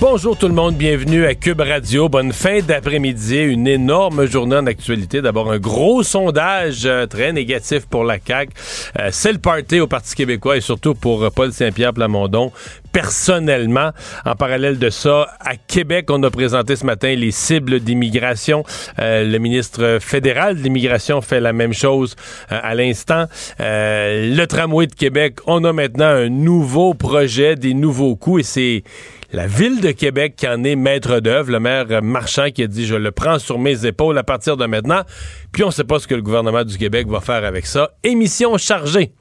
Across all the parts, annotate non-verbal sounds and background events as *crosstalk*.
Bonjour tout le monde, bienvenue à Cube Radio. Bonne fin d'après-midi, une énorme journée en actualité. D'abord un gros sondage euh, très négatif pour la CAQ. Euh, c'est le party au Parti québécois et surtout pour euh, Paul Saint-Pierre Plamondon. Personnellement, en parallèle de ça, à Québec, on a présenté ce matin les cibles d'immigration. le ministre fédéral de l'immigration fait la même chose à l'instant. le tramway de Québec, on a maintenant un nouveau projet, des nouveaux coûts et c'est la ville de Québec qui en est maître d'œuvre, le maire Marchand qui a dit je le prends sur mes épaules à partir de maintenant. Puis on ne sait pas ce que le gouvernement du Québec va faire avec ça. Émission chargée.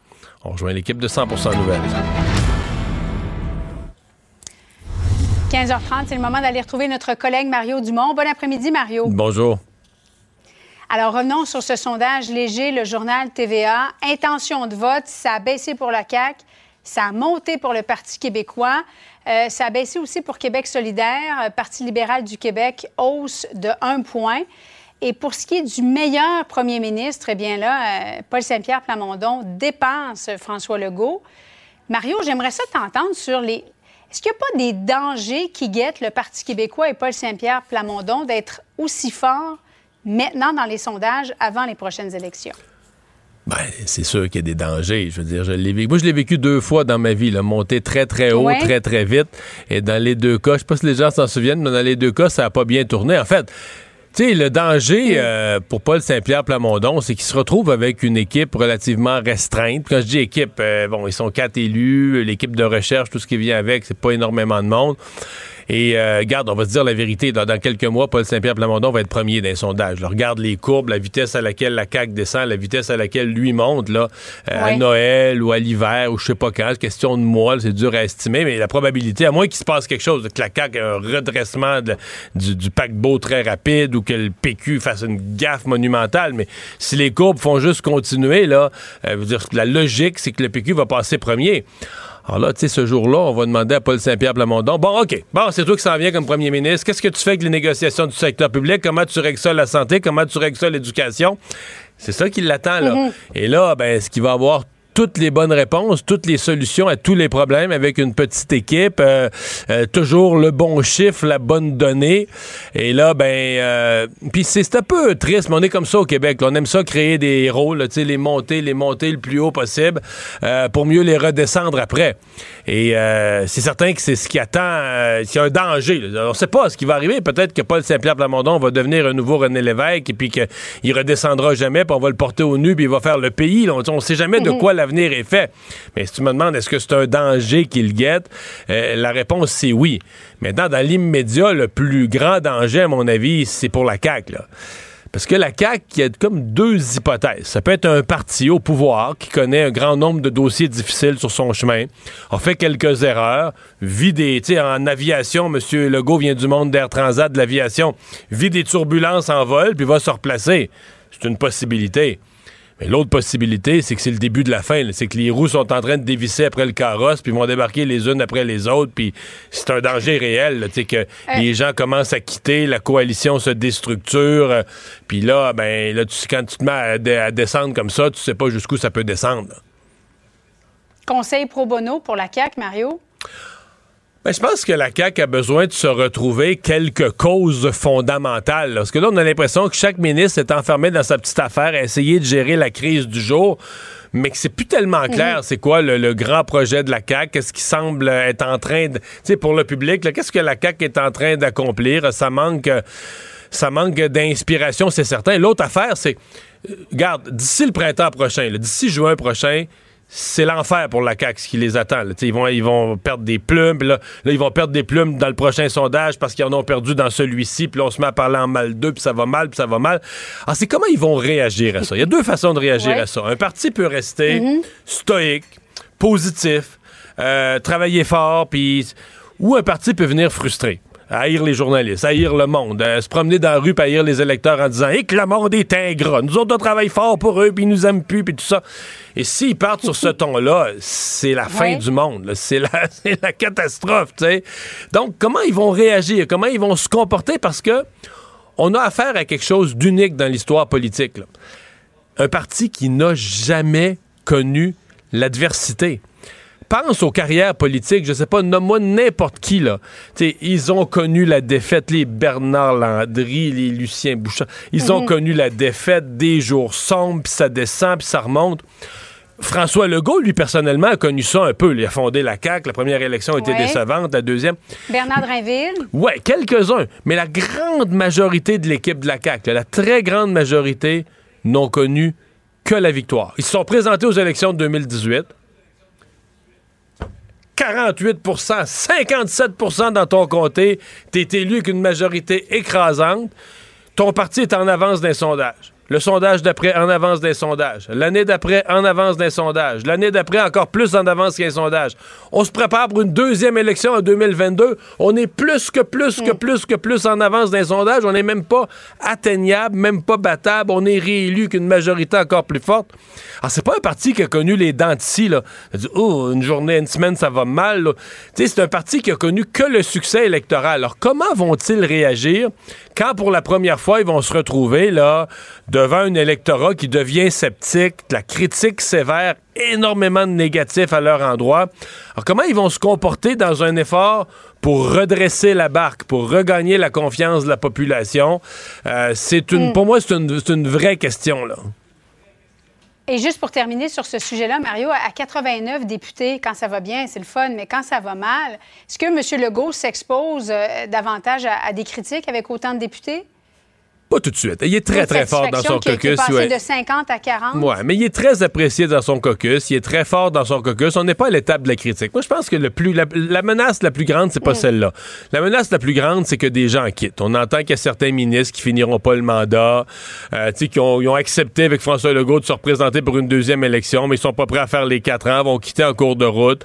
On rejoint l'équipe de 100% Nouvelles. 15h30, c'est le moment d'aller retrouver notre collègue Mario Dumont. Bon après-midi, Mario. Bonjour. Alors, revenons sur ce sondage léger, le journal TVA. Intention de vote, ça a baissé pour la CAQ, ça a monté pour le Parti québécois. Euh, ça a baissé aussi pour Québec solidaire, euh, Parti libéral du Québec, hausse de 1 point. Et pour ce qui est du meilleur premier ministre, eh bien là, euh, Paul Saint-Pierre Plamondon dépense François Legault. Mario, j'aimerais ça t'entendre sur les. Est-ce qu'il n'y a pas des dangers qui guettent le Parti québécois et Paul Saint-Pierre Plamondon d'être aussi forts maintenant dans les sondages avant les prochaines élections? Ben, c'est sûr qu'il y a des dangers. Je veux dire, je l'ai vécu. Moi, je l'ai vécu deux fois dans ma vie, là, monter très, très haut, très, très vite. Et dans les deux cas, je sais pas si les gens s'en souviennent, mais dans les deux cas, ça n'a pas bien tourné. En fait, tu sais, le danger euh, pour Paul Saint-Pierre Plamondon, c'est qu'il se retrouve avec une équipe relativement restreinte. Quand je dis équipe, euh, bon, ils sont quatre élus, l'équipe de recherche, tout ce qui vient avec, c'est pas énormément de monde. Et euh, regarde, on va se dire la vérité. Dans, quelques mois, Paul Saint-Pierre Plamondon va être premier d'un sondage. regarde les courbes, la vitesse à laquelle la CAQ descend, la vitesse à laquelle lui monte, là, euh, à Noël ou à l'hiver ou je sais pas quand. Question de mois, c'est dur à estimer, mais la probabilité, à moins qu'il se passe quelque chose, que la CAQ ait un redressement du, paquebot très rapide ou que le PQ fasse une gaffe monumentale, mais si les courbes font juste continuer, là, euh, dire, la logique, c'est que le PQ va passer premier. Alors là, tu sais, ce jour-là, on va demander à Paul Saint-Pierre Plamondon, bon, OK, bon, c'est toi qui s'en viens comme premier ministre. Qu'est-ce que tu fais avec les négociations du secteur public? Comment tu règles ça la santé? Comment tu règles ça l'éducation? C'est ça qui l'attend, là. Mm-hmm. Et là, ben, ce qu'il va avoir toutes les bonnes réponses, toutes les solutions à tous les problèmes avec une petite équipe, euh, euh, toujours le bon chiffre, la bonne donnée. Et là, ben, euh, puis c'est un peu triste, mais on est comme ça au Québec. on aime ça créer des héros, là, les monter, les monter le plus haut possible pour mieux les redescendre après. Et c'est certain que c'est ce qui attend, y a un danger. On ne sait pas ce qui va arriver. Peut-être que Paul Saint-Pierre Plamondon va devenir un nouveau René Lévesque et puis qu'il redescendra jamais, puis on va le porter au nu, puis il va faire le pays. On ne sait jamais de mhm. quoi la l'avenir est fait. Mais si tu me demandes est-ce que c'est un danger qu'il guette, euh, la réponse c'est oui. Maintenant, dans l'immédiat, le plus grand danger, à mon avis, c'est pour la CAQ. Parce que la CAQ, il y a comme deux hypothèses. Ça peut être un parti au pouvoir qui connaît un grand nombre de dossiers difficiles sur son chemin, a fait quelques erreurs, vit des... Tu sais, en aviation, M. Legault vient du monde d'Air Transat, de l'aviation, vit des turbulences en vol, puis va se replacer. C'est une possibilité. Mais l'autre possibilité, c'est que c'est le début de la fin. C'est que les roues sont en train de dévisser après le carrosse, puis vont débarquer les unes après les autres, puis c'est un danger réel. sais que euh. les gens commencent à quitter, la coalition se déstructure, euh, puis là, ben là, tu, quand tu te mets à, descendre comme ça, tu sais pas jusqu'où ça peut descendre. Conseil pro bono pour la CAQ, Mario? Ben, je pense que la CAQ a besoin de se retrouver quelques causes fondamentales. Parce que là, on a l'impression que chaque ministre est enfermé dans sa petite affaire à essayer de gérer la crise du jour mais que c'est plus tellement mhm. clair c'est quoi le, grand projet de la CAQ, qu'est-ce qui semble être en train de... Tu sais, pour le public, qu'est-ce que la CAQ est en train d'accomplir? Ça manque... Ça manque d'inspiration, c'est certain. L'autre affaire, c'est... Euh, regarde, d'ici le printemps prochain, d'ici juin prochain, c'est l'enfer pour la CAQ ce qui les attend. Ils, vont, ils vont perdre des plumes, là, ils vont perdre des plumes dans le prochain sondage parce qu'ils en ont perdu dans celui-ci, puis on se met à parler en mal d'eux, puis ça va mal, puis ça va mal. Alors, c'est comment ils vont réagir à ça? Il y a deux façons de réagir à ça. Un parti peut rester mm-hmm. stoïque, positif, euh, travailler fort, puis... Ou un parti peut venir frustré. Haïr les journalistes, haïr le monde, euh, se promener dans la rue, haïr les électeurs en disant, et que le monde est ingrat, nous autres, on travaille fort pour eux, puis ils nous aiment plus, puis tout ça. Et s'ils partent sur ce *laughs* ton-là, c'est la fin du monde, c'est la, *laughs* la catastrophe, tu sais. Donc, comment ils vont réagir, comment ils vont se comporter, parce que on a affaire à quelque chose d'unique dans l'histoire politique. Un parti qui n'a jamais connu l'adversité. Pense aux carrières politiques, je sais pas, nomme-moi n'importe qui, là. ils ont connu la défaite, les Bernard Landry, les Lucien Bouchard, ils ont mhm. connu la défaite, des jours sombres, puis ça descend, puis ça remonte. François Legault, lui, personnellement, a connu ça un peu. Il a fondé la CAQ. La première élection a été décevante. La deuxième. Bernard Drinville. Oui, quelques-uns. Mais la grande majorité de l'équipe de la CAQ, la très grande majorité, n'ont connu que la victoire. Ils se sont présentés aux élections de 2018. 48% 57% dans ton comté, t'es élu avec une majorité écrasante. Ton parti est en avance d'un sondage. Le sondage d'après en avance des sondages. L'année d'après en avance des sondages. L'année d'après encore plus en avance qu'un sondage. On se prépare pour une deuxième élection en 2022. On est plus que plus que mm. plus que plus en avance des sondages. On n'est même pas atteignable, même pas battable. On est réélu qu'une majorité encore plus forte. Alors, c'est pas un parti qui a connu les dents d'ici, là. Oh, une journée, une semaine, ça va mal. C'est un parti qui a connu que le succès électoral. Alors, comment vont-ils réagir quand, pour la première fois, ils vont se retrouver, là, devant un électorat qui devient sceptique, la critique sévère, énormément de négatifs à leur endroit. Alors, comment ils vont se comporter dans un effort pour redresser la barque, pour regagner la confiance de la population? Euh, c'est une, mm. Pour moi, c'est une, une vraie question, là. Et juste pour terminer sur ce sujet-là, Mario, à 89 députés, quand ça va bien, c'est le fun, mais quand ça va mal, est-ce que M. Legault s'expose euh, davantage à, des critiques avec autant de députés? Pas tout de suite. Il est très, très fort dans son caucus. Il est de 50 à 40. Oui, mais il est très apprécié dans son caucus. Il est très fort dans son caucus. On n'est pas à l'étape de la critique. Moi, je pense que le plus, la, menace la plus grande, c'est pas mm. celle-là. La menace la plus grande, c'est que des gens quittent. On entend qu'il y a certains ministres qui finiront pas le mandat, euh, qui ont, ont, accepté avec François Legault de se représenter pour une deuxième élection, mais ils sont pas prêts à faire les quatre ans, vont quitter en cours de route.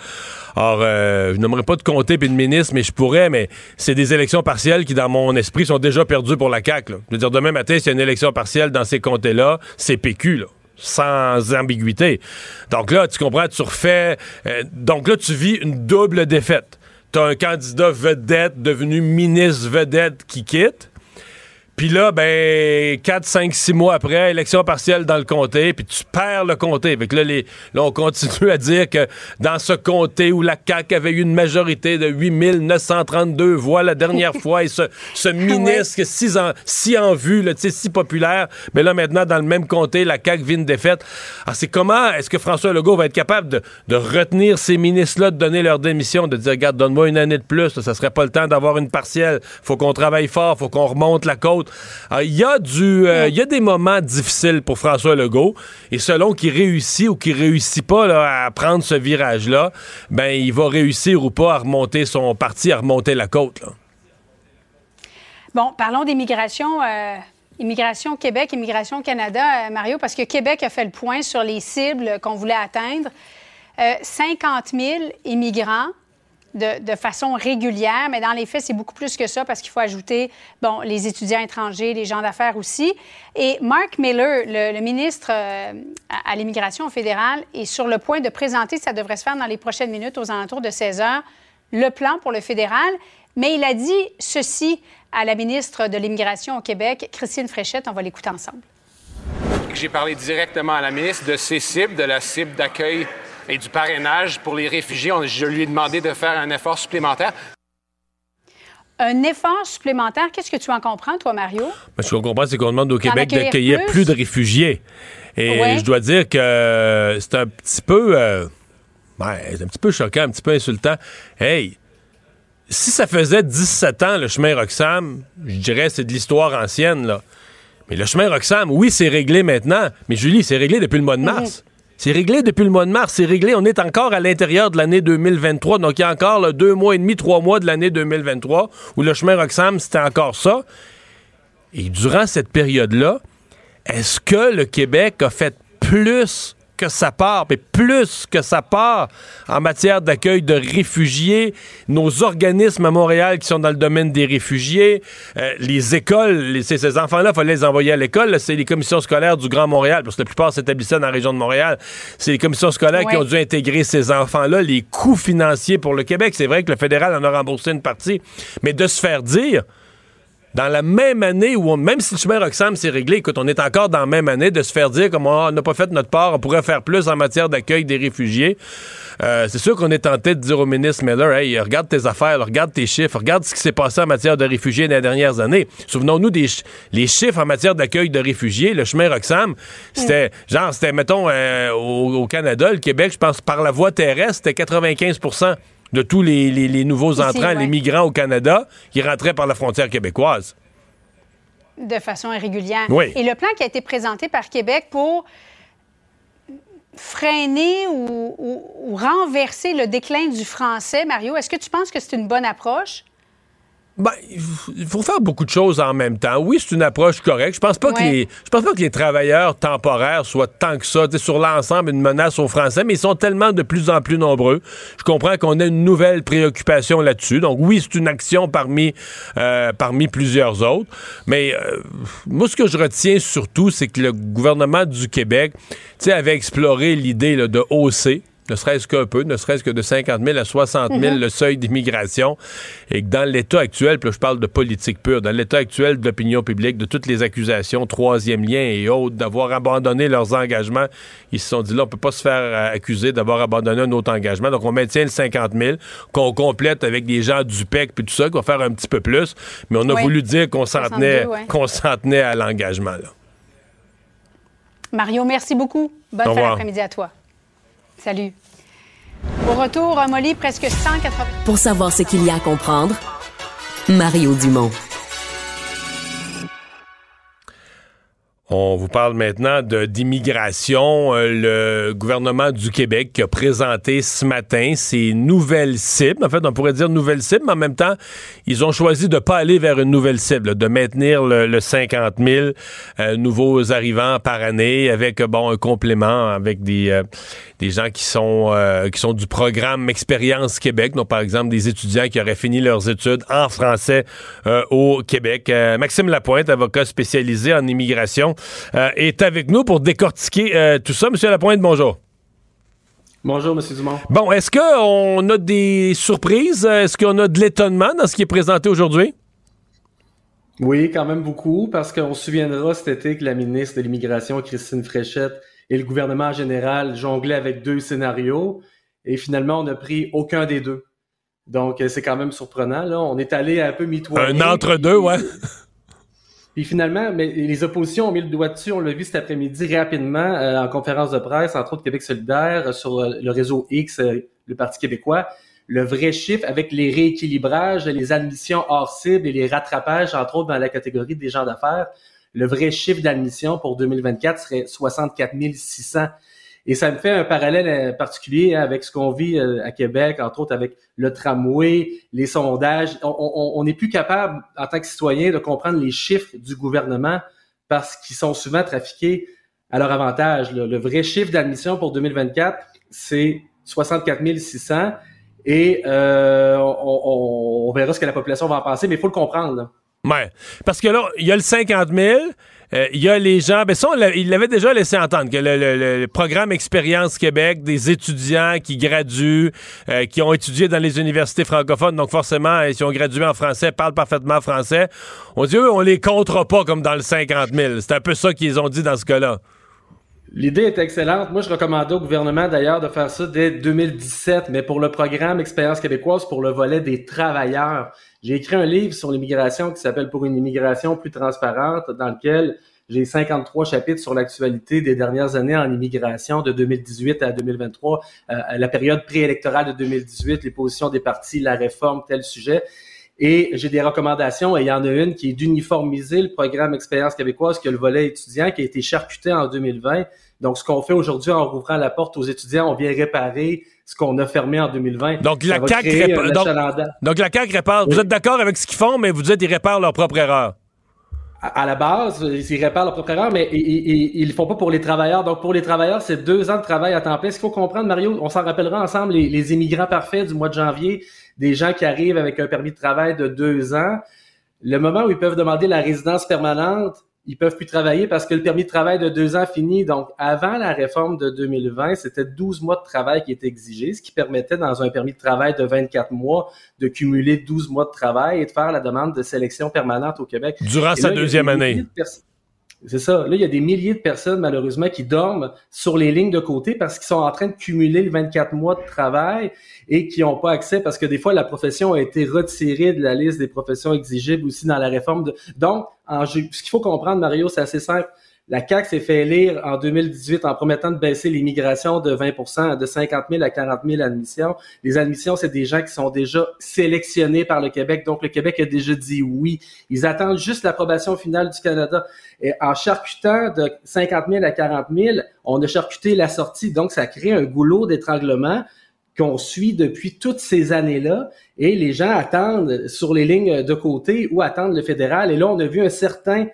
Alors, euh, je n'aimerais pas de compter puis de ministre, mais je pourrais, mais c'est des élections partielles qui, dans mon esprit, sont déjà perdues pour la CAQ. Je veux dire, demain matin, s'il y a une élection partielle dans ces comtés-là, c'est PQ, sans ambiguïté. Donc là, tu comprends, tu refais... Euh, donc là, tu vis une double défaite. Tu as un candidat vedette devenu ministre vedette qui quitte, puis là, ben, 4, 5, 6 mois après, élection partielle dans le comté, puis tu perds le comté. Fait que là, les, là, on continue à dire que dans ce comté où la CAQ avait eu une majorité de 8932 voix la dernière *laughs* fois, et ce, ce ministre si, en, si en vue, là, si populaire, mais là, maintenant, dans le même comté, la CAQ vit une défaite. Alors, c'est comment est-ce que François Legault va être capable de, de retenir ces ministres-là, de donner leur démission, de dire, regarde, donne-moi une année de plus, ça serait pas le temps d'avoir une partielle. Faut qu'on travaille fort, faut qu'on remonte la côte. Euh, il y, a du, euh, y a des moments difficiles pour François Legault. Et selon qu'il réussit ou qu'il réussit pas à prendre ce virage-là, ben il va réussir ou pas à remonter son parti, à remonter la côte. Bon, parlons d'immigration. Euh, immigration Québec, Immigration Canada, Mario, parce que Québec a fait le point sur les cibles qu'on voulait atteindre. 50 000 immigrants de, façon régulière, mais dans les faits, c'est beaucoup plus que ça parce qu'il faut ajouter, bon, les étudiants étrangers, les gens d'affaires aussi. Et Mark Miller, le, ministre euh, à, l'immigration fédérale, est sur le point de présenter, ça devrait se faire dans les prochaines minutes, aux alentours de 16 heures, le plan pour le fédéral. Mais il a dit ceci à la ministre de l'Immigration au Québec, Christine Fréchette. On va l'écouter ensemble. J'ai parlé directement à la ministre de ces cibles, de la cible d'accueil et du parrainage pour les réfugiés. Je lui ai demandé de faire un effort supplémentaire. Un effort supplémentaire, qu'est-ce que tu en comprends, toi, Mario? Ben, ce qu'on comprend, c'est qu'on demande au Québec d'accueillir plus? de réfugiés. Et je dois dire que c'est un petit peu. Euh, un petit peu choquant, un petit peu insultant. Hey! Si ça faisait 17 ans, le chemin Roxham, je dirais c'est de l'histoire ancienne, là. Mais le chemin Roxham, oui, c'est réglé maintenant. Mais Julie, c'est réglé depuis le mois de mhm. mars. C'est réglé depuis le mois de mars. C'est réglé. On est encore à l'intérieur de l'année 2023. Donc, il y a encore deux mois et demi, trois mois de l'année 2023 où le chemin Roxham, c'était encore ça. Et durant cette période-là, est-ce que le Québec a fait plus que ça part, mais plus que ça part en matière d'accueil de réfugiés, nos organismes à Montréal qui sont dans le domaine des réfugiés, euh, les écoles, ces enfants-là, il fallait les envoyer à l'école. C'est les commissions scolaires du Grand Montréal, parce que la plupart s'établissaient dans la région de Montréal. C'est les commissions scolaires qui ont dû intégrer ces enfants-là, les coûts financiers pour le Québec. C'est vrai que le fédéral en a remboursé une partie, mais de se faire dire dans la même année où, même si le chemin Roxham s'est réglé, écoute, on est encore dans la même année de se faire dire comme on n'a pas fait notre part, on pourrait faire plus en matière d'accueil des réfugiés. Euh, c'est sûr qu'on est tenté de dire au ministre Miller, hey, regarde tes affaires, regarde tes chiffres, regarde ce qui s'est passé en matière de réfugiés dans les dernières années. Souvenons-nous des les chiffres en matière d'accueil de réfugiés. Le chemin Roxham, c'était, genre, c'était, mettons, euh, au, Canada, le Québec, je pense, par la voie terrestre, c'était 95 de tous les, nouveaux entrants, les migrants au Canada, qui rentraient par la frontière québécoise. De façon irrégulière. Oui. Et le plan qui a été présenté par Québec pour freiner ou renverser le déclin du français, Mario, est-ce que tu penses que c'est une bonne approche? Ben, il faut faire beaucoup de choses en même temps. Oui, c'est une approche correcte. Je pense pas que les, je pense pas que les travailleurs temporaires soient tant que ça, sur l'ensemble une menace aux Français, mais ils sont tellement de plus en plus nombreux. Je comprends qu'on a une nouvelle préoccupation là-dessus. Donc oui, c'est une action parmi euh, parmi plusieurs autres. Mais euh, moi, ce que je retiens surtout, c'est que le gouvernement du Québec, tu avait exploré l'idée de hausser ne serait-ce qu'un peu, ne serait-ce que de 50 000 à 60 000 mhm. le seuil d'immigration, et que dans l'état actuel, puis là, je parle de politique pure, dans l'état actuel de l'opinion publique, de toutes les accusations, troisième lien et autres, d'avoir abandonné leurs engagements, ils se sont dit là, on peut pas se faire euh, accuser d'avoir abandonné un autre engagement, donc on maintient le 50 000, qu'on complète avec des gens du PEC puis tout ça, qu'on va faire un petit peu plus, mais on a voulu dire qu'on s'en tenait, qu'on s'en tenait à l'engagement. Mario, merci beaucoup. Bonne fin d'après-midi à toi. Salut. Au retour, Molly presque 180. Pour savoir ce qu'il y a à comprendre, Mario Dumont. On vous parle maintenant d'immigration. Euh, le gouvernement du Québec a présenté ce matin ses nouvelles cibles. En fait, on pourrait dire nouvelles cibles, mais en même temps, ils ont choisi de ne pas aller vers une nouvelle cible, de maintenir le, 50 000 euh, nouveaux arrivants par année avec bon un complément avec des, euh, des gens qui sont qui sont du programme Expérience Québec, donc par exemple des étudiants qui auraient fini leurs études en français au Québec. Maxime Lapointe, avocat spécialisé en immigration. Euh, est avec nous pour décortiquer euh, tout ça. Monsieur Lapointe, bonjour. Bonjour, M. Dumont. Bon, est-ce qu'on a des surprises? Est-ce qu'on a de l'étonnement dans ce qui est présenté aujourd'hui? Oui, quand même beaucoup, parce qu'on se souviendra cet été que la ministre de l'Immigration, Christine Fréchette, et le gouvernement en général jonglaient avec deux scénarios, et finalement, on n'a pris aucun des deux. Donc, euh, c'est quand même surprenant. Là. On est allé un peu mitoyen. Un entre-deux, ouais. *laughs* Puis finalement, mais les oppositions ont mis le doigt dessus, on l'a vu cet après-midi rapidement euh, en conférence de presse, entre autres Québec solidaire, euh, sur euh, le réseau X, le Parti québécois. Le vrai chiffre avec les rééquilibrages, les admissions hors cible et les rattrapages, entre autres dans la catégorie des gens d'affaires, le vrai chiffre d'admission pour 2024 serait 64 600. Et ça me fait un parallèle euh, particulier avec ce qu'on vit euh, à Québec, entre autres avec le tramway, les sondages. On n'est plus capable, en tant que citoyen, de comprendre les chiffres du gouvernement parce qu'ils sont souvent trafiqués à leur avantage. Le vrai chiffre d'admission pour 2024, c'est 64 600. Et euh, on, verra ce que la population va en penser, mais il faut le comprendre. Là. Ouais. Parce que là, il y a le 50 000, euh, il y a les gens, ben ça, il l'avait déjà laissé entendre, que le, programme Expérience Québec, des étudiants qui graduent, euh, qui ont étudié dans les universités francophones, donc forcément, euh, si ont gradué en français, parlent parfaitement français, on dit, eux, on les comptera pas comme dans le 50 000. C'est un peu ça qu'ils ont dit dans ce cas-là. L'idée est excellente. Moi, je recommandais au gouvernement d'ailleurs de faire ça dès 2017, mais pour le programme Expérience québécoise, pour le volet des travailleurs. J'ai écrit un livre sur l'immigration qui s'appelle Pour une immigration plus transparente, dans lequel j'ai 53 chapitres sur l'actualité des dernières années en immigration de 2018 à 2023, euh, la période préélectorale de 2018, les positions des partis, la réforme, tel sujet. Et j'ai des recommandations, et il y en a une qui est d'uniformiser le programme Expérience québécoise, qui a le volet étudiant, qui a été charcuté en 2020. Donc, ce qu'on fait aujourd'hui en rouvrant la porte aux étudiants, on vient réparer ce qu'on a fermé en 2020. Donc, la CAQ répare. Donc, la CAQ répare. Vous êtes d'accord avec ce qu'ils font, mais vous dites qu'ils réparent leur propre erreur. à la base, ils réparent leur propre erreur, mais ils, ne le font pas pour les travailleurs. Donc, pour les travailleurs, c'est deux ans de travail à temps plein. Ce qu'il faut comprendre, Mario, on s'en rappellera ensemble, les, les, immigrants parfaits du mois de janvier, des gens qui arrivent avec un permis de travail de deux ans, le moment où ils peuvent demander la résidence permanente, ils peuvent plus travailler parce que le permis de travail de deux ans finit. Donc, avant la réforme de 2020, c'était 12 mois de travail qui étaient exigés, ce qui permettait dans un permis de travail de 24 mois de cumuler 12 mois de travail et de faire la demande de sélection permanente au Québec. Durant sa deuxième année. C'est ça. Là, il y a des milliers de personnes, malheureusement, qui dorment sur les lignes de côté parce qu'ils sont en train de cumuler le 24 mois de travail et qui n'ont pas accès parce que des fois, la profession a été retirée de la liste des professions exigibles aussi dans la réforme. De... Donc, en... ce qu'il faut comprendre, Mario, c'est assez simple. La CAQ s'est fait élire en 2018 en promettant de baisser l'immigration de 20% de 50 000 à 40 000 admissions. Les admissions, c'est des gens qui sont déjà sélectionnés par le Québec. Donc, le Québec a déjà dit oui. Ils attendent juste l'approbation finale du Canada. Et en charcutant de 50 000 à 40 000, on a charcuté la sortie. Donc, ça crée un goulot d'étranglement qu'on suit depuis toutes ces années-là et les gens attendent sur les lignes de côté ou attendent le fédéral. Et là, on a vu un certain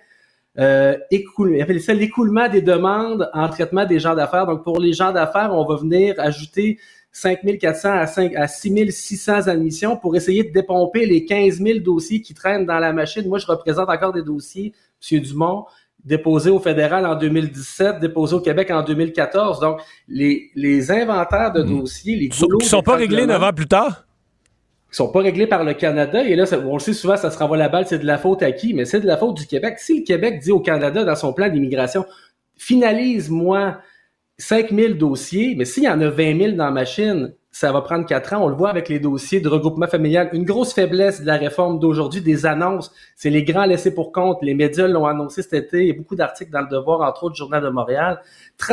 euh, écoule, il appelle ça l'écoulement des demandes en traitement des gens d'affaires. Donc, pour les gens d'affaires, on va venir ajouter 5400 à, 5, à 6600 admissions pour essayer de dépomper les 15 000 dossiers qui traînent dans la machine. Moi, je représente encore des dossiers, M. Dumont, déposés au fédéral en 2017, déposés au Québec en 2014. Donc, les, les inventaires de mmh. dossiers, les Qui ne sont pas réglés neuf ans plus tard? qui sont pas réglés par le Canada. Et là, on le sait souvent, ça se renvoie la balle, c'est de la faute à qui? Mais c'est de la faute du Québec. Si le Québec dit au Canada dans son plan d'immigration, finalise-moi 5000 dossiers, mais s'il y en a 20 000 dans la machine, ça va prendre quatre ans. On le voit avec les dossiers de regroupement familial. Une grosse faiblesse de la réforme d'aujourd'hui, des annonces, c'est les grands laissés pour compte. Les médias l'ont annoncé cet été. Il y a beaucoup d'articles dans le Devoir, entre autres, Journal de Montréal.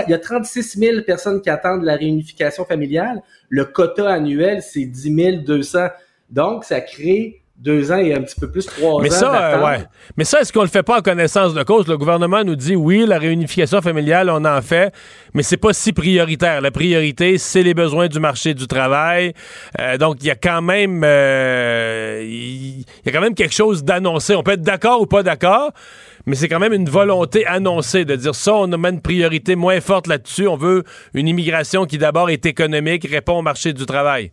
Il y a 36 000 personnes qui attendent la réunification familiale. Le quota annuel, c'est 10 200. Donc, ça crée deux ans et un petit peu plus, trois mais ans. Ça, euh, ouais. Mais ça, est-ce qu'on le fait pas en connaissance de cause? Le gouvernement nous dit oui, la réunification familiale, on en fait, mais c'est pas si prioritaire. La priorité, c'est les besoins du marché du travail. Euh, donc, il y a quand même euh, il y a quand même quelque chose d'annoncé. On peut être d'accord ou pas d'accord, mais c'est quand même une volonté annoncée de dire ça, on met une priorité moins forte là-dessus. On veut une immigration qui d'abord est économique, répond au marché du travail.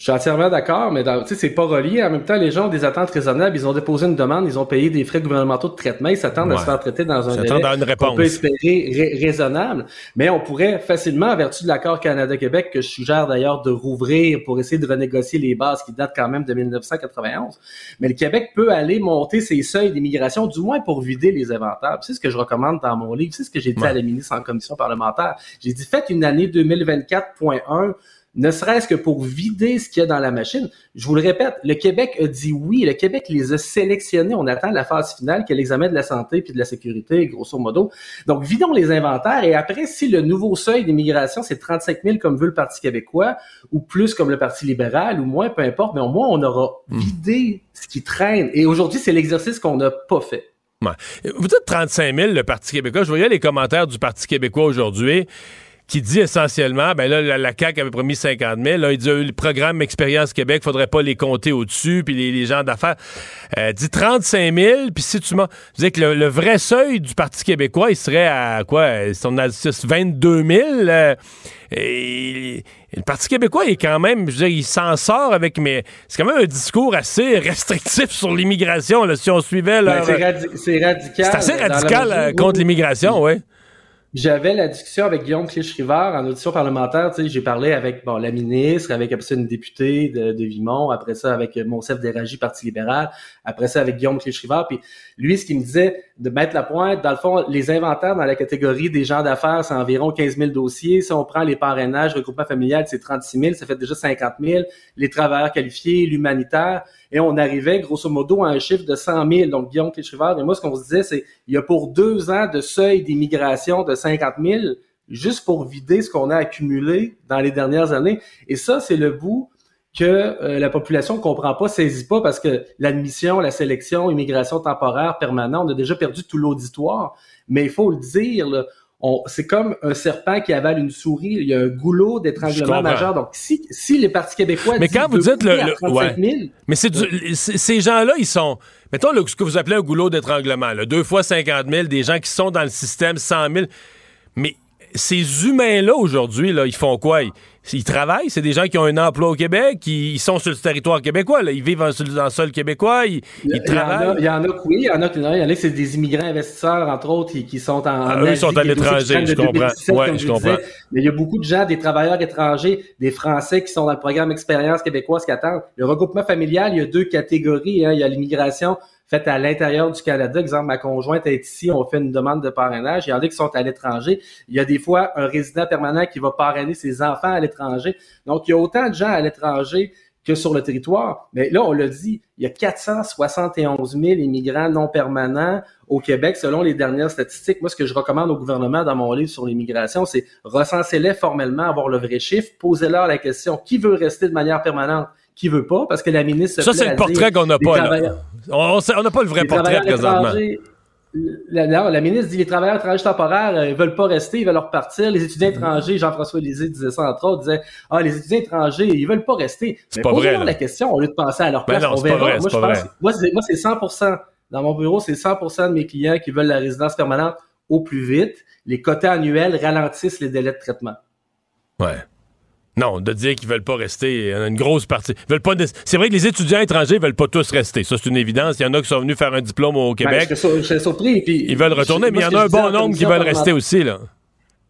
Je suis entièrement d'accord, mais tu sais, c'est pas relié. En même temps, les gens ont des attentes raisonnables. Ils ont déposé une demande, ils ont payé des frais gouvernementaux de traitement. Ils s'attendent à se faire traiter dans un délai une réponse. qu'on peut espérer raisonnable. Mais on pourrait facilement, en vertu de l'accord Canada-Québec, que je suggère d'ailleurs de rouvrir pour essayer de renégocier les bases qui datent quand même de 1991. Mais le Québec peut aller monter ses seuils d'immigration, du moins pour vider les inventaires. C'est ce que je recommande dans mon livre. C'est ce que j'ai dit à la ministre en commission parlementaire. J'ai dit, faites une année 2024.1 ne serait-ce que pour vider ce qu'il y a dans la machine. Je vous le répète, le Québec a dit oui, le Québec les a sélectionnés. On attend la phase finale, qui est l'examen de la santé puis de la sécurité, grosso modo. Donc, vidons les inventaires et après, si le nouveau seuil d'immigration, c'est 35 000 comme veut le Parti québécois, ou plus comme le Parti libéral, ou moins, peu importe, mais au moins, on aura hmm. vidé ce qui traîne. Et aujourd'hui, c'est l'exercice qu'on n'a pas fait. Vous dites 35 000, le Parti québécois. Je voyais les commentaires du Parti québécois aujourd'hui qui dit essentiellement, ben là, la, CAQ avait promis 50 000. Là, il dit, euh, le programme Expérience Québec, faudrait pas les compter au-dessus, puis les, gens d'affaires. Euh, dit 35 000, puis si tu m'as... Je que le, vrai seuil du Parti québécois, il serait à quoi? On a 22 000. et, le Parti québécois est quand même, je veux dire, il s'en sort avec, mais c'est quand même un discours assez *laughs* restrictif sur l'immigration, là, si on suivait ben, c'est, radical. C'est assez radical euh, contre l'immigration, oui. J'avais la discussion avec Guillaume Clich-Rivard en audition parlementaire. J'ai parlé avec bon, la ministre, avec une députée de, Vimont, après ça avec Monsef Déragi, Parti libéral, après ça avec Guillaume Clich-Rivard. Puis lui, ce qu'il me disait, de mettre la pointe, dans le fond, les inventaires dans la catégorie des gens d'affaires, c'est environ 15 000 dossiers. Si on prend les parrainages, regroupement familial, c'est 36 000, ça fait déjà 50 000. Les travailleurs qualifiés, l'humanitaire, et on arrivait grosso modo à un chiffre de 100 000. Donc, Guillaume Clichrivard et moi, ce qu'on se disait, c'est il y a pour deux ans de seuil d'immigration de 50 000 juste pour vider ce qu'on a accumulé dans les dernières années. Et ça, c'est le bout que euh, la population ne comprend pas, saisit pas, parce que l'admission, la sélection, immigration temporaire, permanente, on a déjà perdu tout l'auditoire. Mais il faut le dire, c'est comme un serpent qui avale une souris. Il y a un goulot d'étranglement majeur. Donc, si, si les partis québécois. Mais quand vous dites le. Mais c'est ces gens-là, ils sont. Mettons ce que vous appelez un goulot d'étranglement. Deux fois 50 000, des gens qui sont dans le système, 100 000. Mais ces humains-là, aujourd'hui, là, ils font quoi? Ils, travaillent, c'est des gens qui ont un emploi au Québec, qui ils sont sur le territoire québécois, là. ils vivent dans le sol québécois, ils, travaillent. Il y en a, oui, il y en a, il y en a, c'est des immigrants investisseurs, entre autres, qui, sont en, ah, eux, sont à l'étranger, je comprends. Ouais, je comprends. Mais il y a beaucoup de gens, des travailleurs étrangers, des Français qui sont dans le programme Expérience québécoise qui attendent. Le regroupement familial, il y a deux catégories. Hein. Il y a l'immigration faites à l'intérieur du Canada. Exemple, ma conjointe est ici, on fait une demande de parrainage. Il y en a qui sont à l'étranger. Il y a des fois un résident permanent qui va parrainer ses enfants à l'étranger. Donc, il y a autant de gens à l'étranger que sur le territoire. Mais là, on l'a dit, il y a 471 000 immigrants non permanents au Québec, selon les dernières statistiques. Moi, ce que je recommande au gouvernement dans mon livre sur l'immigration, c'est recenser-les formellement, avoir le vrai chiffre, poser-leur la question, qui veut rester de manière permanente? qui veut pas, parce que la ministre... Ça, c'est le portrait qu'on n'a pas, là. On n'a pas le vrai portrait présentement. La, la, ministre dit les travailleurs étrangers temporaires euh, ils veulent pas rester, ils veulent repartir. Les étudiants étrangers, Jean-François Lisée disait ça entre autres, disait ah les étudiants étrangers ils veulent pas rester. C'est pas vrai. la question au lieu de penser à leur ben place. on verra. Vrai, moi je pense, moi c'est 100%. Dans mon bureau c'est 100% de mes clients qui veulent la résidence permanente au plus vite. Les quotas annuels ralentissent les délais de traitement. Ouais. Non, de dire qu'ils veulent pas rester, une grosse partie. Veulent pas. C'est vrai que les étudiants étrangers veulent pas tous rester. Ça, c'est une évidence. Il y en a qui sont venus faire un diplôme au ben, Québec. je, suis surpris. ils veulent retourner, mais il y en a un bon nombre qui veulent rester aussi, là.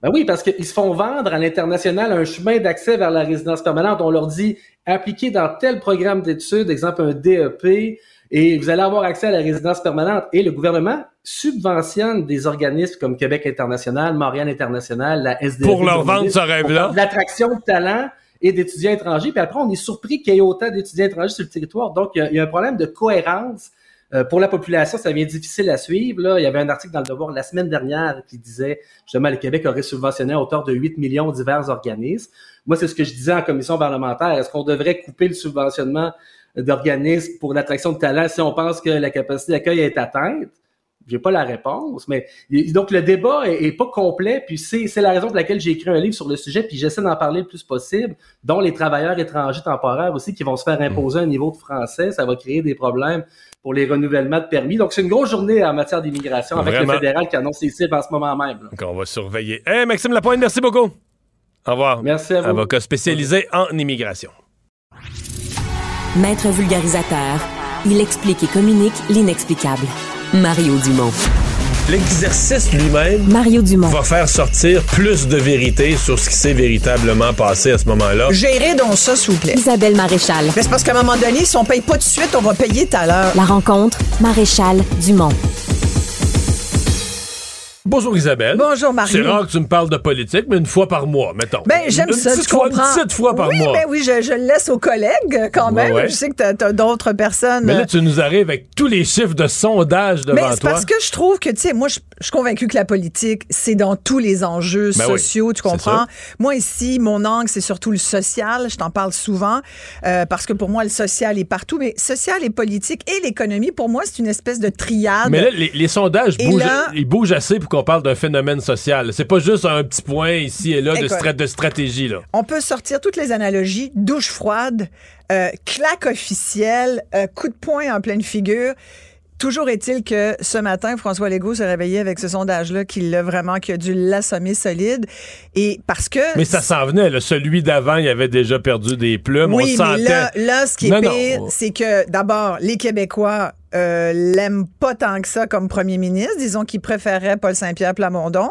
Ben oui, parce qu'ils se font vendre à l'international un chemin d'accès vers la résidence permanente. On leur dit appliquez dans tel programme d'études, exemple un DEP, et vous allez avoir accès à la résidence permanente. Et le gouvernement subventionne des organismes comme Québec International, Montréal International, la SDF. Pour leur vendre ce rêve-là. L'attraction de talent et d'étudiants étrangers. Puis après, on est surpris qu'il y ait autant d'étudiants étrangers sur le territoire. Donc, il y a, un problème de cohérence. Euh, pour la population, ça devient difficile à suivre. Là. Il y avait un article dans le Devoir la semaine dernière qui disait justement le Québec aurait subventionné à hauteur de 8 millions divers organismes. Moi, c'est ce que je disais en commission parlementaire. Est-ce qu'on devrait couper le subventionnement d'organismes pour l'attraction de talent si on pense que la capacité d'accueil est atteinte? J'ai pas la réponse, mais donc le débat est, pas complet, puis c'est, la raison pour laquelle j'ai écrit un livre sur le sujet, puis j'essaie d'en parler le plus possible, dont les travailleurs étrangers temporaires aussi qui vont se faire imposer un niveau de français, ça va créer des problèmes pour les renouvellements de permis. Donc c'est une grosse journée en matière d'immigration avec le fédéral qui annonce ses cibles en ce moment même. Donc on va surveiller. Hey, Maxime Lapointe, merci beaucoup. Au revoir. Merci à vous. Avocat spécialisé en immigration. Maître vulgarisateur, il explique et communique l'inexplicable. Mario Dumont. L'exercice lui-même Mario Dumont. va faire sortir plus de vérité sur ce qui s'est véritablement passé à ce moment-là. Gérez donc ça, s'il vous plaît. Isabelle Maréchal. c'est parce qu'à un moment donné, si on paye pas tout de suite, on va payer tout à l'heure. La rencontre, Maréchal Dumont. Bonjour Isabelle. Bonjour Marie. C'est rare que tu me parles de politique, mais une fois par mois, mettons. Ben, j'aime ça, tu fois, comprends. Une petite fois par mois. Ben oui, je, je, le laisse aux collègues quand même. Je sais que tu as, d'autres personnes. Mais là, tu nous arrives avec tous les chiffres de sondage devant mais toi. parce que je trouve que, tu sais, moi, je, suis convaincu que la politique, c'est dans tous les enjeux ben sociaux, tu comprends? Moi, ici, mon angle, c'est surtout le social. Je t'en parle souvent euh, parce que pour moi, le social est partout. Mais social et politique et l'économie, pour moi, c'est une espèce de triade. Mais là, les, sondages bougent, ils bougent assez pour qu'on parle d'un phénomène social. C'est pas juste un petit point ici et là de, de, stratégie. Là. On peut sortir toutes les analogies. Douche froide, euh, claque officielle, euh, coup de poing en pleine figure. Toujours est-il que ce matin, François Legault s'est réveillé avec ce sondage-là qui l'a vraiment, qui a dû l'assommer solide. Et parce que. Mais ça s'en venait, Celui d'avant, il avait déjà perdu des plumes. Oui, On mais là, là, ce qui est pire, c'est que d'abord, les Québécois euh, l'aime pas tant que ça comme premier ministre. Disons qu'il préférait Paul Saint-Pierre Plamondon.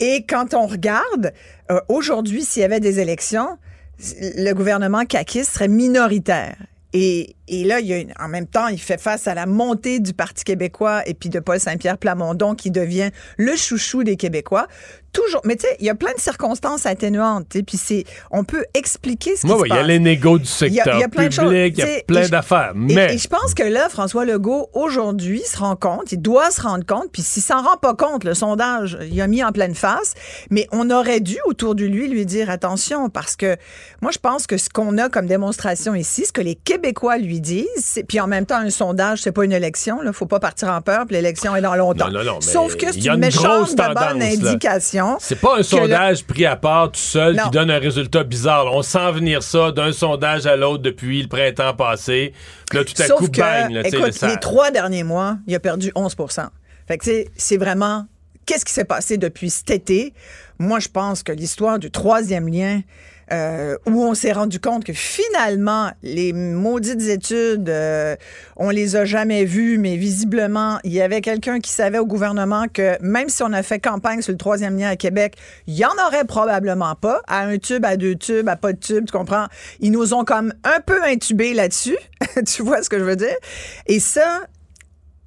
Et quand on regarde, euh, aujourd'hui, s'il y avait des élections, le gouvernement caquiste serait minoritaire. Et, et là, il y a en même temps, il fait face à la montée du Parti québécois et puis de Paul Saint-Pierre Plamondon qui devient le chouchou des Québécois. Toujours, mais tu sais, il y a plein de circonstances atténuantes. Puis c'est, on peut expliquer ce qui se passe. Il y a les négos du secteur public, il y a plein d'affaires. Mais et, je pense que là, François Legault aujourd'hui se rend compte, il doit se rendre compte. Puis s'il s'en rend pas compte, le sondage, il a mis en pleine face. Mais on aurait dû autour de lui lui dire attention parce que moi je pense que ce qu'on a comme démonstration ici, ce que les Québécois lui disent, puis en même temps un sondage, c'est pas une élection. Là, faut pas partir en peur. Puis l'élection est dans longtemps. Non, non, non, Sauf que c'est une, une méchante de bonne indication. C'est pas un sondage pris à part tout seul qui donne un résultat bizarre. On sent venir ça d'un sondage à l'autre depuis le printemps passé. Là, tout à coup, bang. écoute, les trois derniers mois, il a perdu 11 Fait que c'est vraiment qu'est-ce qui s'est passé depuis cet été? Moi, je pense que l'histoire du troisième lien, euh, où on s'est rendu compte que finalement, les maudites études, euh, on les a jamais vues, mais visiblement, il y avait quelqu'un qui savait au gouvernement que même si on a fait campagne sur le troisième lien à Québec, il y en aurait probablement pas, à un tube, à deux tubes, à pas de tube, tu comprends? Ils nous ont comme un peu intubés là-dessus, *laughs* tu vois ce que je veux dire? Et ça,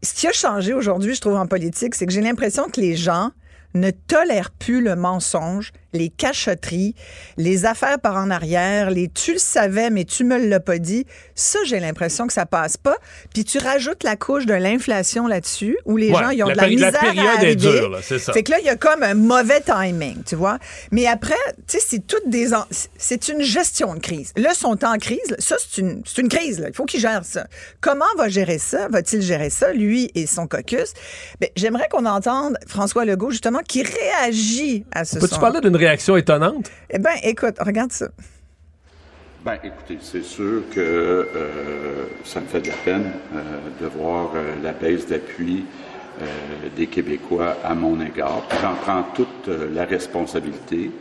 ce qui a changé aujourd'hui, je trouve, en politique, c'est que j'ai l'impression que les gens ne tolèrent plus le mensonge, les cachotteries, les affaires par en arrière, les tu le savais mais tu me l'as pas dit. Ça, j'ai l'impression que ça passe pas. Puis tu rajoutes la couche de l'inflation là-dessus où les gens ils ont de la misère la période à Est dure, là, c'est ça. Fait que là il y a comme un mauvais timing, tu vois. Mais après, tu sais c'est toutes des c'est une gestion de crise. Là sont en crise, ça c'est une c'est une crise là, il faut qu'ils gèrent ça. Comment va gérer ça? Va-t-il gérer ça lui et son caucus? Ben j'aimerais qu'on entende François Legault justement qui réagit à ce Peux-tu parler d'une réaction étonnante? Eh bien, écoute, regarde ça. Ben, écoutez, c'est sûr que euh, ça me fait de la peine euh, de voir euh, la baisse d'appui des Québécois à mon égard. J'en prends toute la responsabilité.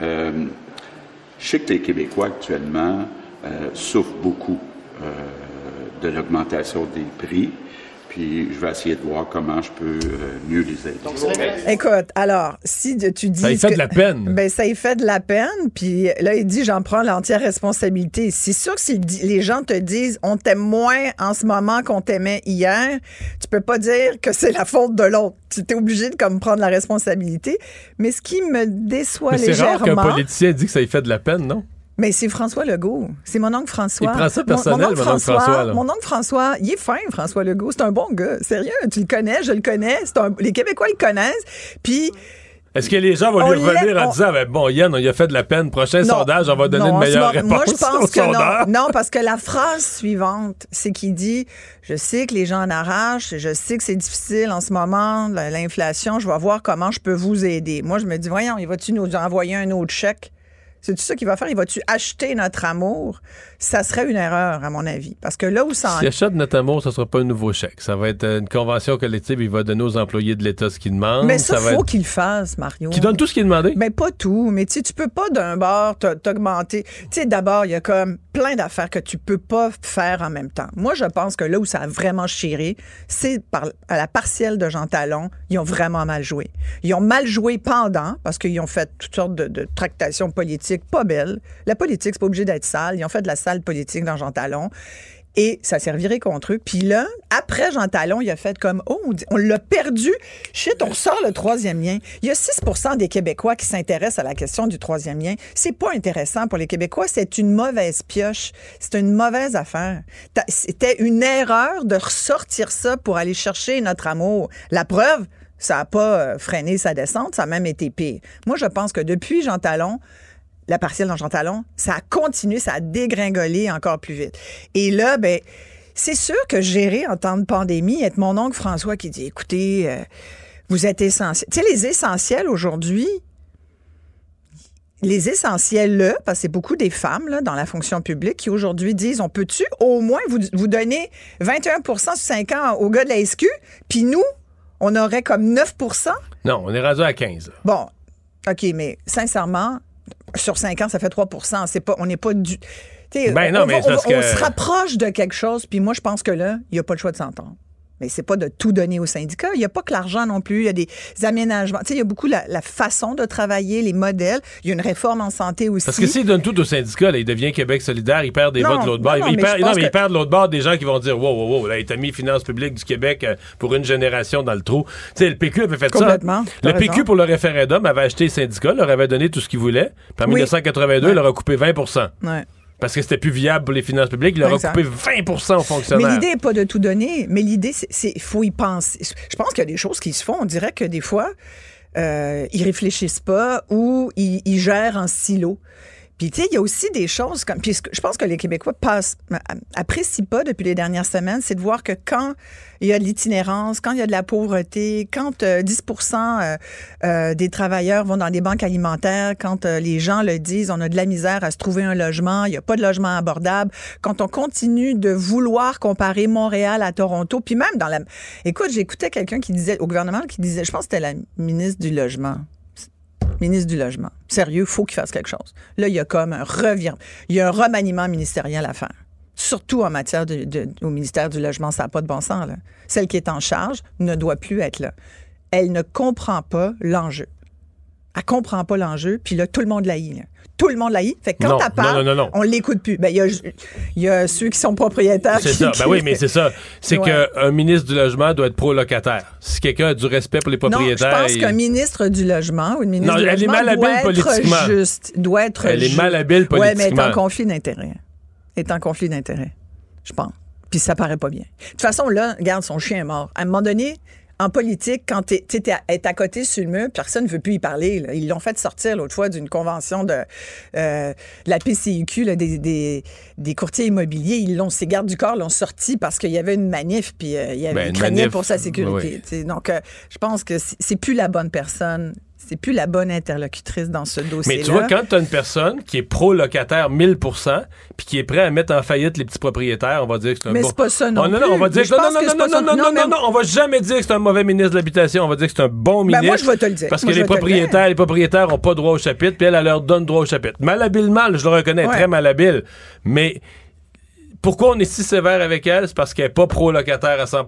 je sais que les Québécois actuellement souffrent beaucoup de l'augmentation des prix puis je vais essayer de voir comment je peux euh, mieux les aider. Écoute, alors, si tu dis... Ça y fait de la peine. *laughs* Ben, ça y fait de la peine, puis là, il dit, j'en prends l'entière responsabilité. C'est sûr que si les gens te disent, on t'aime moins en ce moment qu'on t'aimait hier, tu peux pas dire que c'est la faute de l'autre. Tu es obligé de comme prendre la responsabilité. Mais ce qui me déçoit Mais légèrement... c'est rare qu'un politicien dit que ça y fait de la peine, non? Mais c'est François Legault. C'est mon oncle François. Il prend ça personnel, mon, oncle François. Mon oncle François, il est fin, François Legault. C'est un bon gars. Sérieux, tu le connais, je le connais. les Québécois le connaissent. Puis. Est-ce que les gens vont lui revenir en disant ben, Bon, Yann, on y a fait de la peine, prochain sondage, on va donner une meilleure réponse Moi, je pense que non. Non, parce que la phrase suivante, c'est qu'il dit Je sais que les gens en arrachent, je sais que c'est difficile en ce moment, l'inflation, je vais voir comment je peux vous aider. Moi, je me dis Voyons, il va-tu nous envoyer un autre chèque c'est tout ça qu'il va faire? Il va-tu acheter notre amour? Ça serait une erreur, à mon avis. Parce que là où ça... S'il achète notre amour, ce ne sera pas un nouveau chèque. Ça va être une convention collective. Il va donner aux employés de l'État ce qu'ils demandent. Mais ça, il faut qu'il fasse, Mario. Qui donne tout ce qu'il est demandé? Mais pas tout. Mais tu tu peux pas d'un bord t'augmenter. Tu sais, d'abord, il y a comme plein d'affaires que tu peux pas faire en même temps. Moi, je pense que là où ça a vraiment chiré, c'est à la partielle de Jean Talon. Ils ont vraiment mal joué. Ils ont mal joué pendant, parce qu'ils ont fait toutes sortes de, de tractations politiques pas belle. La politique, c'est pas obligé d'être sale. Ils ont fait de la politique dans Jean Talon. Et ça servirait contre eux. Puis là, après Jean Talon, il a fait comme, oh, on l'a perdu. Shit, on sort le troisième lien. Il y a 6% des Québécois qui s'intéressent à la question du troisième lien. C'est pas intéressant pour les Québécois. C'est une mauvaise pioche. C'est une mauvaise affaire. C'était une erreur de ressortir ça pour aller chercher notre amour. La preuve, ça n'a pas euh, freiné sa descente. Ça a même été pire. Moi, je pense que depuis Jean Talon, la partielle dans Jean Talon, ça a continué, ça a dégringolé encore plus vite. Et là, ben, c'est sûr que gérer en temps de pandémie, être mon oncle François qui dit, écoutez, euh, vous êtes essentiel. Tu sais, les essentiels aujourd'hui, les essentiels, là, parce que c'est beaucoup des femmes là, dans la fonction publique qui aujourd'hui disent on peut-tu au moins vous, vous donner 21% sur 5 ans aux gars de la SQ, puis nous, on aurait comme 9% Non, on est rendu à 15. Bon, OK, mais sincèrement, sur 5 ans, ça fait 3% C'est pas, On n'est pas du. Ben non, mais on, se rapproche de quelque chose, puis moi, je pense que là, il n'y a pas le choix de s'entendre. Mais c'est pas de tout donner aux syndicats. Il n'y a pas que l'argent non plus. Il y a des aménagements. Tu sais, il y a beaucoup la, façon de travailler, les modèles. Il y a une réforme en santé aussi. Parce que s'il donne tout aux syndicats, là, il devient Québec solidaire, il perd des votes de l'autre bord. il, perd, non, mais il perd de l'autre bord des gens qui vont dire Wow, wow, wow, là, il t'a mis finances publiques du Québec euh, pour une génération dans le trou. Tu sais, le PQ avait fait ça. Le PQ, pour le référendum, avait acheté les syndicats, leur avait donné tout ce qu'ils voulaient. Puis en 1982, il leur a coupé 20 ouais parce que c'était plus viable pour les finances publiques. Il leur a coupé 20% aux fonctionnaires. Mais l'idée n'est pas de tout donner, mais l'idée, c'est qu'il faut y penser. Je pense qu'il y a des choses qui se font. On dirait que des fois, euh, ils réfléchissent pas ou ils, gèrent en silo. Puis, tu sais, il y a aussi des choses comme. Puis, je pense que les Québécois passent, apprécient pas depuis les dernières semaines, c'est de voir que quand il y a de l'itinérance, quand il y a de la pauvreté, quand 10% euh, euh, euh, des travailleurs vont dans des banques alimentaires, quand les gens le disent, on a de la misère à se trouver un logement, il n'y a pas de logement abordable, quand on continue de vouloir comparer Montréal à Toronto, puis même dans la... Écoute, j'écoutais quelqu'un qui disait, au gouvernement, qui disait, je pense que c'était la ministre du Logement, ministre du Logement. Sérieux, faut qu'il fasse quelque chose. Là, il y a comme un revient. Il y a un remaniement ministériel à faire. Surtout en matière de, au ministère du Logement, ça n'a pas de bon sens. Celle qui est en charge ne doit plus être là. Elle ne comprend pas l'enjeu. Elle comprend pas l'enjeu, puis là, tout le monde la tout le monde l'a Fait que quand elle parle, on l'écoute plus. Ben, il y, a, ceux qui sont propriétaires. C'est ça. *laughs* Ben oui, mais c'est ça. C'est qu'un ministre du logement doit être pro-locataire. Si quelqu'un a du respect pour les propriétaires. Non, je pense qu'un ministre du logement ou une ministre du logement doit être juste. Doit être elle est malhabile politiquement. Oui, mais est en conflit d'intérêt. Est en conflit d'intérêt. Je pense. Puis ça paraît pas bien. De toute façon, là, regarde, son chien est mort. À un moment donné, en politique, quand tu es, à côté sur le mur, personne ne veut plus y parler. Ils l'ont fait sortir l'autre fois d'une convention de, euh, la PCUQ, des, courtiers immobiliers. Ils l'ont, ces gardes du corps l'ont sorti parce qu'il y avait une manif, puis euh, il y avait ben, une pour sa sécurité. Donc, euh, je pense que c'est plus la bonne personne c'est plus la bonne interlocutrice dans ce dossier. -là. Mais tu vois, quand tu as une personne qui est pro-locataire 1000 puis qui est prêt à mettre en faillite les petits propriétaires, on va dire que c'est un Mais c'est pas ça non Non, plus. non, non, non, non, non, non, non, non, on va jamais dire que c'est un mauvais ministre de l'Habitation, on va dire que c'est un bon ben ministre. moi, je vais te le dire. Parce que les propriétaires, le les propriétaires ont pas droit au chapitre, puis elle, elle leur donne droit au chapitre. Malhabile mal, je le reconnais, très malhabile. Mais pourquoi on est si sévère avec elle? C'est parce qu'elle est pas pro-locataire à 100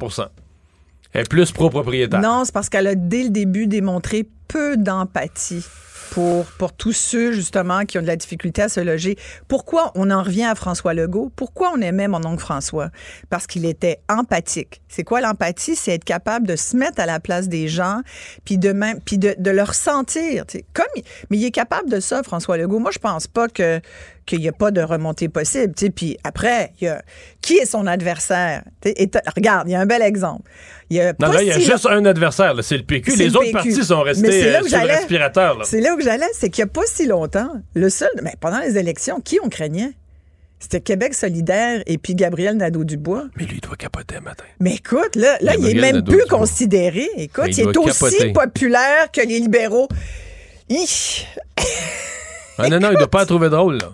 elle est plus pro-propriétaire. Non, c'est parce qu'elle a dès le début démontré peu d'empathie pour, pour tous ceux, justement, qui ont de la difficulté à se loger. Pourquoi on en revient à François Legault? Pourquoi on aimait mon oncle François? Parce qu'il était empathique. C'est quoi l'empathie? C'est être capable de se mettre à la place des gens, puis de, même, puis de, de leur sentir. Comme, mais il est capable de ça, François Legault. Moi, je pense pas que qu'il n'y a pas de remontée possible. Puis après, y a, qui est son adversaire? regarde, il y a un bel exemple. Il y a, non, là, il y a juste un adversaire, c'est le PQ. Les autres partis sont restés euh, sur le respirateur. C'est là où j'allais, c'est qu'il n'y a pas si longtemps, le seul, mais pendant les élections, qui on craignait? C'était Québec solidaire et puis Gabriel Nadeau-Dubois. Mais lui, il doit capoter matin. Mais écoute, là, là il est même plus considéré. Écoute, il, est aussi populaire que les libéraux. ah non, non, il doit pas trouver drôle, là.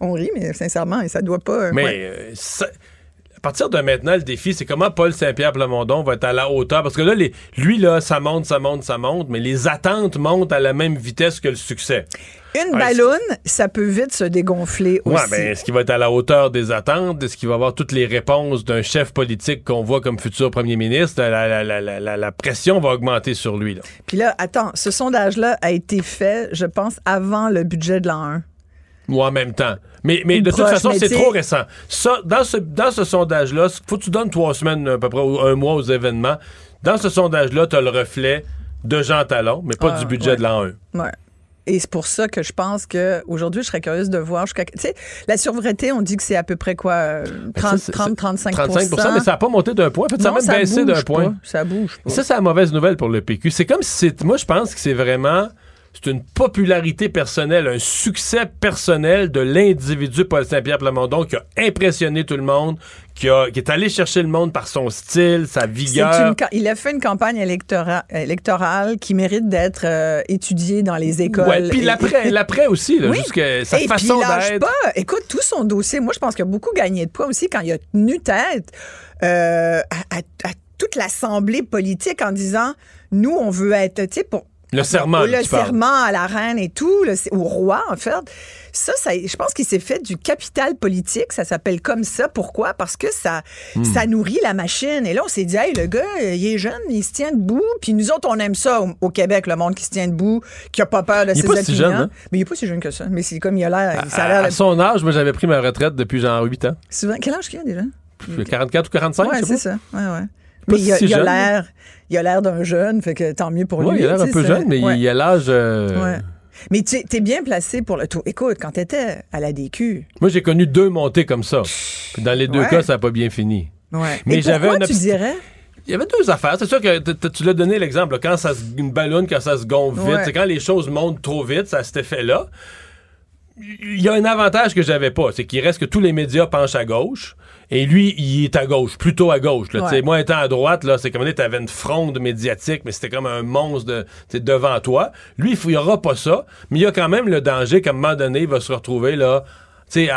On rit, mais sincèrement, ça doit pas. Mais euh, partir de maintenant, le défi, c'est comment Paul Saint-Pierre Plamondon va être à la hauteur? Parce que là, lui, là, ça monte, ça monte, ça monte, mais les attentes montent à la même vitesse que le succès. Une ballonne, ça peut vite se dégonfler aussi. Ouais, ben, est-ce qu'il va être à la hauteur des attentes? Est-ce qu'il va avoir toutes les réponses d'un chef politique qu'on voit comme futur premier ministre? La, pression va augmenter sur lui. Là. Puis là, attends, ce sondage-là a été fait, je pense, avant le budget de l'an 1 ou en même temps. Mais, mais de toute façon, c'est trop récent. Ça, dans ce, dans ce sondage-là, faut que tu donnes trois semaines, à peu près, un mois aux événements. Dans ce sondage-là, tu as le reflet de Jean Talon, mais pas du budget de l'an 1. Ouais. Et c'est pour ça que je pense qu'aujourd'hui, je serais curieuse de voir. Tu sais, la survreté, on dit que c'est à peu près quoi? 30, 30 35 35% mais ça n'a pas monté d'un point. En fait, ça a même baissé d'un point. Ça bouge pas. Ça, c'est la mauvaise nouvelle pour le PQ. C'est comme si c'est. Moi, je pense que c'est vraiment c'est une popularité personnelle, un succès personnel de l'individu Paul Saint-Pierre Plamondon qui a impressionné tout le monde, qui, est allé chercher le monde par son style, sa vigueur. il a fait une campagne électorale qui mérite d'être euh, étudiée dans les écoles. Ouais, puis l'après, *laughs* l'après aussi, là, sa façon d'être. pas. Écoute, tout son dossier, moi je pense qu'il a beaucoup gagné de poids aussi quand il a tenu tête euh, à, à toute l'assemblée politique en disant, nous, on veut être, tu sais, pour le serment. Le serment à la reine et tout, le, au roi, en fait. Ça, ça je pense qu'il s'est fait du capital politique. Ça s'appelle comme ça. Pourquoi? Parce que ça, hmm. ça nourrit la machine. Et là, on s'est dit, hey, le gars, il est jeune, il se tient debout. Puis nous autres, on aime ça au, Québec, le monde qui se tient debout, qui a pas peur de il ses pas Si jeune, hein? Mais il est pas si jeune que ça. Mais c'est comme il a l'air. À, à, son âge, moi, j'avais pris ma retraite depuis genre 8 ans. Souvent, quel âge qu'il a déjà? 44 ou 45, ouais, c'est ça. Ouais, ouais. Mais il, a, a l'air, il a l'air d'un jeune, fait que tant mieux pour lui. il a l'air un peu jeune, mais il a l'âge. Euh, mais tu es bien placé pour le tout. Écoute, quand tu étais à la DQ. Moi, j'ai connu deux montées comme ça. dans les deux cas, ça n'a pas bien fini. Ouais. Mais j'avais tu dirais? Il y avait deux affaires. C'est sûr que tu l'as donné l'exemple. Quand ça une ballonne, quand ça se gonfle vite, c'est quand les choses montent trop vite, ça a cet effet-là. il y a un avantage que j'avais pas, c'est qu'il reste que tous les médias penchent à gauche. Et lui, il est à gauche, plutôt à gauche. Là, Moi, étant à droite, là, c'est comme tu avais une fronde médiatique, mais c'était comme un monstre de, devant toi. Lui, il n'y aura pas ça, mais il y a quand même le danger qu'à un moment donné, il va se retrouver là sais,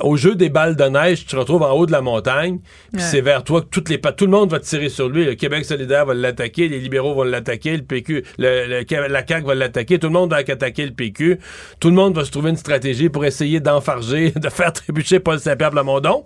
au jeu des balles de neige, tu te retrouves en haut de la montagne, puis c'est vers toi que toutes les tout le monde va tirer sur lui. Le Québec solidaire va l'attaquer, les libéraux vont l'attaquer, le PQ, le, la CAQ va l'attaquer, tout le monde va attaquer le PQ. Tout le monde va se trouver une stratégie pour essayer d'enfarger, *laughs* de faire trébucher Paul Saint-Pierre Plamondon.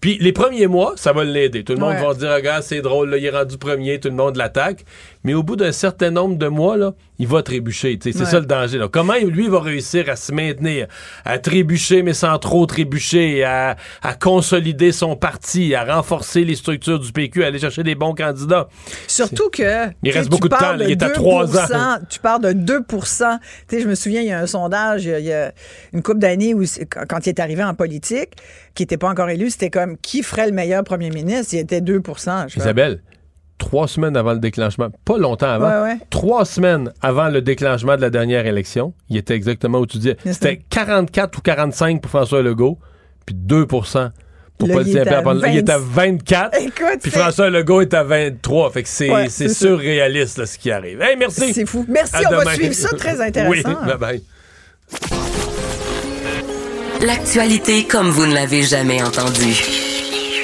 Puis les premiers mois, ça va l'aider. Tout le monde va se dire, regarde, c'est drôle, là, il est rendu premier, tout le monde l'attaque. Mais au bout d'un certain nombre de mois, là, il va trébucher. C'est ça le danger. Là. Comment lui va réussir à se maintenir, à trébucher, mais sans trop trébucher, à, à consolider son parti, à renforcer les structures du PQ, à aller chercher des bons candidats? Surtout que. Il reste beaucoup de temps. il est à trois ans. Tu parles de 2 sais, Je me souviens, il y a un sondage, il y a une couple d'années où, quand il est arrivé en politique, qui n'était pas encore élu, c'était comme qui ferait le meilleur premier ministre? Il était 2 Isabelle, trois semaines avant le déclenchement, pas longtemps avant, trois semaines avant le déclenchement de la dernière élection, il était exactement où tu disais. C'était 44 ou 45 pour François Legault, puis 2 pour Paul Saint-Pierre. Il était à 24, puis François Legault est à 23. Fait que c'est surréaliste ce qui arrive. Hey, merci. C'est fou. Merci, on va suivre ça, très intéressant. Oui, bye bye. L'actualité comme vous ne l'avez jamais entendue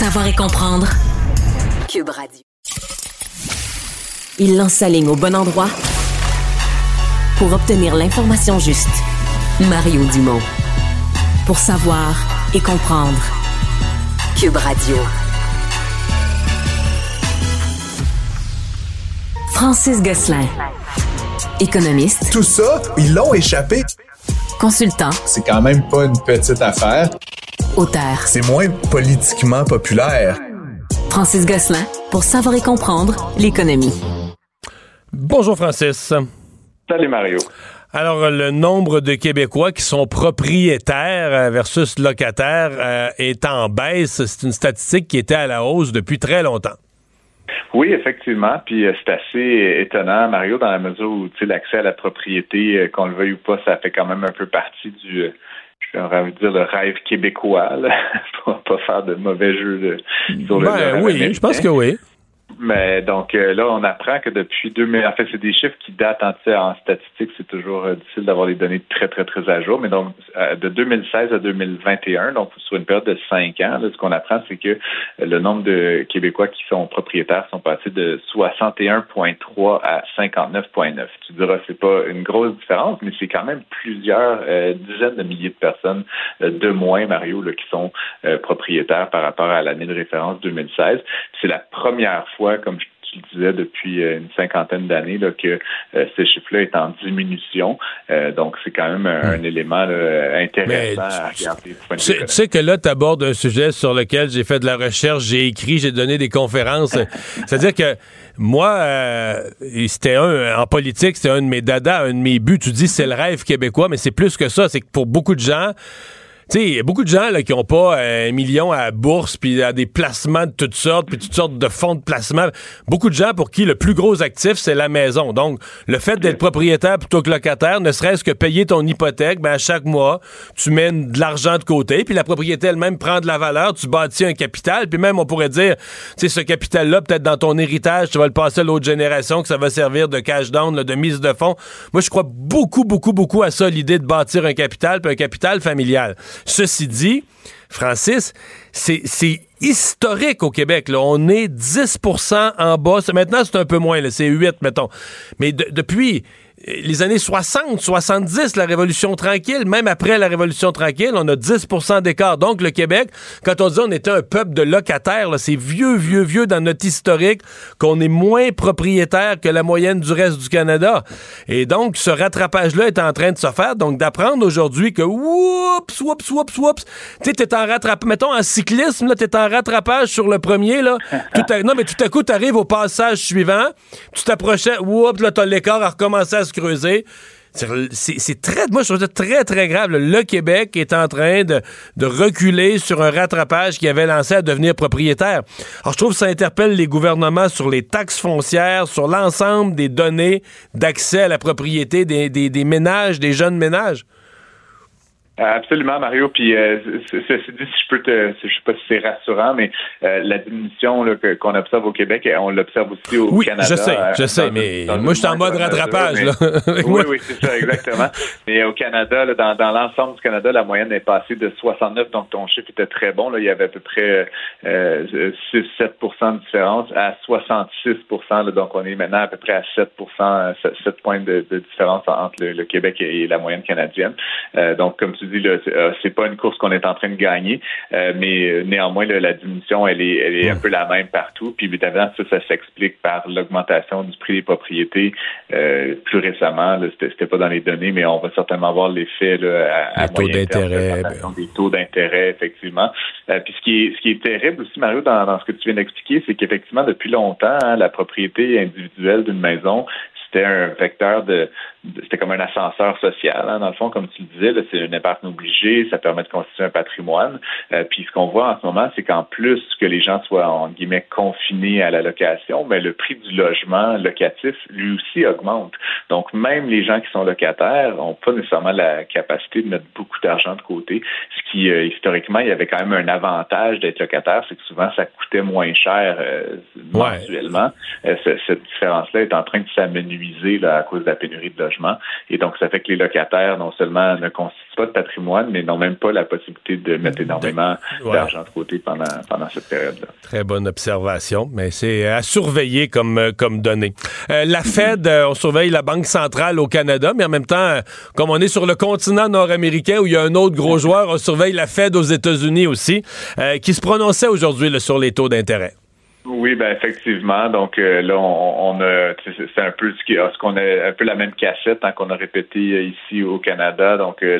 Savoir et comprendre. Cube Radio. Il lance sa ligne au bon endroit pour obtenir l'information juste. Mario Dumont. Pour savoir et comprendre. Cube Radio. Francis Gosselin. Économiste. Tout ça, ils l'ont échappé. Consultant. C'est quand même pas une petite affaire. Auteur. C'est moins politiquement populaire. Francis Gosselin, pour savoir et comprendre l'économie. Bonjour Francis. Salut Mario. Alors, le nombre de Québécois qui sont propriétaires euh, versus locataires euh, est en baisse. C'est une statistique qui était à la hausse depuis très longtemps. Oui, effectivement. Puis euh, c'est assez étonnant, Mario, dans la mesure où l'accès à la propriété, qu'on le veuille ou pas, ça fait quand même un peu partie du j'aurais envie de dire le rêve québécois, là, *laughs* pour pas faire de mauvais jeux de, sur le ben, Oui, je pense que oui. Mais donc euh, là, on apprend que depuis 2000, en fait, c'est des chiffres qui datent en, en statistique, c'est toujours euh, difficile d'avoir les données très, très, très à jour, mais donc euh, de 2016 à 2021, donc sur une période de cinq ans, ce qu'on apprend, c'est que le nombre de Québécois qui sont propriétaires sont passés de 61,3 à 59,9. Tu diras, c'est pas une grosse différence, mais c'est quand même plusieurs dizaines de milliers de personnes de moins, Mario, là, qui sont propriétaires par rapport à l'année de référence 2016. C'est la première fois comme je le disais depuis euh, une cinquantaine d'années, que euh, ce chiffre-là est en diminution. Euh, donc, c'est quand même un, hmm. élément intéressant à regarder. Tu, sais que là, tu abordes un sujet sur lequel j'ai fait de la recherche, j'ai écrit, j'ai donné des conférences. *laughs* C'est-à-dire que moi, c'était un, en politique, c'était un de mes dadas, un de mes buts. Tu dis c'est le rêve québécois, mais c'est plus que ça. C'est que pour beaucoup de gens, tu sais, il y a beaucoup de gens là, qui n'ont pas euh, un million à la bourse, puis à des placements de toutes sortes, puis toutes sortes de fonds de placement. Beaucoup de gens pour qui le plus gros actif, c'est la maison. Donc, le fait d'être propriétaire plutôt que locataire, ne serait-ce que payer ton hypothèque, ben, à chaque mois, tu mets de l'argent de côté, puis la propriété elle-même prend de la valeur, tu bâtis un capital, puis même, on pourrait dire, tu sais, ce capital-là, peut-être dans ton héritage, tu vas le passer à l'autre génération, que ça va servir de cash down, de mise de fonds. Moi, je crois beaucoup, beaucoup, beaucoup à ça, l'idée de bâtir un capital, puis un capital familial. Ceci dit, Francis, c'est historique au Québec. On est 10% en bas. Maintenant, c'est un peu moins. C'est 8, mettons. Mais depuis les années 60, 70, la Révolution tranquille, même après la Révolution tranquille, on a 10% d'écart. Donc, le Québec, quand on dit on était un peuple de locataires, c'est vieux, vieux, vieux dans notre historique qu'on est moins propriétaire que la moyenne du reste du Canada. Et donc, ce rattrapage-là est en train de se faire. Donc, d'apprendre aujourd'hui que, oups, oups, oups, oups, tu t'es en rattrapage, mettons, en cyclisme, là, t'es en rattrapage sur le premier, là. Non, mais tout à coup, t'arrives au passage suivant, tu t'approchais, oups, là, t'as l'écart à recommencer à se creuser. C'est très, moi, je trouve ça très, très grave. Le Québec est en train de, reculer sur un rattrapage qui avait lancé à devenir propriétaire. Alors, je trouve que ça interpelle les gouvernements sur les taxes foncières, sur l'ensemble des données d'accès à la propriété des ménages, des jeunes ménages. Absolument, Mario. Puis, euh, ceci dit, si je peux te, je sais pas si c'est rassurant, mais euh, la diminution qu'on observe au Québec, on l'observe aussi au oui, Canada. je sais, je sais, mais moi, je suis en mode rattrapage. *laughs* *laughs* oui, oui, c'est ça, exactement. mais au Canada, là, dans, dans l'ensemble du Canada, la moyenne est passée de 69, donc ton chiffre était très bon. Là, il y avait à peu près euh, 6-7% de différence à 66 là, donc on est maintenant à peu près à 7% 7 points de, de différence entre le, Québec et, la moyenne canadienne. Euh, donc, comme tu euh, c'est pas une course qu'on est en train de gagner, euh, mais euh, néanmoins, la diminution, elle est, elle est un peu la même partout. Puis évidemment, ça, ça s'explique par l'augmentation du prix des propriétés plus récemment. C'était pas dans les données, mais on va certainement voir l'effet à, taux d'intérêt, ben des taux d'intérêt, effectivement. puis ce qui est ce qui est terrible aussi, Mario, dans, ce que tu viens d'expliquer, c'est qu'effectivement, depuis longtemps, hein, la propriété individuelle d'une maison, c'était un vecteur de, c'était comme un ascenseur social, hein, dans le fond, comme tu le disais, c'est une épargne obligée, ça permet de constituer un patrimoine. Euh, puis ce qu'on voit en ce moment, c'est qu'en plus que les gens soient en guillemets confinés à la location, mais le prix du logement locatif lui aussi augmente. Donc même les gens qui sont locataires n'ont pas nécessairement la capacité de mettre beaucoup d'argent de côté. Ce qui euh, historiquement, il y avait quand même un avantage d'être locataire, c'est que souvent ça coûtait moins cher euh, mensuellement. cette différence-là est en train de s'amenuiser à cause de la pénurie de logement. Et donc, ça fait que les locataires, non seulement ne constituent pas de patrimoine, mais n'ont même pas la possibilité de mettre énormément d'argent de côté pendant, pendant cette période-là. Très bonne observation, mais c'est à surveiller comme, euh, comme données. Euh, la Fed, euh, on surveille la Banque centrale au Canada, mais en même temps, comme on est sur le continent nord-américain où il y a un autre gros joueur, on surveille la Fed aux États-Unis aussi, qui se prononçait aujourd'hui sur les taux d'intérêt. Oui, ben effectivement. Donc euh, là, on, on a, c'est un peu ce qui, ce qu'on a un peu la même cassette hein, qu'on a répété euh, ici au Canada. Donc euh,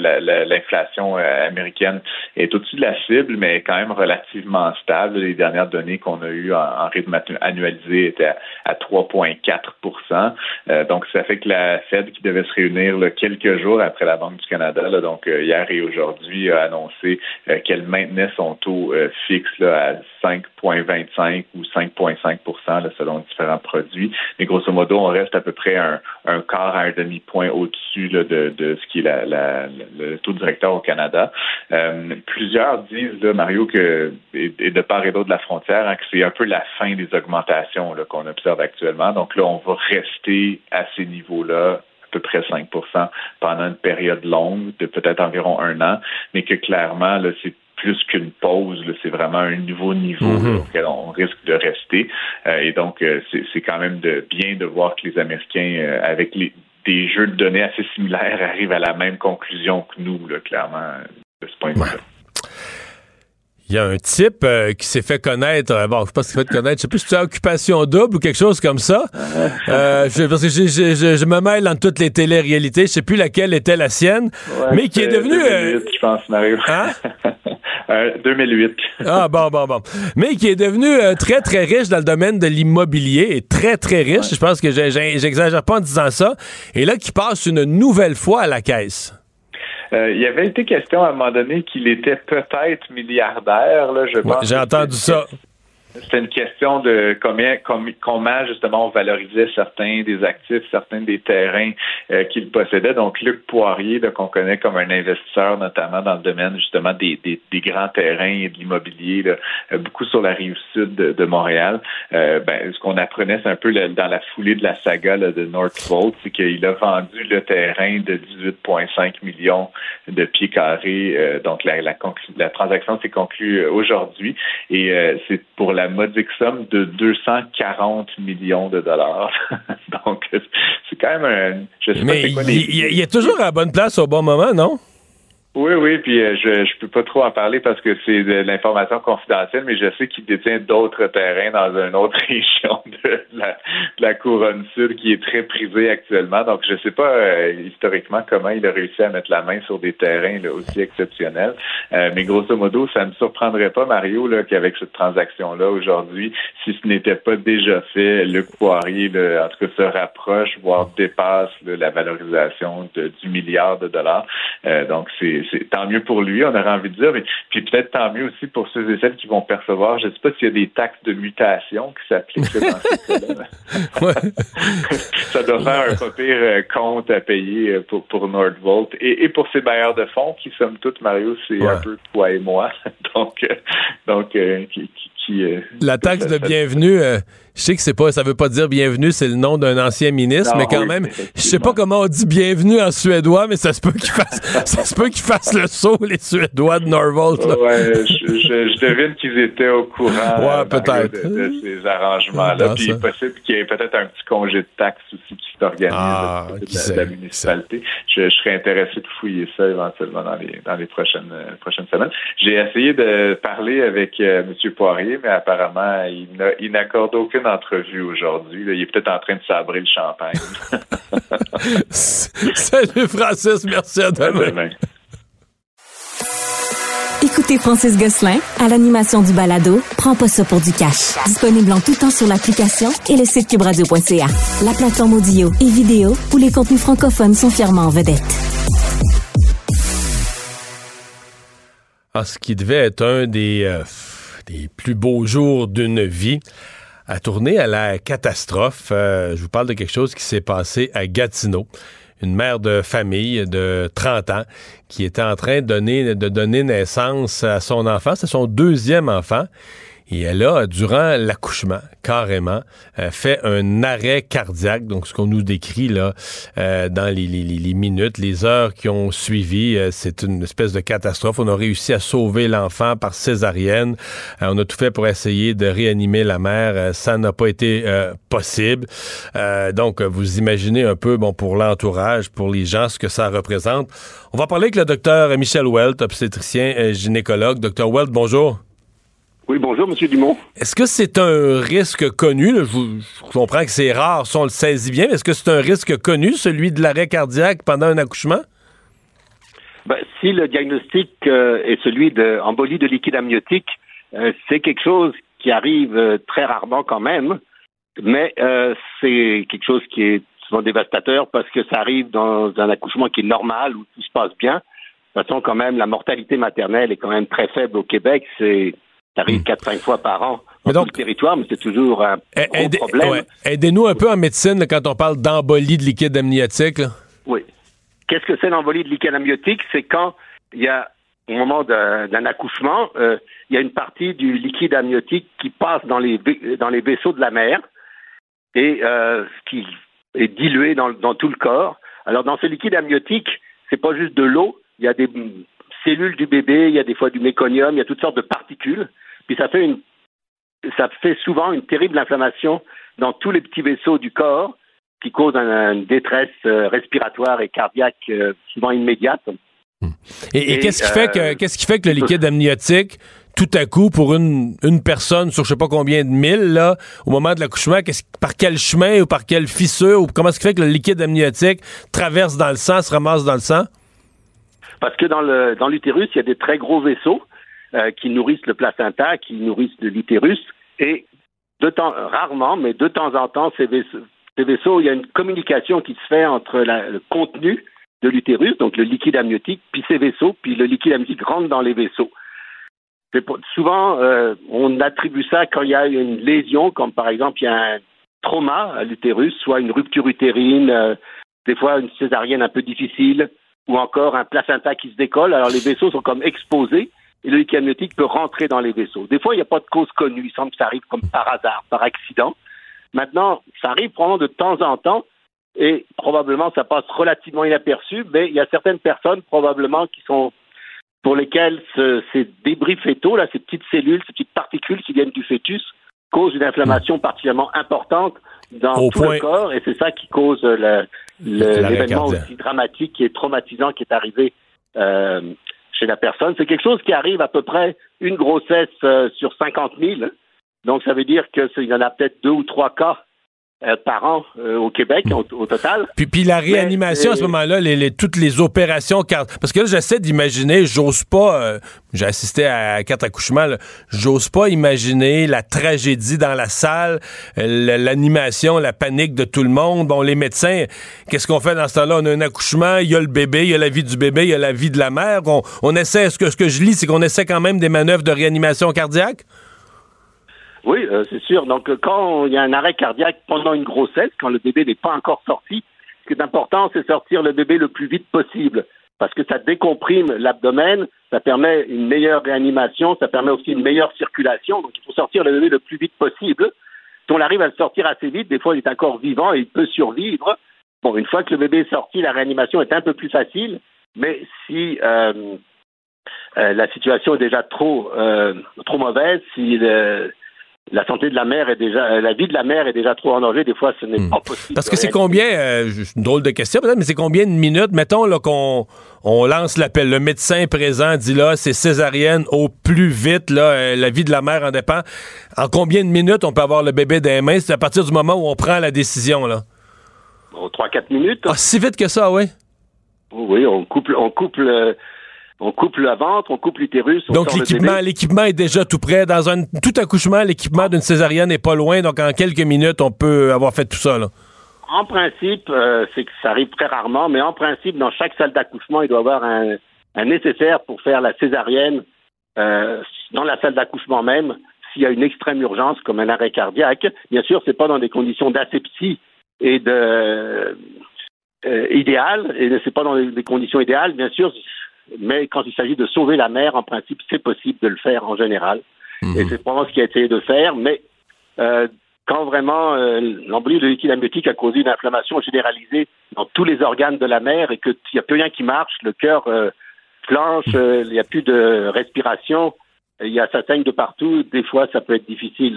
l'inflation américaine est au-dessus de la cible, mais quand même relativement stable. Les dernières données qu'on a eues en, rythme annualisé étaient à, 3,4% Donc ça fait que la Fed qui devait se réunir quelques jours après la Banque du Canada, là, donc hier et aujourd'hui, a annoncé qu'elle maintenait son taux fixe là, à 5,25 ou 5,5% selon différents produits. Mais grosso modo, on reste à peu près un, quart à un demi-point au-dessus de, ce qui est le taux directeur au Canada. Euh, plusieurs disent, Mario, que et, de part et d'autre de la frontière, hein, que c'est un peu la fin des augmentations qu'on observe actuellement. Donc là, on va rester à ces niveaux-là à peu près 5% pendant une période longue de peut-être environ un an, mais que clairement, là, c'est plus qu'une pause. C'est vraiment un nouveau niveau mhm. auquel on risque de rester. Euh, et donc, euh, c'est quand même de, bien de voir que les Américains, euh, avec des jeux de données assez similaires, arrivent à la même conclusion que nous, clairement, de ce point de vue il y a un type qui s'est fait connaître, bon, je sais pas ce qu'il fait connaître, je sais plus si as occupation double ou quelque chose comme ça. je, parce que je, me mêle dans toutes les télé-réalités, je sais plus laquelle était la sienne, mais qui est devenu... je pense, Mario. Hein? *laughs* 2008. ah, bon, bon, bon. Mais qui est devenu euh, très, très riche dans le domaine de l'immobilier et très, très riche. Je pense que j'exagère pas en disant ça. Et là, qui passe une nouvelle fois à la caisse. Euh, il y avait été question à un moment donné qu'il était peut-être milliardaire. Là, je J'ai entendu ça. C'était une question de combien, comment justement on valorisait certains des actifs, certains des terrains euh, qu'il possédait. Donc Luc Poirier, qu'on connaît comme un investisseur notamment dans le domaine justement des, des, des grands terrains et de l'immobilier, euh, beaucoup sur la rive sud de, Montréal. Euh, ben, ce qu'on apprenait, c'est un peu dans la foulée de la saga de Northvolt, c'est qu'il a vendu le terrain de 18,5 millions de pieds carrés. donc la, la, la transaction s'est conclue aujourd'hui et c'est pour la modique somme de 240 millions de dollars. *laughs* Donc, c'est quand même un. Je sais Mais pas il, il, il est toujours à la bonne place au bon moment, non? Oui, oui, puis euh, je je peux pas trop en parler parce que c'est de l'information confidentielle, mais je sais qu'il détient d'autres terrains dans une autre *laughs* région de la, de la couronne sud qui est très prisée actuellement. Donc, je sais pas euh, historiquement comment il a réussi à mettre la main sur des terrains là, aussi exceptionnels. Euh, mais grosso modo, ça ne me surprendrait pas, Mario, là, qu'avec cette transaction-là aujourd'hui, si ce n'était pas déjà fait, Luc Poirier, là, en tout cas, se rapproche, voire dépasse là, la valorisation de, du milliard de dollars. donc, c'est c'est tant mieux pour lui, on aurait envie de dire, mais puis peut-être tant mieux aussi pour ceux et celles qui vont percevoir. Je ne sais pas s'il y a des taxes de mutation qui s'appliquent dans ce cas-là. *laughs* *laughs* Ça doit faire un pas pire euh, compte à payer euh, pour, pour Nordvolt et, et pour ses bailleurs de fonds qui, somme toute, Mario, c'est un peu toi et moi. *laughs* Donc, euh, donc qui, qui, La taxe de bienvenue, je sais que c'est pas, ça veut pas dire bienvenue, c'est le nom d'un ancien ministre, mais quand même, je sais pas comment on dit bienvenue en suédois, mais ça se peut qu'il fasse, *laughs* ça se peut qu'ils fassent le saut, les Suédois de Norvolt. Ouais, je, je, je, devine qu'ils étaient au courant. Ouais, peut-être. De, de, ces arrangements-là. Puis il est possible qu'il y ait peut-être un petit congé de taxes aussi qui s'organise ah, de, de, la, municipalité. Je, je, serais intéressé de fouiller ça éventuellement dans les, dans les prochaines, euh, prochaines semaines. J'ai essayé de parler avec euh, M. Poirier, mais apparemment, il n'accorde aucune entrevue aujourd'hui. Il est peut-être en train de sabrer le champagne. *laughs* Salut Francis, merci à demain. À demain. Écoutez Francis Gosselin à l'animation du balado Prends pas ça pour du cash. Disponible en tout temps sur l'application et le site cubradio.ca. La plateforme audio et vidéo où les contenus francophones sont fièrement en vedette. Ah, ce qui devait être un des, euh, des plus beaux jours d'une vie a tourné à la catastrophe. Euh, je vous parle de quelque chose qui s'est passé à Gatineau une mère de famille de 30 ans qui était en train de donner, de donner naissance à son enfant. C'est son deuxième enfant. Et elle a, durant l'accouchement, carrément, euh, fait un arrêt cardiaque. Donc, ce qu'on nous décrit là euh, dans les, les, les, minutes, les heures qui ont suivi, euh, c'est une espèce de catastrophe. On a réussi à sauver l'enfant par césarienne. Euh, on a tout fait pour essayer de réanimer la mère. Euh, ça n'a pas été possible. donc, vous imaginez un peu, bon, pour l'entourage, pour les gens, ce que ça représente. On va parler avec le docteur Michel Welt, obstétricien gynécologue. Docteur Welt, bonjour. Oui, bonjour, M. Dumont. Est-ce que c'est un risque connu? Je, je, comprends que c'est rare si on le saisit bien, mais est-ce que c'est un risque connu, celui de l'arrêt cardiaque pendant un accouchement? Ben, si le diagnostic euh, est celui d'embolie de, de liquide amniotique, euh, c'est quelque chose qui arrive euh, très rarement quand même, mais c'est quelque chose qui est souvent dévastateur parce que ça arrive dans un accouchement qui est normal, où tout se passe bien. De toute façon, quand même, la mortalité maternelle est quand même très faible au Québec. C'est ça arrive 4-5 fois par an dans donc, tout le territoire, mais c'est toujours un gros problème. Ouais. Aidez-nous un peu en médecine là, quand on parle d'embolie de liquide amniotique. Là. Oui. Qu'est-ce que c'est l'embolie de liquide amniotique? C'est quand il y a, au moment d'un accouchement, euh, il y a une partie du liquide amniotique qui passe dans les, dans les vaisseaux de la mère et euh, qui est dilué dans, dans tout le corps. Alors, dans ce liquide amniotique, c'est pas juste de l'eau, il y a des cellules du bébé, il y a des fois du méconium, il y a toutes sortes de particules, puis ça fait une ça fait souvent une terrible inflammation dans tous les petits vaisseaux du corps qui cause une détresse euh, respiratoire et cardiaque euh, souvent immédiate. Et, et, et qu'est-ce qui euh, fait que qu'est-ce qui fait que le liquide amniotique tout à coup pour une, une personne sur je sais pas combien de mille là au moment de l'accouchement par quel chemin ou par quelle fissure ou comment est-ce qui fait que le liquide amniotique traverse dans le sang se ramasse dans le sang? Parce que dans le dans l'utérus, il y a des très gros vaisseaux euh, qui nourrissent le placenta, qui nourrissent l'utérus, et de temps rarement, mais de temps en temps, ces vaisseaux, il y a une communication qui se fait entre le contenu de l'utérus, donc le liquide amniotique, puis ces vaisseaux, puis le liquide amniotique rentre dans les vaisseaux. Pour, souvent, euh, on attribue ça quand il y a une lésion, comme par exemple il y a un trauma à l'utérus, soit une rupture utérine, euh, des fois une césarienne un peu difficile, ou encore un placenta qui se décolle. Alors les vaisseaux sont comme exposés et le liquide amniotique peut rentrer dans les vaisseaux. Des fois, il n'y a pas de cause connue. Il semble que ça arrive comme par hasard, par accident. Maintenant, ça arrive probablement de temps en temps et probablement ça passe relativement inaperçu, mais il y a certaines personnes probablement qui sont pour lesquelles ce, ces débris fétaux, là, ces petites cellules, ces petites particules qui viennent du fœtus, causent une inflammation particulièrement importante dans tout le corps et c'est ça qui cause l'événement aussi dramatique et traumatisant qui est arrivé euh, la personne. C'est quelque chose qui arrive à peu près une grossesse euh, sur 50 000. Donc, ça veut dire qu'il y en a peut-être deux ou trois cas euh, par an euh, au Québec au, total. Puis, puis la réanimation à ce moment-là, les, toutes les opérations, parce que là, j'essaie d'imaginer, j'ose pas, j'ai assisté à quatre accouchements, j'ose pas imaginer la tragédie dans la salle, l'animation, la panique de tout le monde. Bon, les médecins, qu'est-ce qu'on fait dans ce temps-là? On a un accouchement, il y a le bébé, il y a la vie du bébé, il y a la vie de la mère. On, on essaie, ce que, ce que je lis, c'est qu'on essaie quand même des manœuvres de réanimation cardiaque? Oui, euh, c'est sûr. Donc, euh, quand il y a un arrêt cardiaque pendant une grossesse, quand le bébé n'est pas encore sorti, ce qui est important, c'est sortir le bébé le plus vite possible parce que ça décomprime l'abdomen, ça permet une meilleure réanimation, ça permet aussi une meilleure circulation. Donc, il faut sortir le bébé le plus vite possible. Si on arrive à le sortir assez vite, des fois, il est encore vivant et il peut survivre. Bon, une fois que le bébé est sorti, la réanimation est un peu plus facile, mais si euh, la situation est déjà trop trop mauvaise, si la santé de la mère est déjà, euh, la vie de la mère est déjà trop en danger. Des fois, ce n'est hmm. pas possible. Parce que c'est combien, euh, une drôle de question peut-être, mais c'est combien de minutes, mettons là qu'on on lance l'appel, le médecin présent dit là, c'est césarienne au plus vite, là, euh, la vie de la mère en dépend. En combien de minutes on peut avoir le bébé dans les mains? C'est à partir du moment où on prend la décision là. Bon, 3-4 minutes. Ah, si vite que ça, oui. Oui, on couple, on couple on coupe le ventre, on coupe l'utérus. Donc l'équipement, l'équipement est déjà tout prêt. Dans un tout accouchement, l'équipement d'une césarienne n'est pas loin. Donc en quelques minutes, on peut avoir fait tout ça. En principe, euh, c'est que ça arrive très rarement, mais en principe, dans chaque salle d'accouchement, il doit y avoir un, nécessaire pour faire la césarienne euh, dans la salle d'accouchement même. S'il y a une extrême urgence comme un arrêt cardiaque, bien sûr, c'est pas dans des conditions d'asepsie et de euh, idéales, et c'est pas dans des conditions idéales. Bien sûr, mais quand il s'agit de sauver la mer, en principe, c'est possible de le faire en général. Mhm. Et c'est vraiment ce qu'il a essayé de faire. Mais euh, quand vraiment euh, l'embolie de liquide amniotique a causé une inflammation généralisée dans tous les organes de la mer et qu'il n'y a plus rien qui marche, le cœur euh, planche, mhm. euh, il n'y a plus de respiration, il y a ça saigne de partout. Des fois, ça peut être difficile.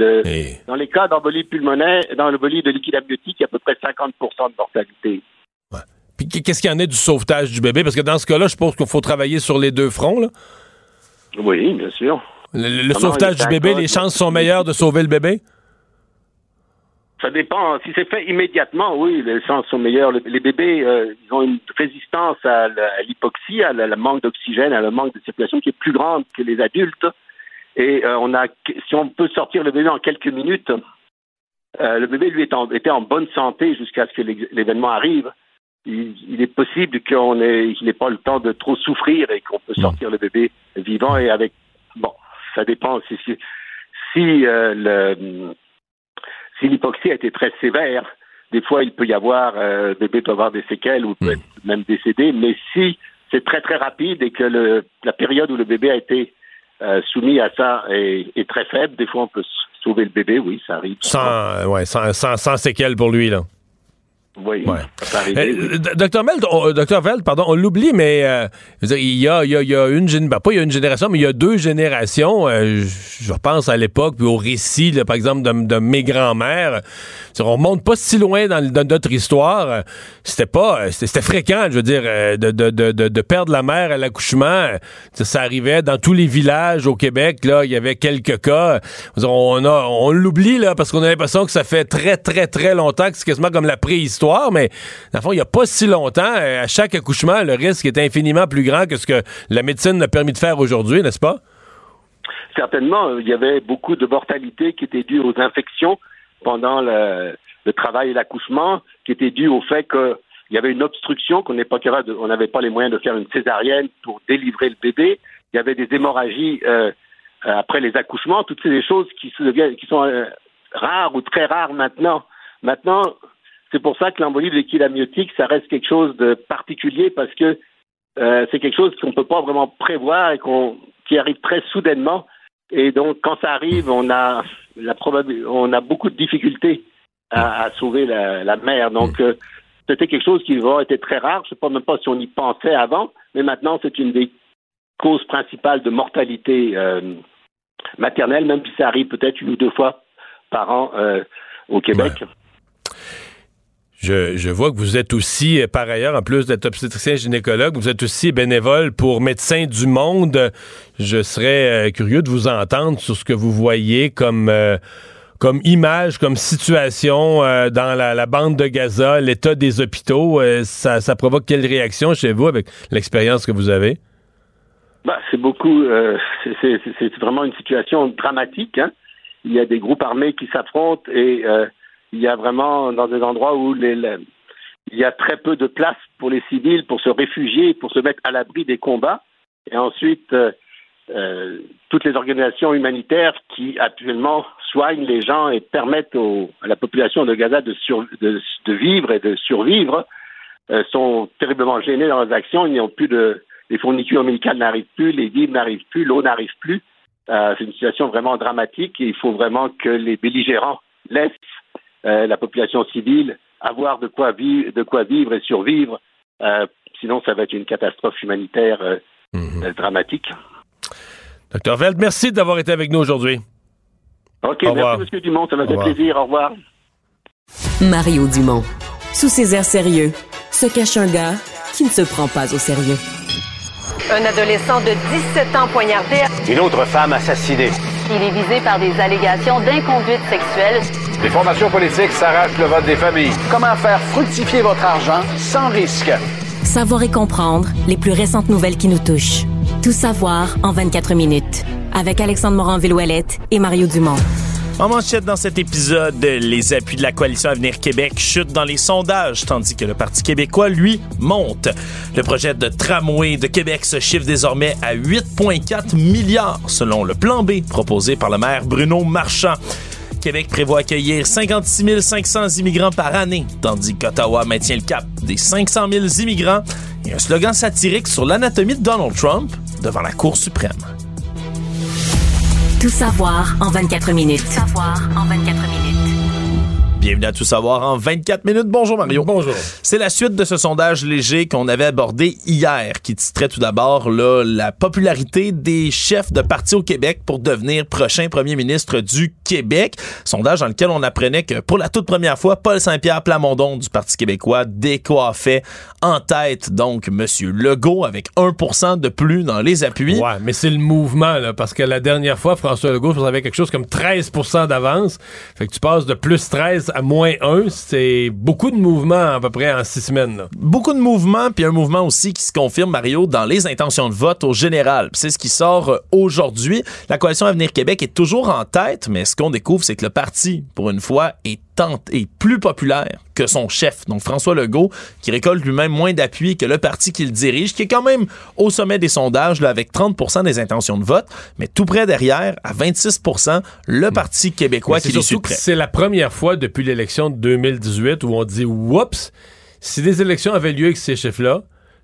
Dans les cas d'embolie pulmonaire, dans l'embolie de liquide amniotique, il y a à peu près 50% de mortalité. Puis qu'est-ce qu'il y en est du sauvetage du bébé? Parce que dans ce cas-là, je pense qu'il faut travailler sur les deux fronts. Là. Oui, bien sûr. Le, sauvetage du bébé, les chances sont meilleures de sauver le bébé? Ça dépend. Si c'est fait immédiatement, oui, les chances sont meilleures. Les bébés, euh, ils ont une résistance à l'hypoxie, à le manque d'oxygène, à le manque de circulation qui est plus grande que les adultes. Et euh, on a, si on peut sortir le bébé en quelques minutes, euh, le bébé lui était en bonne santé jusqu'à ce que l'événement arrive il, est possible qu'on ait, n'ait pas le temps de trop souffrir et qu'on peut sortir le bébé vivant et avec bon, ça dépend si si, si euh, le si l'hypoxie a été très sévère, des fois il peut y avoir euh, le bébé peut avoir des séquelles ou peut être même décédé, mais si c'est très très rapide et que le, la période où le bébé a été euh, soumis à ça est, est, très faible, des fois on peut sauver le bébé, oui, ça arrive. Sans, ouais, sans, sans, sans séquelles pour lui là. Oui, ça peut euh, Docteur Veld, pardon, on l'oublie, mais euh, il, y a, il, y a, il y a une génération, ben, pas il y a une génération, mais il y a deux générations. Euh, je repense à l'époque, puis au récit, par exemple, de, de mes grands-mères. On remonte pas si loin dans, dans notre histoire. C'était pas, c'était fréquent, je veux dire, de, de, de, de perdre la mère à l'accouchement. Ça arrivait dans tous les villages au Québec. Là, il y avait quelques cas. On, a, on l'oublie là parce qu'on a l'impression que ça fait très, très, très longtemps que c'est quasiment comme la préhistoire mais dans le fond, il n'y a pas si longtemps, euh, à chaque accouchement, le risque est infiniment plus grand que ce que la médecine a permis de faire aujourd'hui, n'est-ce pas? Certainement, il y avait beaucoup de mortalité qui était due aux infections pendant le, travail et l'accouchement, qui était due au fait qu'il y avait une obstruction, qu'on n'est pas capable on n'avait pas les moyens de faire une césarienne pour délivrer le bébé. Il y avait des hémorragies euh, euh, après les accouchements, toutes ces choses qui, qui sont rares ou très rares maintenant. Maintenant, c'est pour ça que l'embolie de amniotique, ça reste quelque chose de particulier parce que euh, c'est quelque chose qu'on ne peut pas vraiment prévoir et qu'on, qui arrive très soudainement. Et donc, quand ça arrive, on a, la on a beaucoup de difficultés à, sauver la, mère. Donc, euh, c'était quelque chose qui va être très rare. Je ne sais pas même pas si on y pensait avant, mais maintenant, c'est une des causes principales de mortalité euh, maternelle, même si ça arrive peut-être une ou deux fois par an au Québec. Je, vois que vous êtes aussi, euh, par ailleurs, en plus d'être obstétricien gynécologue, vous êtes aussi bénévole pour Médecins du Monde. Je serais euh, curieux de vous entendre sur ce que vous voyez comme, euh, comme image, comme situation dans la, bande de Gaza, l'état des hôpitaux. Ça, ça, provoque quelle réaction chez vous avec l'expérience que vous avez? Bah, c'est beaucoup, c'est vraiment une situation dramatique. Hein. Il y a des groupes armés qui s'affrontent et il y a vraiment dans des endroits où il y a très peu de place pour les civils pour se réfugier, pour se mettre à l'abri des combats. Et ensuite, euh, euh, toutes les organisations humanitaires qui actuellement soignent les gens et permettent à la population de Gaza de, vivre et de survivre euh, sont terriblement gênés dans leurs actions. Ils plus de, les fournitures médicales n'arrivent plus, les vivres n'arrivent plus, l'eau n'arrive plus. c'est une situation vraiment dramatique et il faut vraiment que les belligérants laissent euh, la population civile avoir de quoi, vivre, de quoi vivre et survivre. Euh, sinon, ça va être une catastrophe humanitaire euh, mhm. dramatique. Docteur Veld, merci d'avoir été avec nous aujourd'hui. OK, merci, M. Dumont. Ça m'a fait plaisir. Au revoir. Mario Dumont. Sous ses airs sérieux, se cache un gars qui ne se prend pas au sérieux. Un adolescent de 17 ans poignardé. Une autre femme assassinée. Il est visé par des allégations d'inconduite sexuelle. Les formations politiques s'arrachent le vote des familles. Comment faire fructifier votre argent sans risque? Savoir et comprendre les plus récentes nouvelles qui nous touchent. Tout savoir en 24 minutes. Avec Alexandre Morin-Villouellette et Mario Dumont. En manchette dans cet épisode, les appuis de la coalition Avenir Québec chutent dans les sondages, tandis que le Parti québécois, lui, monte. Le projet de tramway de Québec se chiffre désormais à 8,4 milliards, selon le plan B proposé par le maire Bruno Marchand. Québec prévoit accueillir 56 500 immigrants par année, tandis qu'Ottawa maintient le cap des 500 000 immigrants et un slogan satirique sur l'anatomie de Donald Trump devant la Cour suprême. Tout savoir en 24 minutes. Tout savoir en 24 minutes. Bienvenue à Tout savoir en 24 minutes. Bonjour Mario. Bonjour. C'est la suite de ce sondage léger qu'on avait abordé hier, qui titrait tout d'abord la popularité des chefs de parti au Québec pour devenir prochain premier ministre du Québec. Sondage dans lequel on apprenait que pour la toute première fois, Paul Saint-Pierre Plamondon du Parti québécois décoiffait en tête donc Monsieur Legault avec 1% de plus dans les appuis. Ouais, mais c'est le mouvement là, parce que la dernière fois François Legault vous avez quelque chose comme 13% d'avance. Fait que tu passes de plus 13 à moins 1, c'est beaucoup de mouvements à peu près en six semaines. Beaucoup de mouvements puis un mouvement aussi qui se confirme Mario dans les intentions de vote au général. C'est ce qui sort euh, aujourd'hui. La coalition Avenir Québec est toujours en tête, mais ce qu'on découvre c'est que le parti pour une fois est est plus populaire que son chef, donc François Legault, qui récolte lui-même moins d'appui que le parti qu'il dirige, qui est quand même au sommet des sondages là, avec 30% des intentions de vote, mais tout près derrière, à 26% le hmm. Parti québécois qui est près. C'est la première fois depuis l'élection de 2018 où on dit « Oups! » Si des élections avaient lieu avec ces chiffres-là,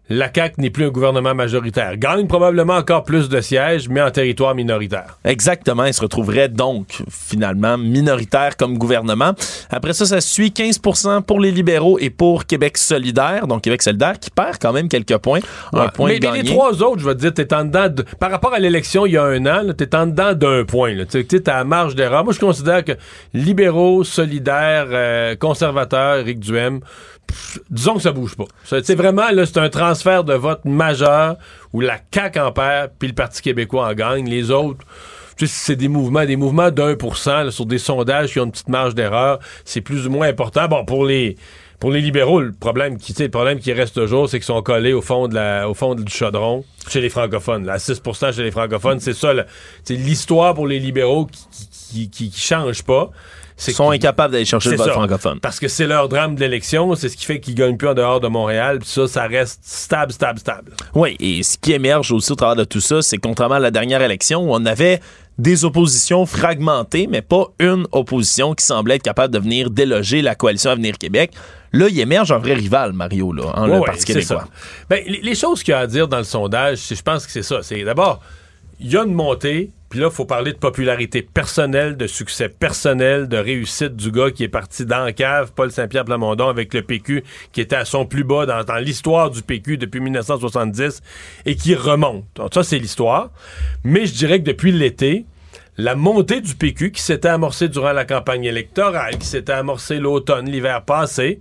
la CAQ n'est plus un gouvernement majoritaire. Gagne probablement encore plus de sièges, mais en territoire minoritaire. Exactement. Il se retrouverait donc finalement minoritaire comme gouvernement. Après ça, ça suit 15% pour les libéraux et pour Québec solidaire. Donc Québec solidaire qui perd quand même quelques points. Un point mais, les trois autres, je te dire, t'es en dedans de, par rapport à l'élection il y a un an, t'es en dedans d'un point. Tu sais, à la marge d'erreur. Moi, je considère que libéraux, solidaires, euh, conservateurs, Éric Duhem, disons que ça bouge pas. C'est vraiment là, c'est un transfert de vote majeur où la CAQ en perd puis le Parti québécois en gagne. Les autres, c'est des mouvements, des mouvements d'un pour cent sur des sondages qui ont une petite marge d'erreur. C'est plus ou moins important. Bon, pour les pour les libéraux, le problème qui, le problème qui reste toujours, c'est qu'ils sont collés au fond de la, au fond du chaudron chez les francophones. Là, 6% chez les francophones, c'est ça. C'est l'histoire pour les libéraux qui, qui, qui change pas. Sont incapables d'aller chercher le vote francophone. Parce que c'est leur drame de l'élection, c'est ce qui fait qu'ils gagnent plus en dehors de Montréal, puis ça, ça reste stable, stable, stable. Oui, et ce qui émerge aussi au travers de tout ça, c'est contrairement à la dernière élection où on avait des oppositions fragmentées, mais pas une opposition qui semblait être capable de venir déloger la coalition Avenir Québec. Là, il émerge un vrai rival, Mario, là, en le Parti québécois. Ben, les, choses qu'il y a à dire dans le sondage, je pense que c'est ça. C'est d'abord, il y a une montée, puis là, il faut parler de popularité personnelle, de succès personnel, de réussite du gars qui est parti dans cave, Paul Saint-Pierre Plamondon, avec le PQ, qui était à son plus bas dans, l'histoire du PQ depuis 1970 et qui remonte. Donc, ça, c'est l'histoire. Mais je dirais que depuis l'été, la montée du PQ qui s'était amorcée durant la campagne électorale, qui s'était amorcée l'automne, l'hiver passé,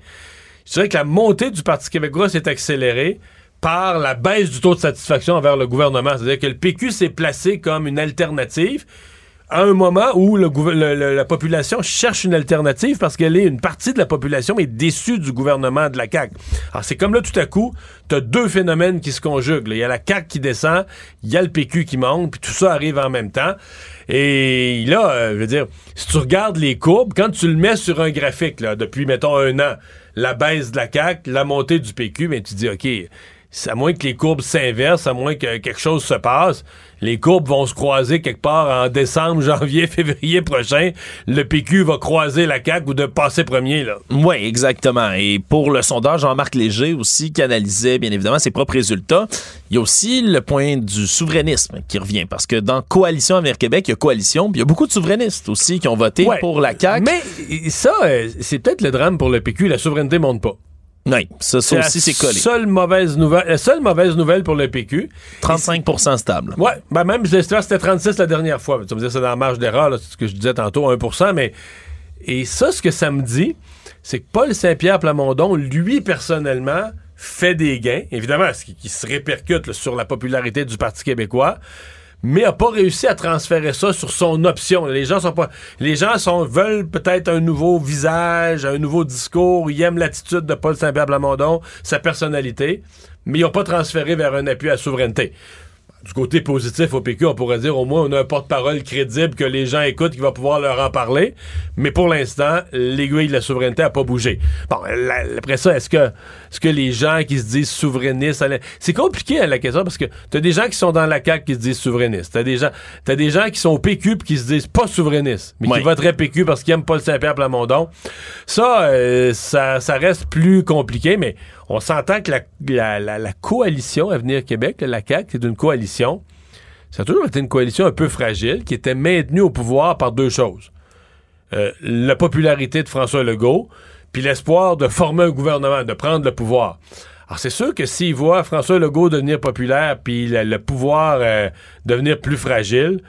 je dirais que la montée du Parti québécois s'est accélérée par la baisse du taux de satisfaction envers le gouvernement. C'est-à-dire que le PQ s'est placé comme une alternative à un moment où le, la population cherche une alternative parce qu'elle est une partie de la population est déçue du gouvernement de la CAQ. Alors c'est comme là tout à coup, tu as deux phénomènes qui se conjuguent. Il y a la CAQ qui descend, il y a le PQ qui monte, puis tout ça arrive en même temps. Et là, euh, je veux dire, si tu regardes les courbes, quand tu le mets sur un graphique là, depuis mettons un an, la baisse de la CAQ, la montée du PQ, ben, tu dis OK, à moins que les courbes s'inversent, à moins que quelque chose se passe, les courbes vont se croiser quelque part en décembre, *laughs* janvier, février prochain. Le PQ va croiser la CAQ ou de passer premier, là. Oui, exactement. Et pour le sondage, Jean-Marc Léger aussi, qui analysait bien évidemment ses propres résultats, il y a aussi le point du souverainisme qui revient. Parce que dans Coalition Avenir Québec, il y a Coalition, puis il y a beaucoup de souverainistes aussi qui ont voté pour la CAQ. Mais ça, euh, c'est peut-être le drame pour le PQ. La souveraineté monte pas. Oui, ça, aussi, c'est collé. Seule mauvaise nouvelle, la seule mauvaise nouvelle pour le PQ. 35% stable. Oui, ben même, c'était 36 la dernière fois. Tu me disais, c'est dans la marge d'erreur, c'est ce que je disais tantôt, 1% mais. Et ça, ce que ça me dit, c'est que Paul Saint-Pierre Plamondon, lui, personnellement, fait des gains. Évidemment, ce qui, se répercute sur la popularité du Parti québécois mais a pas réussi à transférer ça sur son option. Les gens sont pas, les gens sont, veulent peut-être un nouveau visage, un nouveau discours. Ils aiment l'attitude de Paul Saint-Pierre Blamondon, sa personnalité, mais ils n'ont pas transféré vers un appui à souveraineté du côté positif au PQ, on pourrait dire au moins on a un porte-parole crédible que les gens écoutent, qui va pouvoir leur en parler. Mais pour l'instant, l'aiguille de la souveraineté n'a pas bougé. Bon, après ça, est-ce que, est-ce que les gens qui se disent souverainistes, c'est compliqué à la question parce que t'as des gens qui sont dans la CAQ qui se disent souverainistes. T'as des gens, t'as des gens qui sont au PQ qui se disent pas souverainistes, mais qui voteraient PQ parce qu'ils aiment Paul Saint-Pierre Plamondon. Ça, euh, ça, ça reste plus compliqué, mais on s'entend que la, la, la, coalition Avenir Québec, la CAQ, c'est une coalition. Ça a toujours été une coalition un peu fragile qui était maintenue au pouvoir par deux choses. Euh, la popularité de François Legault, puis l'espoir de former un gouvernement, de prendre le pouvoir. Alors c'est sûr que s'il voit François Legault devenir populaire, puis le, pouvoir euh, devenir plus fragile,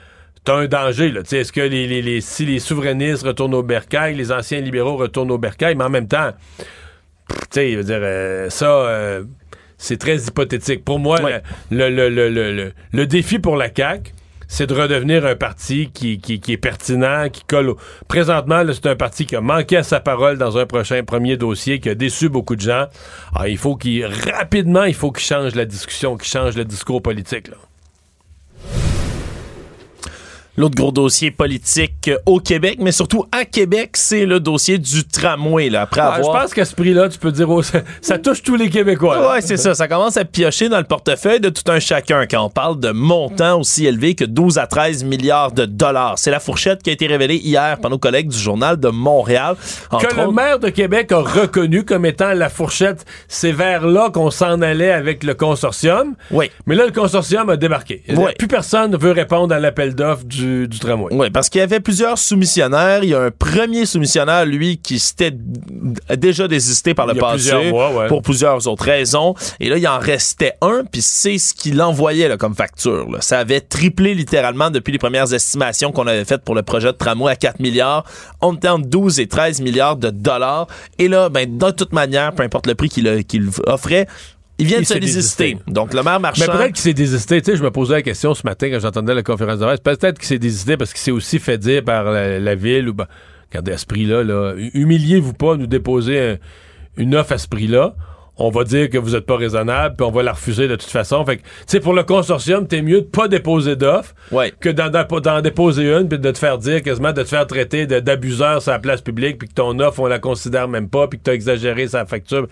t'as un danger. Là. Est-ce que si les souverainistes retournent au bercail, les anciens libéraux retournent au bercail, mais en même temps, tu sais, dire, euh, ça, euh, c'est très hypothétique. Pour moi, le, le, le, le, défi pour la CAQ, c'est de redevenir un parti qui, qui, qui est pertinent, qui colle. Au... Présentement, c'est un parti qui a manqué à sa parole dans un prochain premier dossier, qui a déçu beaucoup de gens. Alors, il faut qu'il rapidement, il faut qu'il change la discussion, qu'il change le discours politique. Là. L'autre gros dossier politique au Québec, mais surtout à Québec, c'est le dossier du tramway. Là, après Je pense qu'à ce prix-là, tu peux dire, oh, ça, touche tous les Québécois. Oui, c'est ça. Ça commence à piocher dans le portefeuille de tout un chacun quand on parle de montants aussi élevés que 12 à 13 milliards de dollars. C'est la fourchette qui a été révélée hier par nos collègues du Journal de Montréal. Que le maire de Québec a reconnu comme étant la fourchette, c'est vers là qu'on s'en allait avec le consortium. Oui. Mais là, le consortium a débarqué. Plus personne ne veut répondre à l'appel d'offre du du, tramway. Oui, parce qu'il y avait plusieurs soumissionnaires. Il y a un premier soumissionnaire, lui, qui s'était déjà désisté par le passé pour plusieurs autres raisons. Et là, il en restait un, puis c'est ce qu'il envoyait là, comme facture. Ça avait triplé littéralement depuis les premières estimations qu'on avait faites pour le projet de tramway à 4 milliards. On était entre 12 et 13 milliards de dollars. Et là, ben, de toute manière, peu importe le prix qu'il offrait, il vient de se désister. Donc, le maire marchand... Mais peut-être qu'il s'est désisté. Tu sais, je me posais la question ce matin quand j'entendais la conférence de presse. Peut-être qu'il s'est désisté parce qu'il s'est aussi fait dire par la, ville ou... Ben, regardez, à ce prix-là, là, humiliez-vous pas nous déposer une offre à ce prix-là on va dire que vous n'êtes pas raisonnable, puis on va la refuser de toute façon. Fait que, tu sais, pour le consortium, t'es mieux de pas déposer d'offre que d'en déposer une, puis de te faire dire quasiment, de te faire traiter d'abuseur sur la place publique, puis que ton offre, on la considère même pas, puis que t'as exagéré sa facture.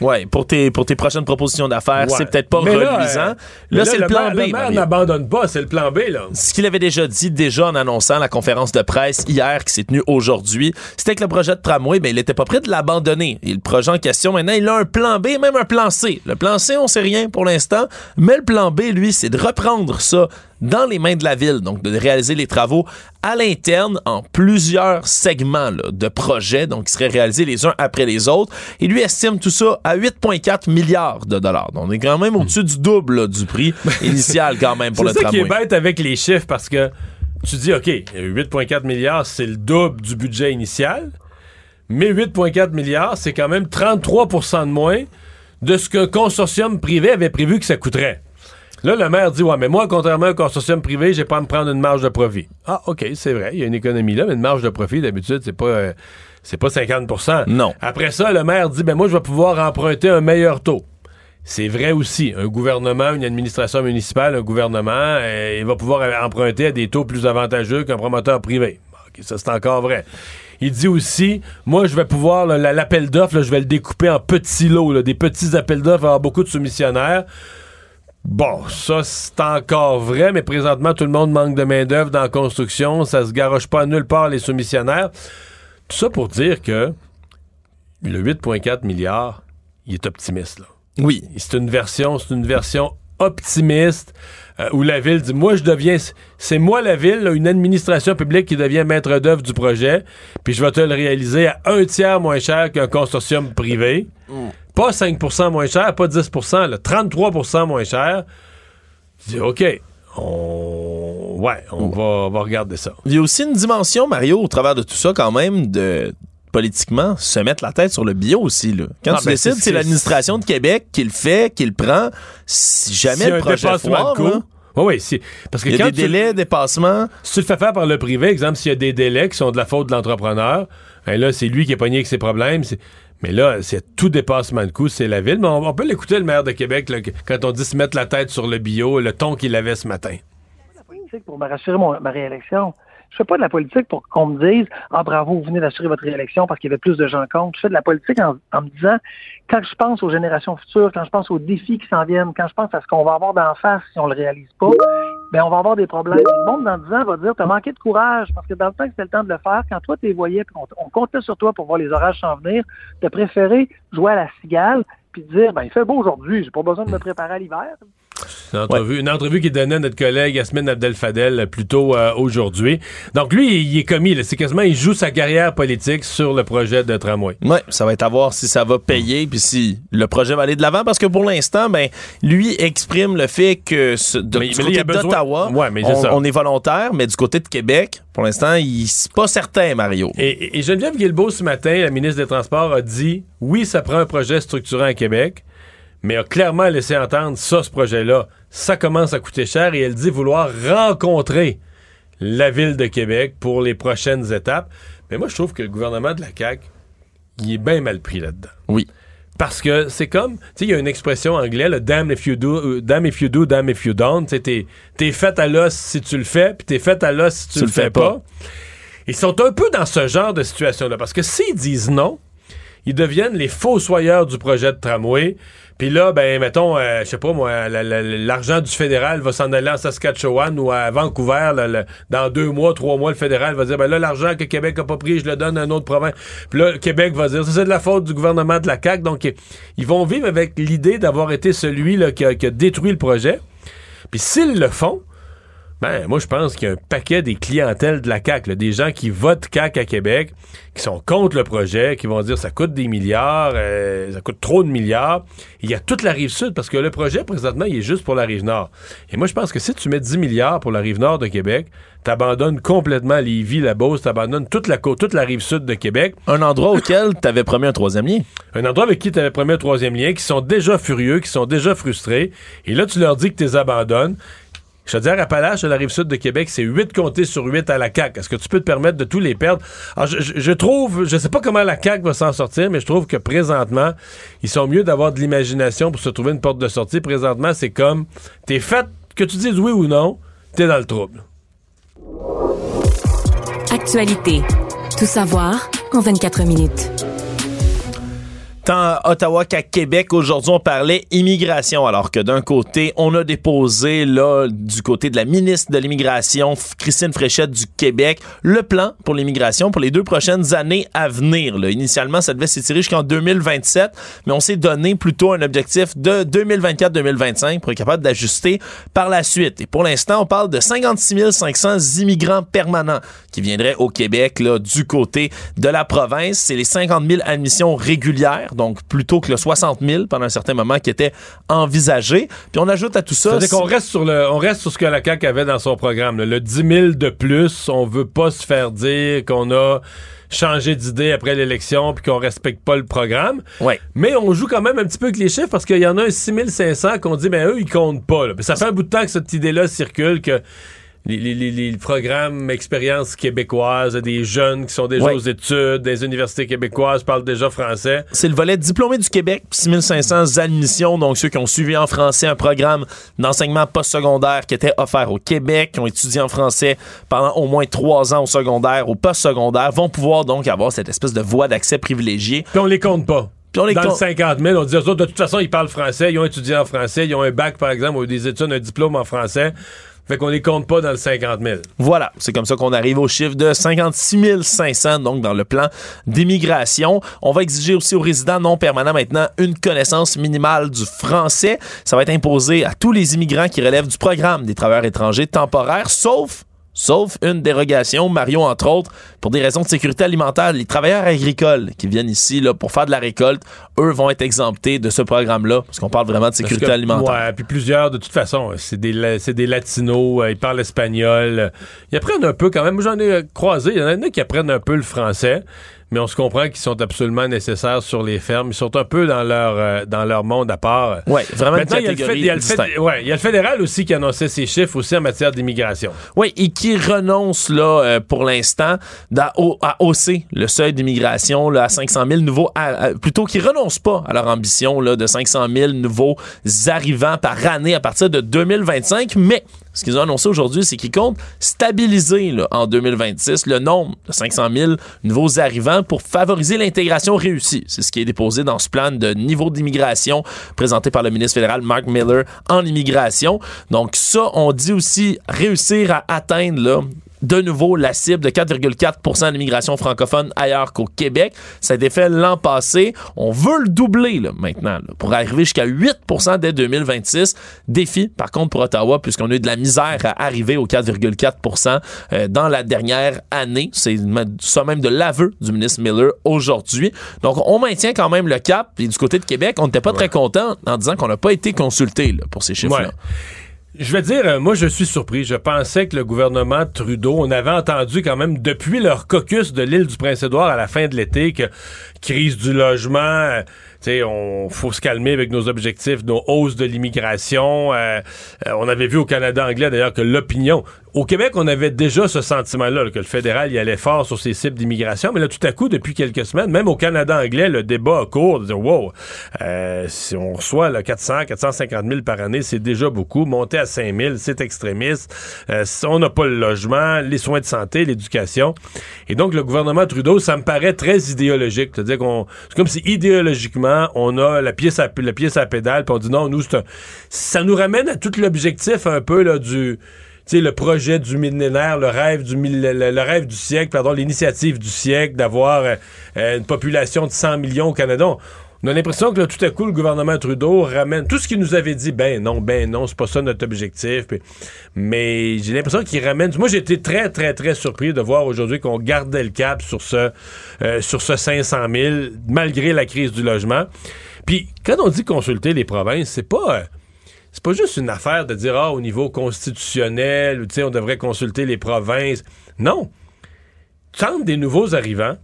Ouais, pour tes, pour tes prochaines propositions d'affaires, c'est peut-être pas reluisant. Là, c'est le, plan B. Le maire n'abandonne pas, c'est le plan B, là. Ce qu'il avait déjà dit, déjà en annonçant la conférence de presse hier, qui s'est tenue aujourd'hui, c'était que le projet de tramway, ben, il était pas prêt de l'abandonner. Et le projet en question, maintenant, il a un plan B même un plan C. Le plan C, on sait rien pour l'instant, mais le plan B, lui, c'est de reprendre ça dans les mains de la ville, donc de réaliser les travaux à l'interne en plusieurs segments de projets, donc qui seraient réalisés les uns après les autres. Et lui estime tout ça à 8,4 milliards de dollars. Donc on est quand même au-dessus du double du prix *laughs* initial quand même pour le tramway. C'est ça qui est bête avec les chiffres parce que tu dis, OK, 8,4 milliards, c'est le double du budget initial. Mais 8,4 milliards, c'est quand même 33% de moins de ce qu'un consortium privé avait prévu que ça coûterait. Là, le maire dit Ouais, mais moi, contrairement à un consortium privé, j'ai pas à me prendre une marge de profit. Ah, OK, c'est vrai, il y a une économie là, mais une marge de profit, d'habitude, c'est pas. euh, c'est pas 50% Non. Après ça, le maire dit ben moi, je vais pouvoir emprunter un meilleur taux. C'est vrai aussi. Un gouvernement, une administration municipale, un gouvernement, euh, il va pouvoir emprunter à des taux plus avantageux qu'un promoteur privé. OK, ça, c'est encore vrai. Il dit aussi, moi, je vais pouvoir, l'appel d'offres, je vais le découper en petits lots, là, des petits appels d'offres, avoir beaucoup de soumissionnaires. Bon, ça, c'est encore vrai, mais présentement, tout le monde manque de main-d'œuvre dans la construction. Ça se garoche pas nulle part, les soumissionnaires. Tout ça pour dire que le 8,4 milliards, il est optimiste, là. Oui. C'est une version, c'est une version optimiste euh, où la ville dit moi je deviens c'est moi la ville là, une administration publique qui devient maître d'œuvre du projet puis je vais te le réaliser à un tiers moins cher qu'un consortium privé. Pas 5% moins cher pas 10% là, 33% moins cher. Tu dis ok on ouais on va, on va regarder ça. Il y a aussi une dimension, Mario, au travers de tout ça, quand même, de politiquement, se mettre la tête sur le bio aussi. Là. Quand Ah, tu ben, décides, c'est- l'administration de Québec qui le fait, qui le prend. Si jamais S'il y a le un projet dépassement foire, de coût, là, oui, oui, c'est parce que il y a quand des tu- délais, dépassements. Si tu le fais faire par le privé, exemple, s'il y a des délais qui sont de la faute de l'entrepreneur, ben là, c'est lui qui est pogné avec ses problèmes. Mais là, c'est tout dépassement de coût, c'est la ville. Mais on, on peut l'écouter, le maire de Québec, là, quand on dit se mettre la tête sur le bio, le ton qu'il avait ce matin. politique pour me rassurer mon- ma réélection. Je fais pas de la politique pour qu'on me dise Ah bravo, vous venez d'assurer votre réélection parce qu'il y avait plus de gens contre. Je fais de la politique en, me disant quand je pense aux générations futures, quand je pense aux défis qui s'en viennent, quand je pense à ce qu'on va avoir d'en face si on le réalise pas, ben on va avoir des problèmes. Le monde dans 10 ans va dire T'as manqué de courage parce que dans le temps que c'était le temps de le faire, quand toi tu les voyais on, on comptait sur toi pour voir les orages s'en venir, t'as préféré jouer à la cigale puis dire ben il fait beau aujourd'hui, j'ai pas besoin de me préparer à l'hiver. Une entrevue, une entrevue qu'il donnait à notre collègue Yasmine Abdel-Fadel euh, plus tôt euh, aujourd'hui. Donc lui, il est commis. C'est quasiment, il joue sa carrière politique sur le projet de tramway. Oui, ça va être à voir si ça va payer puis si le projet va aller de l'avant parce que pour l'instant, ben lui exprime le fait que ce- de, Mais- du mais côté d'Ottawa, Ouais, on, est volontaire, mais du côté de Québec, pour l'instant, il c'est pas certain, Mario. Et, et- et Geneviève Guilbeault, ce matin, la ministre des Transports, a dit oui, ça prend un projet structurant à Québec, mais a clairement laissé entendre ça, ce projet-là, ça commence à coûter cher et elle dit vouloir rencontrer la ville de Québec pour les prochaines étapes. Mais moi, je trouve que le gouvernement de la CAQ, il est bien mal pris là-dedans. Oui. Parce que c'est comme, tu sais, il y a une expression anglaise, le damn if you do, euh, damn if you do, damn if you don't. Tu sais, T'es t'es fait à l'os si tu le fais, puis t'es fait à l'os si tu, le fais pas. Ils sont un peu dans ce genre de situation-là. Parce que s'ils disent non, ils deviennent les fossoyeurs du projet de tramway. Puis là, ben, mettons, euh, je sais pas moi, la- la- l'argent du fédéral va s'en aller en Saskatchewan ou à Vancouver. là, dans deux mois, trois mois, le fédéral va dire, ben là, l'argent que Québec a pas pris, je le donne à une autre province. Puis là, Québec va dire, ça c'est de la faute du gouvernement de la CAQ. Donc, ils- ils vont vivre avec l'idée d'avoir été celui là, qui, a, qui a détruit le projet. Puis s'ils le font, ben, moi, je pense qu'il y a un paquet des clientèles de la CAQ, là, des gens qui votent CAQ à Québec, qui sont contre le projet, qui vont dire ça coûte des milliards, euh, ça coûte trop de milliards. Il y a toute la rive sud, parce que le projet, présentement, il est juste pour la rive nord. Et moi, je pense que si tu mets 10 milliards pour la rive nord de Québec, t'abandonnes complètement Lévis, la Beauce, t'abandonnes toute la côte, toute la rive sud de Québec. Un endroit auquel t'avais promis un troisième lien. Un endroit avec qui tu avais promis un troisième lien, qui sont déjà furieux, qui sont déjà frustrés. Et là, tu leur dis que tu les abandonnes. Je te dis, à Appalaches, à la rive sud de Québec, c'est 8 comtés sur 8 à la CAQ. Est-ce que tu peux te permettre de tous les perdre? Alors, je, je- je trouve, je sais pas comment la CAQ va s'en sortir, mais je trouve que présentement, ils sont mieux d'avoir de l'imagination pour se trouver une porte de sortie. Présentement, c'est comme, t'es fait, que tu dises oui ou non, t'es dans le trouble. Actualité. Tout savoir en 24 minutes. Tant à Ottawa qu'à Québec, aujourd'hui, on parlait immigration, alors que d'un côté, on a déposé, là, du côté de la ministre de l'Immigration, Christine Fréchette du Québec, le plan pour l'immigration pour les deux prochaines années à venir. Initialement, ça devait s'étirer jusqu'en 2027, mais on s'est donné plutôt un objectif de 2024-2025 pour être capable d'ajuster par la suite. Et pour l'instant, on parle de 56 500 immigrants permanents qui viendraient au Québec, là, du côté de la province. C'est les 50 000 admissions régulières donc plutôt que le 60 000 pendant un certain moment qui était envisagé. Puis on ajoute à tout ça... C'est qu'on reste sur le, on reste sur ce que la CAQ avait dans son programme. Le 10 000 de plus, on veut pas se faire dire qu'on a changé d'idée après l'élection puis qu'on respecte pas le programme. Ouais. Mais on joue quand même un petit peu avec les chiffres parce qu'il y en a un 6500 qu'on dit, ben eux, ils comptent pas. Là. Ça fait un bout de temps que cette idée-là circule que les, les, programmes expériences québécoises, des jeunes qui sont déjà Ouais. aux études, des universités québécoises, parlent déjà français. C'est le volet diplômé du Québec, 6500 admissions, donc ceux qui ont suivi en français un programme d'enseignement postsecondaire qui était offert au Québec, qui ont étudié en français pendant au moins trois ans au secondaire, au postsecondaire, vont pouvoir donc avoir cette espèce de voie d'accès privilégiée. Puis on les compte pas. Puis on les Dans compte- 50 000, on dit eux autres, de toute façon, ils parlent français, ils ont étudié en français, ils ont un bac, par exemple, ou des études, un diplôme en français. Fait qu'on les compte pas dans le 50 000. Voilà, c'est comme ça qu'on arrive au chiffre de 56 500, donc dans le plan d'immigration. On va exiger aussi aux résidents non permanents maintenant une connaissance minimale du français. Ça va être imposé à tous les immigrants qui relèvent du programme des travailleurs étrangers temporaires, sauf Sauf une dérogation, Mario entre autres, pour des raisons de sécurité alimentaire. Les travailleurs agricoles qui viennent ici là, pour faire de la récolte, eux vont être exemptés de ce programme-là, parce qu'on parle vraiment de sécurité que, alimentaire. Ouais, puis plusieurs, de toute façon, c'est des, c'est des latinos, euh, ils parlent espagnol. Ils apprennent un peu quand même. Moi, j'en ai euh, croisé. Il y en a qui apprennent un peu le français, mais on se comprend qu'ils sont absolument nécessaires sur les fermes. Ils sont un peu dans leur, euh, dans leur monde à part. Ouais, vraiment une Maintenant, il y a le catégorie fait- il y a le fait- distincte. ouais, il y a le fédéral aussi qui annonçait ses chiffres aussi en matière d'immigration. Oui, et qui renonce là euh, pour l'instant à hausser le seuil d'immigration à 500 000 nouveaux, à- à- plutôt qu'ils renoncent pas à leur ambition là, de 500 000 nouveaux arrivants par année à partir de 2025, mais ce qu'ils ont annoncé aujourd'hui, c'est qu'ils comptent stabiliser en 2026 le nombre de 500 000 nouveaux arrivants pour favoriser l'intégration réussie. C'est ce qui est déposé dans ce plan de niveau d'immigration présenté par le ministre fédéral Mark Miller en immigration. Donc ça, on dit aussi réussir à atteindre de nouveau la cible de 4,4% d'immigration francophone ailleurs qu'au Québec. Ça a été fait l'an passé. On veut le doubler là, maintenant là, pour arriver jusqu'à 8% dès 2026. Défi, par contre, pour Ottawa, puisqu'on a eu de la misère à arriver au 4,4% euh, dans la dernière année. C'est ça même de l'aveu du ministre Miller aujourd'hui. Donc, on maintient quand même le cap. Et du côté de Québec, on n'était pas très content en disant qu'on n'a pas été consulté pour ces chiffres-là. Ouais. Je vais dire, euh, moi, je suis surpris. Je pensais que le gouvernement Trudeau, on avait entendu quand même depuis leur caucus de l'île du Prince-Édouard à la fin de l'été que crise du logement, euh, tu on faut se calmer avec nos objectifs, nos hausses de l'immigration. Euh, on avait vu au Canada anglais d'ailleurs que l'opinion. Au Québec, on avait déjà ce sentiment-là, là, que le fédéral y allait fort sur ses cibles d'immigration, mais là, tout à coup, depuis quelques semaines, même au Canada anglais, le débat a cours de dire wow, euh, si on reçoit là, 400, 450 000 par année, c'est déjà beaucoup. Monter à 5 000, c'est extrémiste. Euh, on n'a pas le logement, les soins de santé, l'éducation. Et donc, le gouvernement Trudeau, ça me paraît très idéologique. C'est-à-dire qu'on, c'est comme si idéologiquement, on a la pièce à, la pièce à pédale, puis on dit non, nous, un- ça nous ramène à tout l'objectif un peu là, du sais, le projet du millénaire, le rêve du, le, le rêve du siècle, pardon, l'initiative du siècle d'avoir euh, euh, une population de 100 millions au Canada. On, a l'impression que là, tout à coup, le gouvernement Trudeau ramène tout ce qu'il nous avait dit. Ben non, ben non, c'est pas ça notre objectif. Mais j'ai l'impression qu'il ramène. Moi, j'ai été très, très, très surpris de voir aujourd'hui qu'on gardait le cap sur ce, euh, sur ce 500 000, malgré la crise du logement. Puis, quand on dit consulter les provinces, c'est pas. C'est pas juste une affaire de dire, ah, au niveau constitutionnel, ou tu sais, on devrait consulter les provinces. Non. Quand des nouveaux arrivants,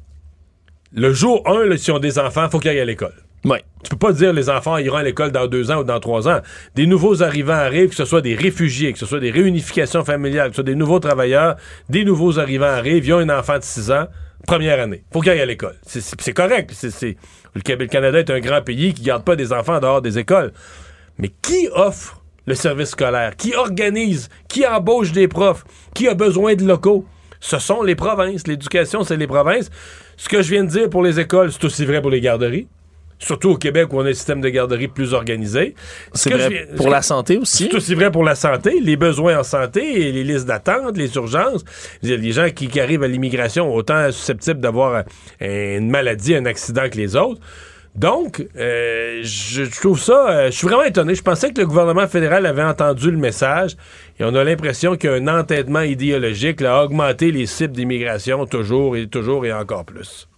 le jour 1, là, s'ils ont des enfants, il faut qu'ils aillent à l'école. Ouais. Tu peux pas dire les enfants iront à l'école dans deux ans ou dans trois ans. Des nouveaux arrivants arrivent, que ce soit des réfugiés, que ce soit des réunifications familiales, que ce soit des nouveaux travailleurs, des nouveaux arrivants arrivent, ils ont un enfant de 6 ans, première année. Faut qu'ils aillent à l'école. C'est- correct. Le Canada est un grand pays qui garde pas des enfants en dehors des écoles. Mais qui offre le service scolaire? Qui organise? Qui embauche des profs? Qui a besoin de locaux? Ce sont les provinces. L'éducation, c'est les provinces. Ce que je viens de dire pour les écoles, c'est aussi vrai pour les garderies. Surtout au Québec où on a un système de garderie plus organisé. Ce C'est vrai je pour ce la santé aussi. C'est aussi vrai pour la santé, les besoins en santé, et les listes d'attente, les urgences. Je veux dire, Les gens qui, qui arrivent à l'immigration autant susceptibles d'avoir une maladie, un accident que les autres. Donc, euh, je, trouve ça, euh, je suis vraiment étonné. Je pensais que le gouvernement fédéral avait entendu le message et on a l'impression qu'il entêtement idéologique là, à augmenter les cibles d'immigration toujours et toujours et encore plus.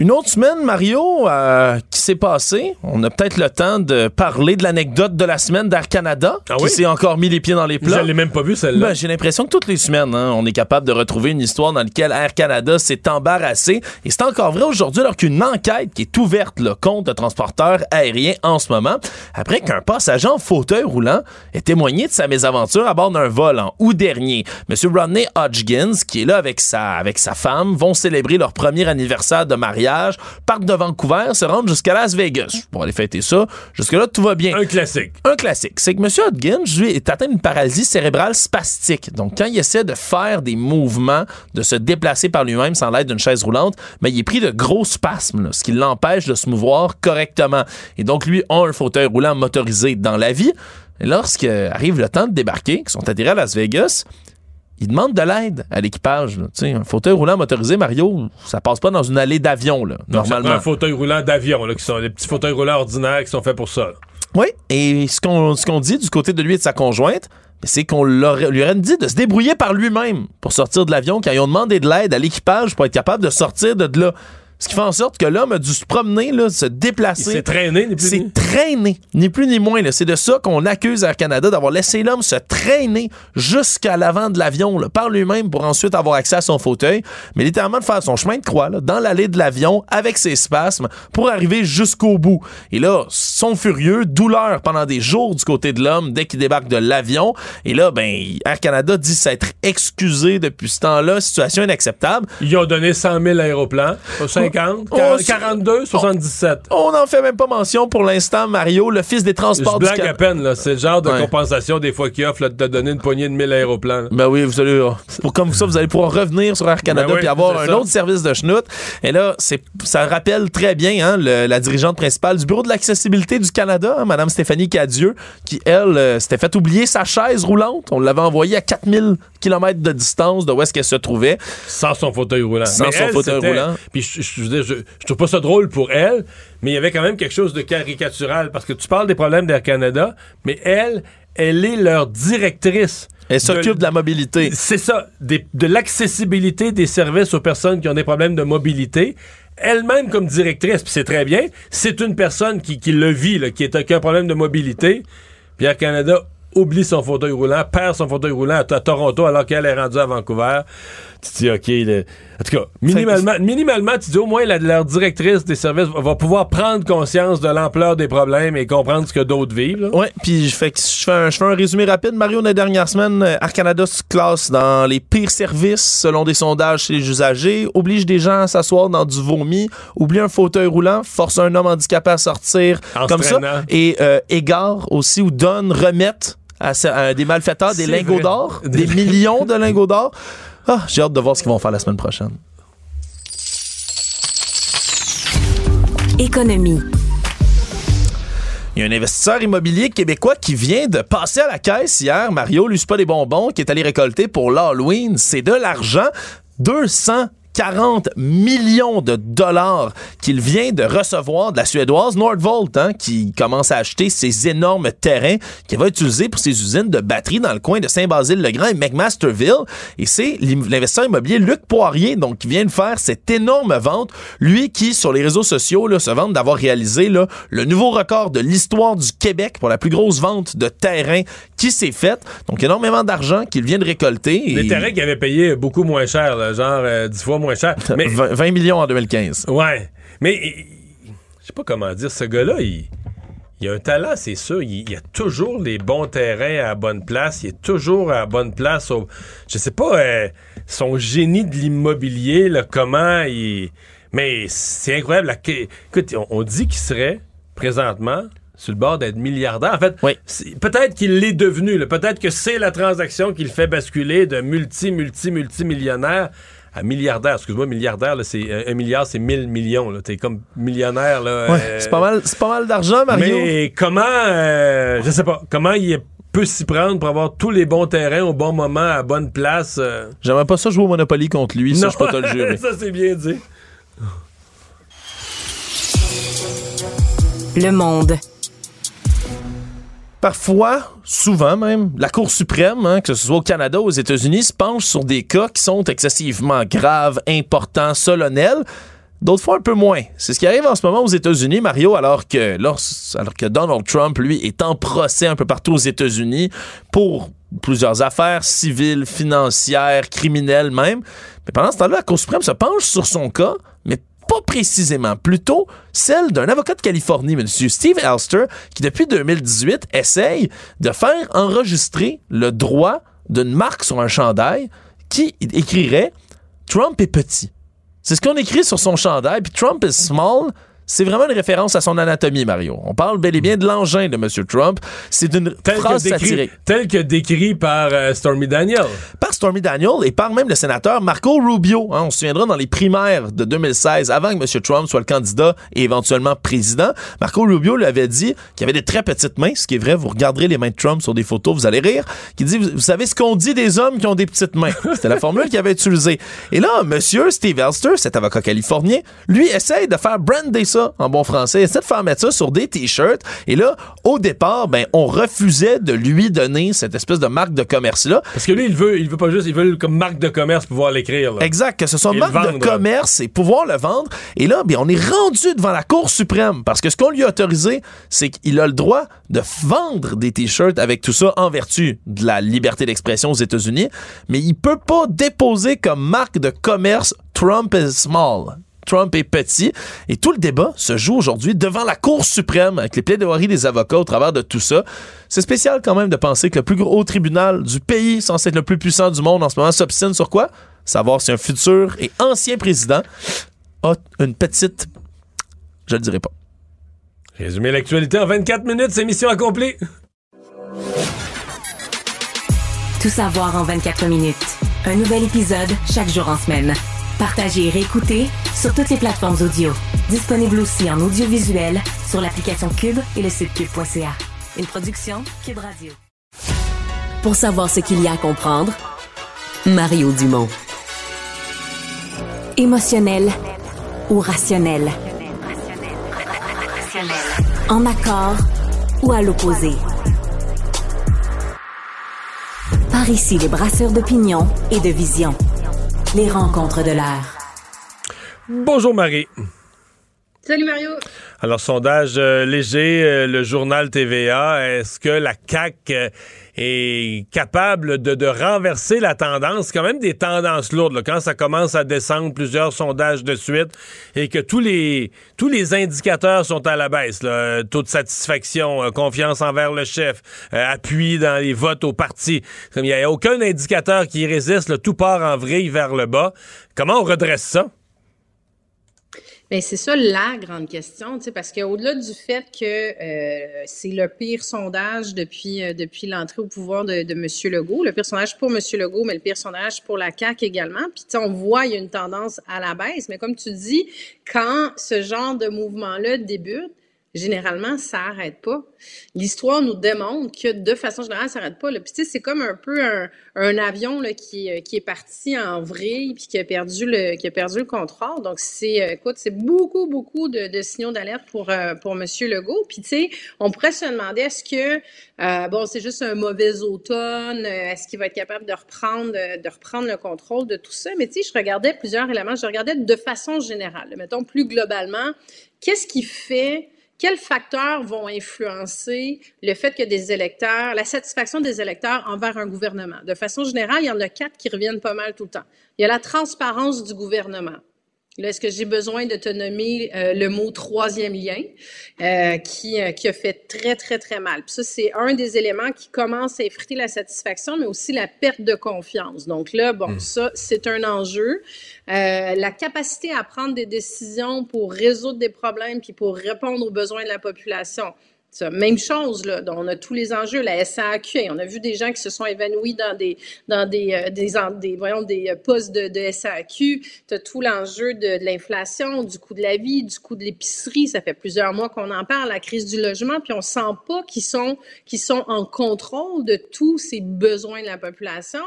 Une autre semaine, Mario, euh, qui s'est passée. On a peut-être le temps de parler de l'anecdote de la semaine d'Air Canada, Ah qui oui? s'est encore mis les pieds dans les plats. Je l'ai même pas vu, celle-là. Ben, J'ai l'impression que toutes les semaines, hein, on est capable de retrouver une histoire dans laquelle Air Canada s'est embarrassé. Et c'est encore vrai aujourd'hui, alors qu'une enquête qui est ouverte là, contre le transporteur aérien en ce moment, après qu'un passager en fauteuil roulant ait témoigné de sa mésaventure à bord d'un vol en août dernier. Monsieur Rodney Hodgkins, qui est là avec sa, avec sa femme, vont célébrer leur premier anniversaire de mariage, partent de Vancouver, se rendent jusqu'à Las Vegas pour aller fêter ça. Jusque-là, tout va bien. Un classique. Un classique. C'est que M. Hodgins, lui, est atteint d'une paralysie cérébrale spastique. Donc, quand il essaie de faire des mouvements, de se déplacer par lui-même sans l'aide d'une chaise roulante, mais il est pris de gros spasmes, là, ce qui l'empêche de se mouvoir correctement. Et donc, lui a un fauteuil roulant motorisé dans la vie. Et lorsqu'arrive le temps de débarquer, qu'ils sont atterrés à Las Vegas, il demande de l'aide à l'équipage. là. Tu sais, Un fauteuil roulant motorisé, Mario, ça passe pas dans une allée d'avion, normalement. un fauteuil roulant d'avion, là, qui sont les petits fauteuils roulants ordinaires qui sont faits pour ça. Oui, et ce qu'on ce qu'on dit du côté de lui et de sa conjointe, c'est qu'on lui aurait dit de se débrouiller par lui-même pour sortir de l'avion quand ils ont demandé de l'aide à l'équipage pour être capable de sortir de là. Ce qui fait en sorte que l'homme a dû se promener, là, se déplacer. Il s'est traîné, ni plus C'est ni- traîné, ni plus ni moins. C'est de ça qu'on accuse Air Canada, d'avoir laissé l'homme se traîner jusqu'à l'avant de l'avion par lui-même pour ensuite avoir accès à son fauteuil, mais littéralement de faire son chemin de croix là, dans l'allée de l'avion avec ses spasmes pour arriver jusqu'au bout. Et là, sont furieux, douleur pendant des jours du côté de l'homme dès qu'il débarque de l'avion. Et là, ben, Air Canada dit s'être excusé depuis ce temps-là, situation inacceptable. Ils ont donné 100 000 aéroplans, 50, Oh, 40, c'est- 42, 77. On n'en fait même pas mention pour l'instant, Mario, le fils des Je transports du blague à peine, là. C'est le genre de Ouais. compensation des fois qu'ils offrent là, de te donner une poignée de 1000 aéroplans. là. Ben oui, vous allez, euh, pour comme ça, vous allez pouvoir revenir sur Air Canada Ben oui, puis avoir un ça. autre service de schnout. Et là, c'est, ça rappelle très bien hein, le- la dirigeante principale du bureau de l'accessibilité du Canada, hein, Madame Stéphanie Cadieux, qui elle euh, s'était fait oublier sa chaise roulante. On l'avait envoyée à 4000 km de distance de où est-ce qu'elle se trouvait. Sans son fauteuil roulant. Sans Mais son elle, fauteuil roulant. Puis je, je, je veux dire, je- je trouve pas ça drôle pour elle, mais il y avait quand même quelque chose de caricatural parce que tu parles des problèmes d'Air Canada, mais elle, elle est leur directrice. Elle s'occupe de la mobilité. C'est ça, des- de l'accessibilité des services aux personnes qui ont des problèmes de mobilité. Elle-même comme directrice, puis c'est très bien, c'est une personne qui, qui le vit, là, qui, est, qui a un problème de mobilité. Puis Air Canada oublie son fauteuil roulant, perd son fauteuil roulant à, à Toronto alors qu'elle est rendue à Vancouver. Tu te dis, OK, le- en tout cas, minimalement, minimalement, tu dis au moins la, leur directrice des services va, pouvoir prendre conscience de l'ampleur des problèmes et comprendre ce que d'autres vivent. Ouais, puis je fais, je fais, un, je fais un résumé rapide. Mario, dans les dernières semaines, euh, Air Canada se classe dans les pires services selon des sondages chez les usagers, oblige des gens à s'asseoir dans du vomi, oublie un fauteuil roulant, force un homme handicapé à sortir En se comme ça, traînant. et euh, égare aussi ou donne, remette à, des malfaiteurs des lingots d'or, Des- *laughs* des millions de lingots d'or. Ah, j'ai hâte de voir ce qu'ils vont faire la semaine prochaine. Économie. Il y a un investisseur immobilier québécois qui vient de passer à la caisse hier. Mario, lui, c'est pas des bonbons, qui est allé récolter pour l'Halloween. C'est de l'argent. 240 millions de dollars qu'il vient de recevoir de la Suédoise Nordvolt, hein, qui commence à acheter ces énormes terrains qu'elle va utiliser pour ses usines de batterie dans le coin de Saint-Basile-le-Grand et McMasterville. Et c'est l'investisseur immobilier Luc Poirier, donc, qui vient de faire cette énorme vente. Lui qui, sur les réseaux sociaux, là, se vante d'avoir réalisé là, le nouveau record de l'histoire du Québec pour la plus grosse vente de terrain qui s'est faite. Donc, énormément d'argent qu'il vient de récolter. Des Et- terrains qui avaient payé beaucoup moins cher, là, genre euh, 10 fois moins cher. *laughs* Mais, 20, 20 millions en 2015. ouais. Mais je sais pas comment dire, ce gars-là, il, il a un talent, c'est sûr. Il, il a toujours les bons terrains à la bonne place. Il est toujours à la bonne place. Au, je sais pas, euh, son génie de l'immobilier, comment il. Mais c'est incroyable. la- écoute, on, dit qu'il serait présentement sur le bord d'être milliardaire. En fait, peut-être qu'il l'est devenu. Peut-être que c'est la transaction qui le fait basculer de multi, multi, multimillionnaire à milliardaire. Excuse-moi, milliardaire, là, c'est un, un milliard, c'est 1000 millions. T'es comme millionnaire. Là, Ouais, euh, c'est pas mal, c'est pas mal d'argent, Mario. mais comment, euh, je sais pas, comment il peut s'y prendre pour avoir tous les bons terrains au bon moment, à la bonne place? euh? J'aimerais pas ça jouer au Monopoly contre lui, ça, je peux te le jurer. *laughs* ça, c'est bien dit. Le monde. Parfois, souvent même, la Cour suprême, hein, que ce soit au Canada ou aux États-Unis, se penche sur des cas qui sont excessivement graves, importants, solennels. d'autres fois un peu moins. C'est ce qui arrive en ce moment aux États-Unis, Mario, alors que, alors que Donald Trump, lui, est en procès un peu partout aux États-Unis pour plusieurs affaires civiles, financières, criminelles même. Mais pendant ce temps-là, la Cour suprême se penche sur son cas, précisément, plutôt celle d'un avocat de Californie, M. Steve Elster, qui depuis 2018 essaye de faire enregistrer le droit d'une marque sur un chandail qui écrirait Trump est petit. C'est ce qu'on écrit sur son chandail, puis Trump is small, c'est vraiment une référence à son anatomie, Mario. On parle bel et bien de l'engin de M. Trump. C'est une phrase satirique. Tel que décrit par euh, Stormy Daniel. Par Stormy Daniel et par même le sénateur Marco Rubio. Hein. on se souviendra dans les primaires de 2016, avant que M. Trump soit le candidat et éventuellement président, Marco Rubio lui avait dit qu'il avait des très petites mains, ce qui est vrai, vous regarderez les mains de Trump sur des photos, vous allez rire, qui dit, vous, savez ce qu'on dit des hommes qui ont des petites mains. *laughs* C'était la formule qu'il avait utilisée. Et là, M. Steve Elster, cet avocat californien, lui essaye de faire brander ça en bon français, essaie de faire mettre ça sur des t-shirts. Et là, au départ, ben, on refusait de lui donner cette espèce de marque de commerce-là. Parce que lui, il veut, il veut pas juste, il veut comme marque de commerce pouvoir l'écrire. Exact, que ce soit marque de commerce et pouvoir le vendre. Et là, bien, on est rendu devant la Cour suprême parce que ce qu'on lui a autorisé, c'est qu'il a le droit de vendre des t-shirts avec tout ça en vertu de la liberté d'expression aux États-Unis, mais il peut pas déposer comme marque de commerce Trump is small. Trump est petit. Et tout le débat se joue aujourd'hui devant la Cour suprême avec les plaidoiries des avocats au travers de tout ça. C'est spécial quand même de penser que le plus haut tribunal du pays, censé être le plus puissant du monde en ce moment, s'obstine sur quoi? Savoir si un futur et ancien président a une petite... Je le dirai pas. Résumer l'actualité en 24 minutes, c'est mission accomplie. Tout savoir en 24 minutes. Un nouvel épisode chaque jour en semaine. Partagez et réécoutez sur toutes les plateformes audio. Disponible aussi en audiovisuel sur l'application Cube et le site cube.ca. Une production Cube Radio. Pour savoir ce qu'il y a à comprendre, Mario Dumont. Émotionnel ou rationnel? En accord ou à l'opposé? Par ici, les brasseurs d'opinion et de vision. Les rencontres de l'air. Bonjour Marie. Salut Mario. Alors, sondage euh, léger, euh, le journal TVA, est-ce que la CAQ euh, est capable de, renverser la tendance, quand même des tendances lourdes, quand ça commence à descendre plusieurs sondages de suite et que tous les, tous les indicateurs sont à la baisse, taux de satisfaction, confiance envers le chef, appui dans les votes au parti. Il n'y a aucun indicateur qui résiste, tout part en vrille vers le bas. Comment on redresse ça? Bien, c'est ça la grande question, parce qu'au-delà du fait que euh, c'est le pire sondage depuis, euh, depuis l'entrée au pouvoir de, de M. Legault, le pire sondage pour M. Legault, mais le pire sondage pour la CAQ également. Puis on voit, il y a une tendance à la baisse, mais comme tu dis, quand ce genre de mouvement-là débute, généralement, ça n'arrête pas. L'histoire nous démontre que de façon générale, ça n'arrête pas. Puis, tu sais, c'est comme un peu un, avion là, qui, euh, qui est parti en vrille puis qui a perdu le, qui a perdu le contrôle. Donc, c'est, euh, c'est beaucoup, beaucoup de, signaux d'alerte pour, euh, pour M. Legault. Puis, tu sais, on pourrait se demander est-ce que, bon, c'est juste un mauvais automne, est-ce qu'il va être capable de reprendre, de reprendre le contrôle de tout ça? Mais, tu sais, je regardais plusieurs éléments. Je regardais de façon générale. Mettons plus globalement, qu'est-ce qui fait quels facteurs vont influencer le fait que des électeurs, la satisfaction des électeurs envers un gouvernement? De façon générale, il y en a quatre qui reviennent pas mal tout le temps. Il y a la transparence du gouvernement. Est-ce que j'ai besoin de te nommer euh, le mot troisième lien euh, qui, euh, qui a fait très, très, très mal? Puis ça, c'est un des éléments qui commence à effriter la satisfaction, mais aussi la perte de confiance. Donc là, bon, hmm. ça, c'est un enjeu. la capacité à prendre des décisions pour résoudre des problèmes puis pour répondre aux besoins de la population. Même chose, là, on a tous les enjeux, la SAQ, on a vu des gens qui se sont évanouis dans des, dans des, euh, des, voyons, des euh, postes de, de SAQ. Tu tout l'enjeu de, l'inflation, du coût de la vie, du coût de l'épicerie. Ça fait plusieurs mois qu'on en parle, la crise du logement, puis on sent pas qu'ils sont, qu'ils sont en contrôle de tous ces besoins de la population.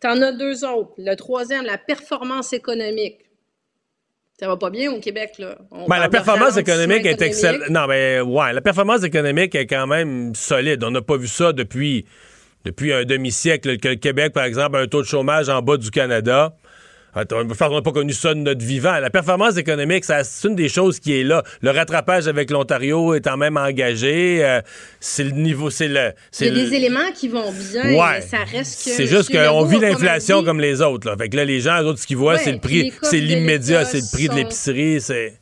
Tu en as deux autres. Le troisième, la performance économique ça va pas bien au Québec, là. Ben, la performance économique est excellente. Non, mais ouais, la performance économique est quand même solide. On n'a pas vu ça depuis, depuis un demi-siècle. Que le Québec, par exemple, a un taux de chômage en bas du Canada. On n'a pas connu ça de notre vivant. La performance économique, c'est une des choses qui est là. Le rattrapage avec l'Ontario étant même engagé, euh, c'est le niveau, c'est le. Il y a des éléments qui vont bien. Ouais. Ça reste que. C'est juste qu'on vit l'inflation comme les autres. Là. Fait que là, les gens, eux autres, ce qu'ils voient, c'est le prix, c'est l'immédiat, c'est le prix de l'épicerie, c'est.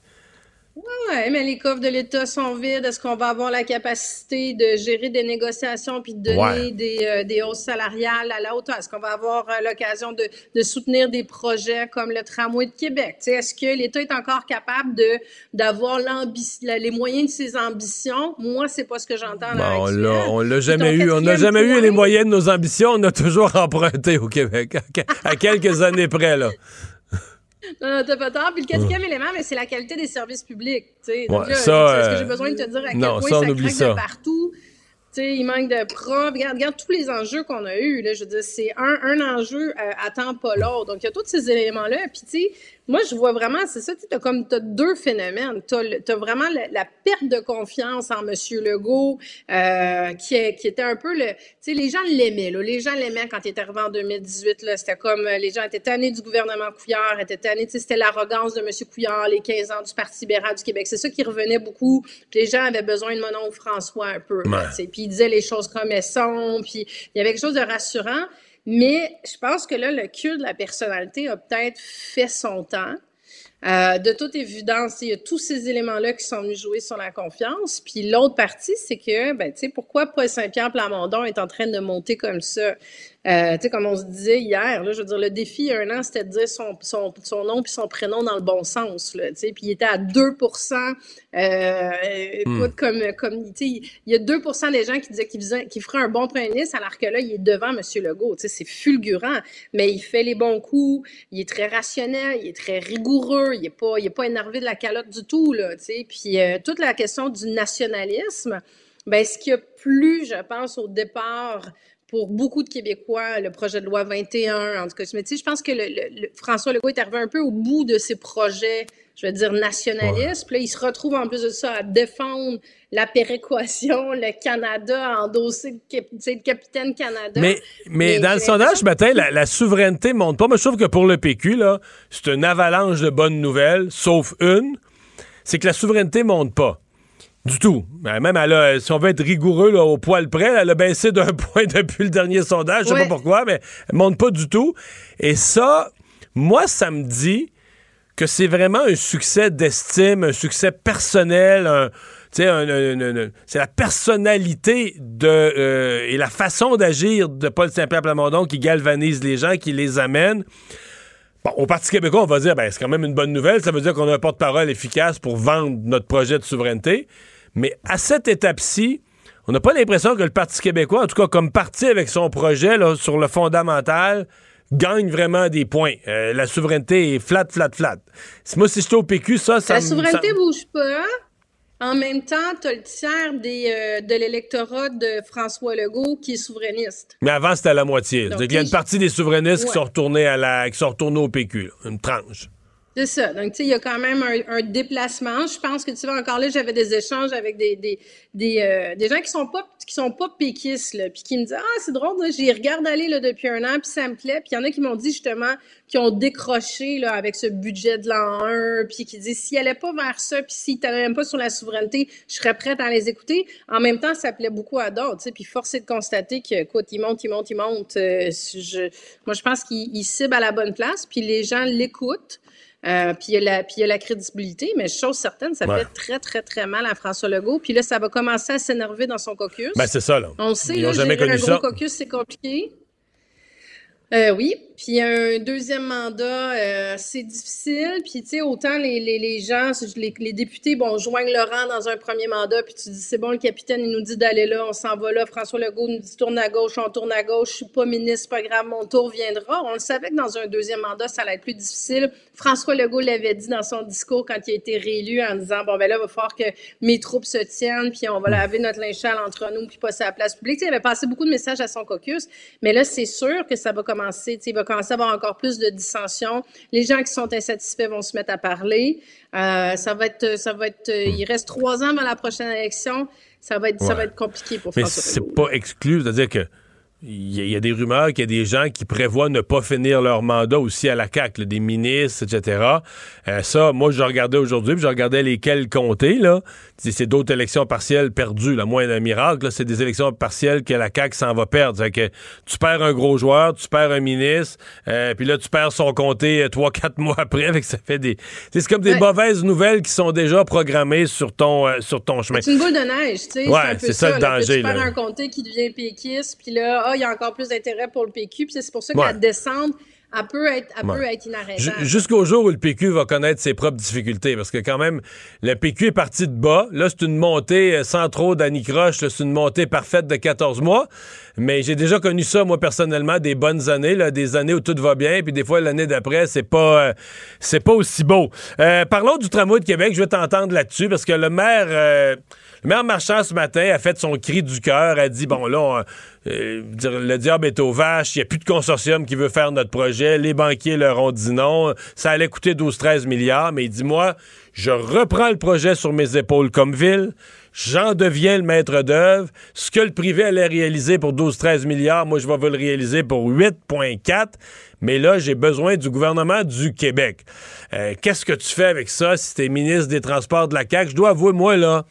Oui, mais les coffres de l'État sont vides. Est-ce qu'on va avoir la capacité de gérer des négociations puis de donner des, euh, des, hausses salariales à la hauteur? Est-ce qu'on va avoir euh, l'occasion de, de, soutenir des projets comme le tramway de Québec? Est-ce que l'État est encore capable de d'avoir les moyens de ses ambitions? Moi, c'est pas ce que j'entends bon, On l'a jamais eu. On n'a jamais eu les moyens de nos ambitions. On a toujours emprunté au Québec, *laughs* à quelques années près, là. Non, t'as pas tort. Puis le quatrième élément, mais c'est la qualité des services publics. Donc là, ça, est-ce que j'ai besoin de te dire à quel non, point ça, ça craque de partout? il manque de profs. Regarde, regarde tous les enjeux qu'on a eus. Là, je veux dire, c'est un, un enjeu euh, attend pas l'autre. Donc, il y a tous ces éléments-là. Puis, tu sais, moi, je vois vraiment, c'est ça, tu as comme as deux phénomènes. Tu as, vraiment la, perte de confiance en M. Legault, euh, qui, est, qui était un peu le... Tu sais, les gens l'aimaient, là. Les gens l'aimaient quand il est arrivé en 2018, là. C'était comme, euh, les gens étaient tannés du gouvernement Couillard, étaient tannés, tu sais, c'était l'arrogance de M. Couillard, les 15 ans du Parti libéral du Québec. C'est ça qui revenait beaucoup. Les gens avaient besoin de mon oncle François un peu. Puis il disait les choses comme elles sont, puis il y avait quelque chose de rassurant. Mais je pense que là, le culte de la personnalité a peut-être fait son temps. Euh, de toute évidence, il y a tous ces éléments-là qui sont venus jouer sur la confiance. Puis l'autre partie, c'est que, ben, tu sais, pourquoi Paul Saint-Pierre Plamondon est en train de monter comme ça? Euh, tu sais, comme on se disait hier, là, je veux dire, le défi il y a un an, c'était de dire son, son, son nom puis son prénom dans le bon sens, là, tu sais, puis il était à 2 euh, écoute, comme, comme tu sais, il y a 2% des gens qui disaient qu'il qu ferait un bon premier ministre, alors que là, il est devant M. Legault, tu sais, c'est fulgurant, mais il fait les bons coups, il est très rationnel, il est très rigoureux, il est pas, il est pas énervé de la calotte du tout, là, tu sais, puis euh, toute la question du nationalisme, ben, ce qui a plu, je pense, au départ, pour beaucoup de Québécois, le projet de loi 21, en tout cas. Mais tu sais, je pense que le, François Legault est arrivé un peu au bout de ses projets, je veux dire, nationalistes. Puis là, il se retrouve en plus de ça à défendre la péréquation, le Canada, endosser le capitaine Canada. Mais, mais, dans le sondage ce matin, la, la, souveraineté monte pas. Moi, je trouve que pour le PQ, là, c'est une avalanche de bonnes nouvelles, sauf une, c'est que la souveraineté monte pas. Du tout. Ben, même, elle si on veut être rigoureux au poil près, elle a baissé d'un *laughs* point depuis le dernier sondage. Je sais pas pourquoi, mais elle monte pas du tout. Et ça, moi, ça me dit que c'est vraiment un succès d'estime, un succès personnel, c'est la personnalité de euh, et la façon d'agir de Paul Saint-Pierre Plamondon qui galvanise les gens, qui les amène. Bon, au Parti québécois, on va dire, ben, c'est quand même une bonne nouvelle. Ça veut dire qu'on a un porte-parole efficace pour vendre notre projet de souveraineté. Mais à cette étape-ci, on n'a pas l'impression que le Parti québécois, en tout cas comme parti avec son projet là, sur le fondamental, gagne vraiment des points. Euh, la souveraineté est flat, flat, flat. Moi, si j'étais au PQ, ça, ça La souveraineté bouge pas. En même temps, tu as le tiers des, euh, de l'électorat de François Legault qui est souverainiste. Mais avant, c'était à la moitié. il y a une partie des souverainistes qui sont retournés à la, qui sont retournés au PQ, une tranche. C'est ça. Donc, tu sais, il y a quand même un, déplacement. Je pense que, tu vois, encore là, j'avais des échanges avec des, des, des, euh, des gens qui sont pas qui sont pas péquistes, là, puis qui me disent « Ah, c'est drôle, j'y regarde aller là, depuis un an, puis ça me plaît. » Puis il y en a qui m'ont dit, justement, qui ont décroché là, avec ce budget de l'an 1, puis qui disent « S'ils allaient pas vers ça, puis s'ils t'avaient même pas sur la souveraineté, je serais prête à les écouter. » En même temps, ça plaît beaucoup à d'autres, tu sais, puis force est de constater que, écoute, ils montent, ils montent, ils montent. Euh, je, moi, je pense qu'ils ciblent à la bonne place, puis les gens l'écoutent. Euh, puis il y, a la crédibilité, mais chose certaine, ça fait très, très, très mal à François Legault. Puis là, ça va commencer à s'énerver dans son caucus. Ben, c'est ça, là. On sait, Ils là, jamais connu un gros caucus, c'est compliqué. Euh, oui, puis un deuxième mandat, euh, c'est difficile. Puis tu sais, autant les, les, les gens, les, les, députés, bon, joignent Laurent dans un premier mandat, puis tu dis c'est bon, le capitaine, il nous dit d'aller là, on s'en va là. François Legault nous dit tourne à gauche, on tourne à gauche. Je suis pas ministre, pas grave, mon tour viendra. On le savait que dans un deuxième mandat, ça allait être plus difficile. François Legault l'avait dit dans son discours quand il a été réélu en disant bon ben là, il va falloir que mes troupes se tiennent, puis on va laver notre linge entre nous, puis passer à la place publique. il avait passé beaucoup de messages à son caucus, mais là, c'est sûr que ça va commencer. Il va commencer à avoir encore plus de dissensions. Les gens qui sont insatisfaits vont se mettre à parler. Euh, ça va être, ça va être. Euh, il reste trois ans avant la prochaine élection. Ça va être, ça va être compliqué pour Mais François c'est pas exclu, c'est-à-dire que il y, a des rumeurs qu'il y a des gens qui prévoient ne pas finir leur mandat aussi à la CAQ, des ministres, etc. Euh, ça, moi, je regardais aujourd'hui, puis je regardais lesquels compter, là. C'est d'autres élections partielles perdues, là, moins d'un miracle, c'est des élections partielles que la CAQ s'en va perdre. que tu perds un gros joueur, tu perds un ministre, euh, puis là, tu perds son comté euh, trois, *laughs* quatre mois après, avec ça fait des... C'est comme des mauvaises nouvelles qui sont déjà programmées sur ton, sur ton chemin. C'est une boule de neige, tu sais. Ouais, c'est ça, le danger, Tu perds un comté qui devient péquiste, puis là, il y a encore plus d'intérêt pour le PQ. c'est pour ça que la descente elle peut être, être inarrêtable. Jusqu'au jour où le PQ va connaître ses propres difficultés, parce que quand même, le PQ est parti de bas. Là, c'est une montée euh, sans trop d'anicroche, c'est une montée parfaite de 14 mois. Mais j'ai déjà connu ça, moi, personnellement, des bonnes années, là, des années où tout va bien, puis des fois, l'année d'après, c'est pas, euh, c'est pas aussi beau. Euh, parlons du tramway de Québec. Je vais t'entendre là-dessus, parce que le maire... maire Marchand, ce matin, a fait son cri du cœur, a dit, bon, là, euh, le diable est aux vaches, il n'y a plus de consortium qui veut faire notre projet, les banquiers leur ont dit non, ça allait coûter 12-13 milliards, mais il dit, moi, je reprends le projet sur mes épaules comme ville, j'en deviens le maître d'œuvre, ce que le privé allait réaliser pour 12-13 milliards, moi, je vais le réaliser pour 8,4 mais là, j'ai besoin du gouvernement du Québec. Euh, qu'est-ce que tu fais avec ça si tu es ministre des Transports de la CAQ? Je dois avouer, moi, là,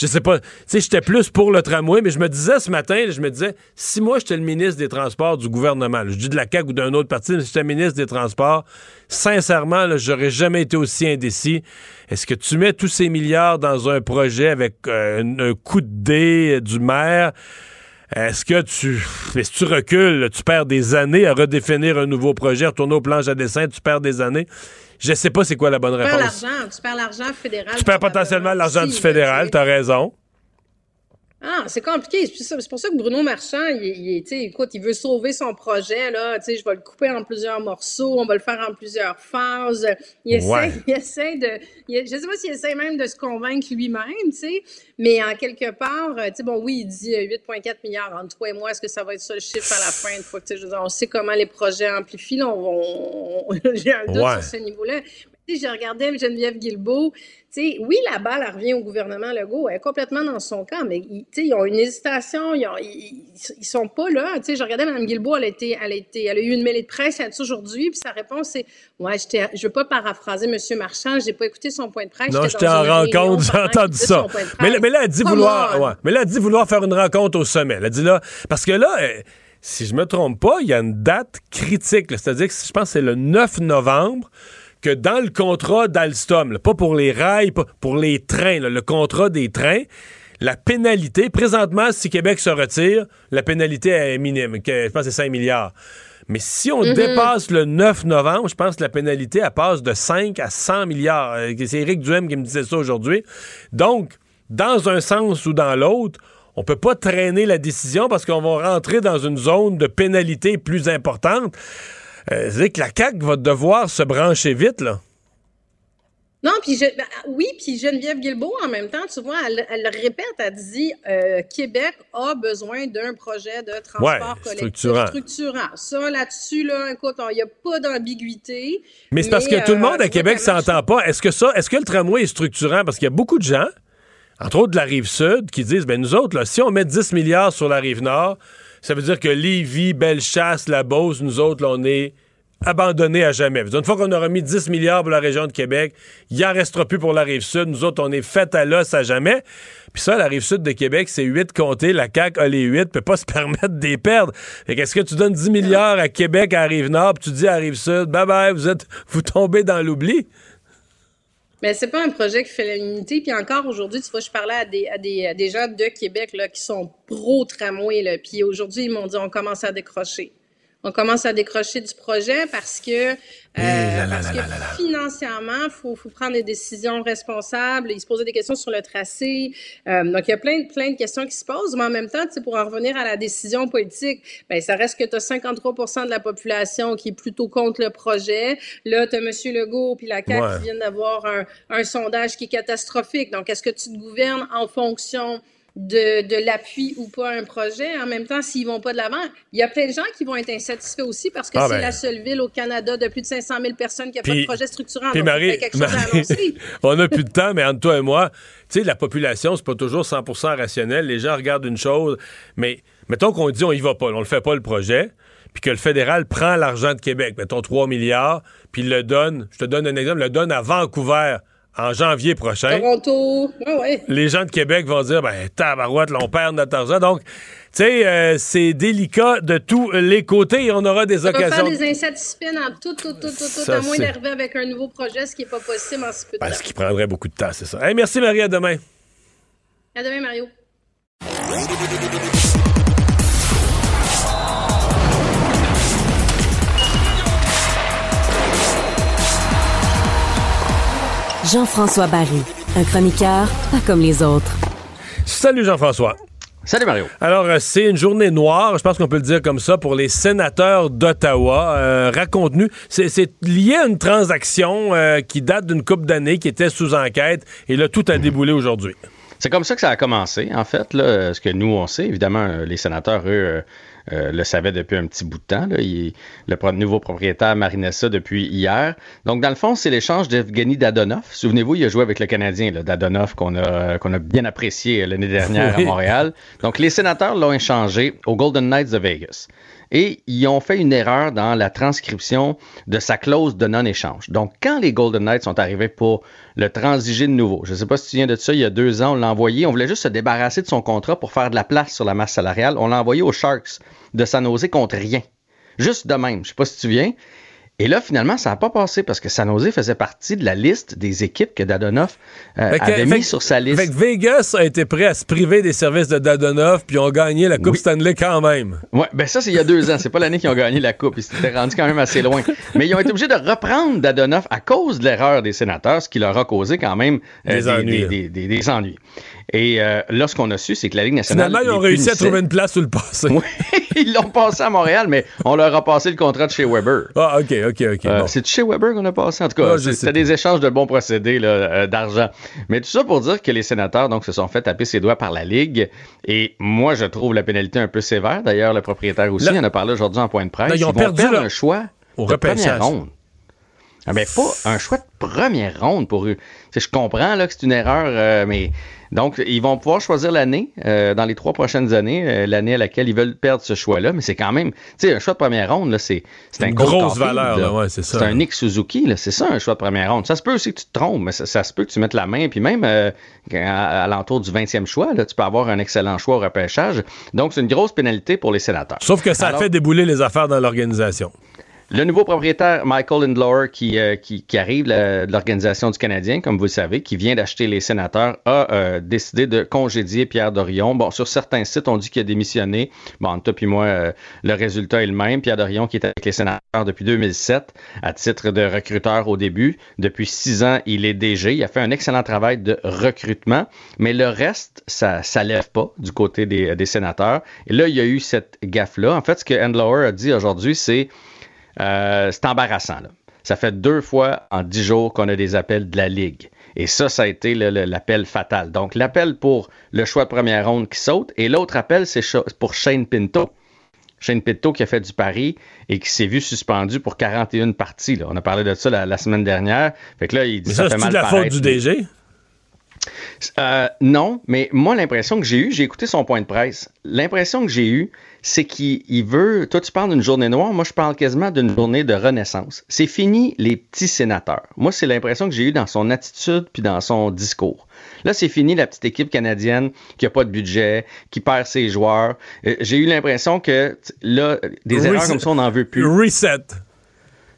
je sais pas, tu sais, j'étais plus pour le tramway, mais je me disais ce matin, je me disais, si moi j'étais le ministre des Transports du gouvernement, je dis de la CAQ ou d'un autre parti, mais si j'étais ministre des Transports, sincèrement, j'aurais jamais été aussi indécis. Est-ce que tu mets tous ces milliards dans un projet avec euh, un, coup de dé du maire? Est-ce que tu, si tu recules, tu perds des années à redéfinir un nouveau projet, retourner aux planches à dessin, tu perds des années. Je sais pas c'est quoi la bonne réponse. Tu perds l'argent, tu perds l'argent fédéral. Tu perds potentiellement l'argent du fédéral, tu as raison. Ah, c'est compliqué. C'est pour ça que Bruno Marchand, il, il, écoute, il veut sauver son projet. Là. Je vais le couper en plusieurs morceaux, on va le faire en plusieurs phases. Il essaie, *laughs* il essaie de. je ne sais pas s'il essaie même de se convaincre lui-même, mais en quelque part, bon, oui, il dit 8,4 milliards entre toi et moi. Est-ce que ça va être ça le chiffre à la fin? Une fois que, je on sait comment les projets amplifient. Là, on, *laughs* J'ai un doute sur ce niveau-là j'ai regardé Geneviève Guilbeault. sais, oui, la balle revient au gouvernement Legault, elle est complètement dans son camp, mais ils ont une hésitation, ils, ont, sont pas là. Je regardais Mme Guilbeault, elle a, été, elle, a été, elle a eu une mêlée de presse aujourd'hui, puis sa réponse c'est Ouais, je ne veux pas paraphraser M. Marchand, j'ai pas écouté son point de presse. Non, j'étais en rencontre, j'ai entendu ça. Mais, mais, là, elle dit vouloir, ouais, mais là, elle dit vouloir faire une rencontre au sommet. Elle dit là, parce que là, si je me trompe pas, il y a une date critique, c'est-à-dire que je pense que c'est le 9 novembre que dans le contrat d'Alstom, pas pour les rails, pas pour les trains, le contrat des trains, la pénalité, présentement, si Québec se retire, la pénalité est minime, je pense que c'est 5 milliards. Mais si on mhm. dépasse le 9 novembre, je pense que la pénalité, elle passe de 5 à 100 milliards. Euh, c'est Éric Duhem qui me disait ça aujourd'hui. Donc, dans un sens ou dans l'autre, on peut pas traîner la décision parce qu'on va rentrer dans une zone de pénalité plus importante. Euh, c'est que la CAQ va devoir se brancher vite, là. Non, puis je, ben, oui, puis Geneviève Guilbeault, en même temps, tu vois, elle, elle répète, elle dit euh, Québec a besoin d'un projet de transport collectif structurant. Ça, là-dessus, là, écoute, il n'y a pas d'ambiguïté. Mais c'est parce que tout le monde à euh, Québec s'entend pas. Est-ce que ça, est-ce que le tramway est structurant? Parce qu'il y a beaucoup de gens, entre autres de la rive sud, qui disent, ben nous autres, là, si on met 10 milliards sur la rive nord, ça veut dire que Lévis, Bellechasse, La Beauce, nous autres, on est abandonnés à jamais. Une fois qu'on aura mis 10 milliards pour la région de Québec, il n'en restera plus pour la rive sud. Nous autres, on est fait à l'os à jamais. Puis ça, la rive sud de Québec, c'est 8 comtés. La CAQ a les 8, peut pas *laughs* se permettre de les perdre. Fait qu'est-ce que tu donnes 10 milliards à Québec, à Rive-Nord, puis tu dis à Rive-Sud, bye bye, vous êtes, vous tombez dans l'oubli? Mais c'est pas un projet qui fait l'unité. Puis encore aujourd'hui, tu vois, je parlais à des, à des, à des gens de Québec là, qui sont pro-tramway. Puis aujourd'hui, ils m'ont dit on commence à décrocher on commence à décrocher du projet parce que, euh, parce que financièrement, il faut, faut, prendre des décisions responsables. Il se poser des questions sur le tracé. Euh, donc, il y a plein, plein de questions qui se posent. Mais en même temps, pour en revenir à la décision politique, ben, ça reste que tu as 53 de la population qui est plutôt contre le projet. Là, tu as M. Legault puis la CAQ qui viennent d'avoir un, un sondage qui est catastrophique. Donc, est-ce que tu te gouvernes en fonction de, de l'appui ou pas à un projet. En même temps, s'ils vont pas de l'avant, il y a plein de gens qui vont être insatisfaits aussi parce que Ah c'est ben. la seule ville au Canada de plus de 500 000 personnes qui n'a pas de projet structurant. Puis Marie, quelque chose à Marie, annoncer. *laughs* on n'a plus de temps, mais entre toi et moi, tu sais, la population, c'est pas toujours 100% rationnel. Les gens regardent une chose, mais mettons qu'on dit on y va pas, on le fait pas le projet, puis que le fédéral prend l'argent de Québec, mettons 3 milliards, puis le donne, je te donne un exemple, le donne à Vancouver en janvier prochain. Toronto, ouais, ouais. Les gens de Québec vont dire, ben, tabarouette, là, on perd notre argent. Donc, tu sais, euh, c'est délicat de tous les côtés et on aura des Ça va faire occasions. des insatisfaits dans tout, tout, tout, tout, tout, Ça, à moins d'arriver avec un nouveau projet, ce qui n'est pas possible en si peu de Parce temps. qu'il prendrait beaucoup de temps, c'est ça. Hey, merci Marie, à demain. À demain, Mario. Jean-François Barry, un chroniqueur pas comme les autres. Salut Jean-François. Salut Mario. Alors, euh, c'est une journée noire, je pense qu'on peut le dire comme ça, pour les sénateurs d'Ottawa. Euh, Raconte-nous, c'est lié à une transaction euh, qui date d'une couple d'années, qui était sous enquête, et là, tout a déboulé aujourd'hui. C'est comme ça que ça a commencé, en fait. Là, ce que nous, on sait, évidemment, euh, les sénateurs, eux, euh, le savaient depuis un petit bout de temps. Là. Il- le nouveau propriétaire marinait ça depuis hier. Donc, dans le fond, c'est l'échange d'Evgeny Dadonov. Souvenez-vous, il a joué avec le Canadien, là, Dadonov, qu'on a, qu'on a bien apprécié euh, l'année dernière Oui. à Montréal. Donc, les sénateurs l'ont échangé aux Golden Knights de Vegas. Et ils ont fait une erreur dans la transcription de sa clause de non-échange. Donc, quand les Golden Knights sont arrivés pour le transiger de nouveau, je ne sais pas si tu viens de ça, il y a deux ans, on l'a envoyé, on voulait juste se débarrasser de son contrat pour faire de la place sur la masse salariale. On l'a envoyé aux Sharks de San Jose contre rien. Juste de même. Je sais pas si tu viens. Et là, finalement, ça n'a pas passé parce que San Jose faisait partie de la liste des équipes que Dadonoff euh, que- avait mis que- sur sa liste. Fait que Vegas a été prêt à se priver des services de Dadonov, puis ont gagné la Coupe Stanley quand même. Ouais, ben ça, c'est il y a deux ans. C'est pas l'année qu'ils ont gagné la Coupe. Ils s'étaient rendus quand même assez loin. Mais ils ont été obligés de reprendre Dadonoff à cause de l'erreur des sénateurs, ce qui leur a causé quand même euh, Des ennuis. des, des- des ennuis. Et euh, là, ce qu'on a su, c'est que la Ligue nationale. Finalement, ils ont réussi à trouver une place sous le passé. *laughs* Ils l'ont passé à Montréal, mais on leur a passé le contrat de chez Weber. Ah, OK, OK, OK. Euh, bon. C'est chez Weber qu'on a passé. En tout cas, Ah, c'était des échanges de bons procédés là, euh, d'argent. Mais tout ça pour dire que les sénateurs donc se sont fait taper ses doigts par la Ligue. Et moi, je trouve la pénalité un peu sévère. D'ailleurs, le propriétaire aussi il en a parlé aujourd'hui en point de presse. Là, ils ont perdu leur- un choix au de première ronde. Ah ben, pas un choix de première ronde pour eux. Je comprends là, que c'est une erreur, euh, mais donc ils vont pouvoir choisir l'année euh, dans les trois prochaines années, euh, l'année à laquelle ils veulent perdre ce choix-là. Mais c'est quand même, tu sais, un choix de première ronde, là, c'est c'est un Une grosse valeur, là, ouais, c'est ça. C'est un Nick Suzuki, là, c'est ça un choix de première ronde. Ça se peut aussi que tu te trompes, mais ça, ça se peut que tu mettes la main, puis même euh, à, à l'entour du 20e choix, là, tu peux avoir un excellent choix au repêchage. Donc c'est une grosse pénalité pour les sénateurs. Sauf que ça Alors- fait débouler les affaires dans l'organisation. Le nouveau propriétaire, Michael Lindlower, qui, euh, arrive de l'Organisation du Canadien, comme vous le savez, qui vient d'acheter les sénateurs, a euh, décidé de congédier Pierre Dorion. Bon, sur certains sites, on dit qu'il a démissionné. Bon, entre toi puis moi, euh, le résultat est le même. Pierre Dorion, qui est avec les sénateurs depuis 2007, à titre de recruteur au début. Depuis six ans, il est DG. Il a fait un excellent travail de recrutement, mais le reste, ça ça lève pas du côté des, sénateurs. Et là, il y a eu cette gaffe-là. En fait, ce que Handlower a dit aujourd'hui, c'est euh, c'est embarrassant. Là. Ça fait deux fois en dix jours qu'on a des appels de la Ligue. Et ça, ça a été l'appel fatal. Donc, l'appel pour le choix de première ronde qui saute. Et l'autre appel, c'est pour Shane Pinto. Shane Pinto qui a fait du pari et qui s'est vu suspendu pour 41 parties. là. On a parlé de ça la, la semaine dernière. Fait que là, il dit Mais ça, ça, fait c'est mal de la faute du DG? euh, non, mais moi, l'impression que j'ai eue, j'ai écouté son point de presse. L'impression que j'ai eue, c'est qu'il il veut. Toi, tu parles d'une journée noire, moi, je parle quasiment d'une journée de renaissance. C'est fini les petits sénateurs. Moi, c'est l'impression que j'ai eue dans son attitude puis dans son discours. Là, c'est fini la petite équipe canadienne qui a pas de budget, qui perd ses joueurs. Euh, J'ai eu l'impression que là, des erreurs comme ça, on n'en veut plus. Reset.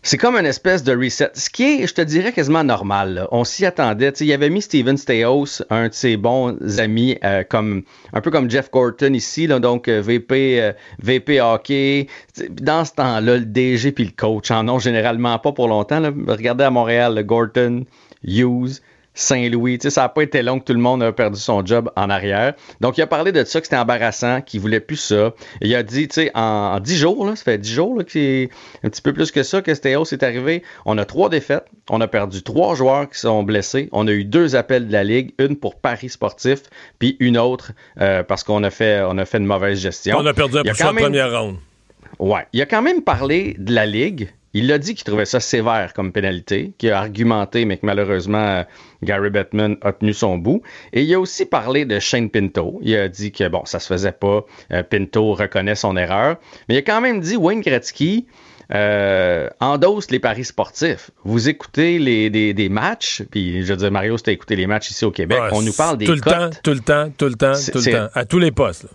C'est comme une espèce de reset. Ce qui est, je te dirais, quasiment normal. là. On s'y attendait. Il avait mis Steven Steos, un de ses bons amis, euh, comme un peu comme Jeff Gorton ici, là, donc euh, VP, euh, VP hockey. Tu sais, Dans ce temps-là, le DG puis le coach en ont généralement pas pour longtemps. Là. Regardez à Montréal, le Gorton, Hughes, Saint-Louis. Tu sais, ça n'a pas été long que tout le monde a perdu son job en arrière. Donc, il a parlé de ça, que c'était embarrassant, qu'il voulait plus ça. Il a dit, tu sais, en, dix jours, là, ça fait dix jours, là, est un petit peu plus que ça, que Stéos est arrivé. On a trois défaites. On a perdu trois joueurs qui sont blessés. On a eu deux appels de la Ligue, une pour Paris sportif, puis une autre euh, parce qu'on a fait, on a fait une mauvaise gestion. On a perdu un peu première ronde. Ouais. Il a quand même parlé de la Ligue. Il a dit qu'il trouvait ça sévère comme pénalité, qu'il a argumenté, mais que malheureusement, Gary Bettman a tenu son bout. Et il a aussi parlé de Shane Pinto. Il a dit que, bon, ça se faisait pas. Euh, Pinto reconnaît son erreur. Mais il a quand même dit, Wayne Gretzky, euh, endosse les paris sportifs. Vous écoutez les, des, matchs, puis je veux dire, Mario, c'était écouté les matchs ici au Québec. on nous parle des tout le temps, tout le temps, tout le temps, tout le temps, à tous les postes. Là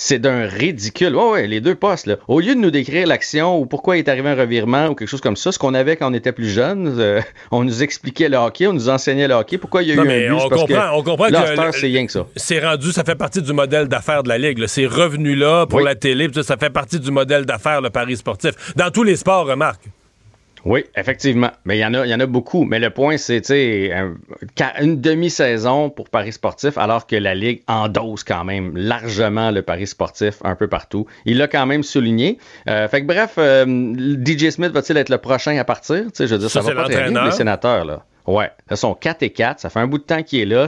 c'est d'un ridicule. Ouais, ouais, les deux postes, là. Au lieu de nous décrire l'action ou pourquoi il est arrivé un revirement ou quelque chose comme ça, ce qu'on avait quand on était plus jeune, euh, *laughs* on nous expliquait le hockey, on nous enseignait le hockey. Pourquoi il y a eu un but? On comprend, que, on comprend que c'est rien que ça. C'est rendu, ça fait partie du modèle d'affaires de la Ligue. Ces revenus-là pour la télé, ça fait partie du modèle d'affaires, le Paris sportif. Dans tous les sports, remarque. Oui, effectivement. Mais il y en a, il y en a beaucoup. Mais le point, c'est, une demi-saison pour Paris sportif, alors que la Ligue endosse quand même largement le Paris sportif un peu partout. Il l'a quand même souligné. Euh, fait que bref, euh, DJ Smith va-t-il être le prochain à partir? je veux dire, ça, va pas très bien, les sénateurs, là. Ouais, ils sont 4 et 4. Ça fait un bout de temps qu'il est là.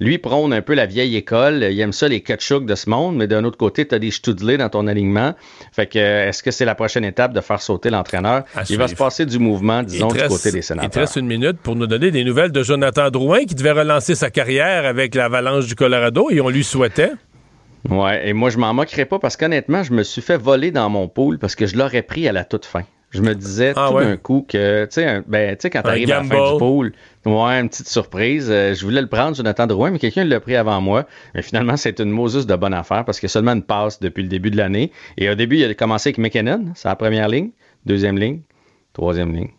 lui prône un peu la vieille école. Il aime ça, les Kutchuk de ce monde. Mais d'un autre côté, tu as des Studley dans ton alignement. Fait que, est-ce que c'est la prochaine étape de faire sauter l'entraîneur? Il va se passer du mouvement, disons, du côté des sénateurs. Il te reste une minute pour nous donner des nouvelles de Jonathan Drouin qui devait relancer sa carrière avec l'Avalanche du Colorado et on lui souhaitait. Ouais, et moi, je m'en moquerais pas parce qu'honnêtement, je me suis fait voler dans mon pool parce que je l'aurais pris à la toute fin. Je me disais ah tout d'un coup que, tu sais, ben, quand tu arrives à la fin du pool, ouais, une petite surprise. Euh, je voulais le prendre, Jonathan Drouin, mais quelqu'un l'a pris avant moi. Mais finalement, c'est une Moses de bonne affaire parce qu'il y a seulement une passe depuis le début de l'année. Et au début, il a commencé avec McKinnon, c'est la première ligne, deuxième ligne, troisième ligne.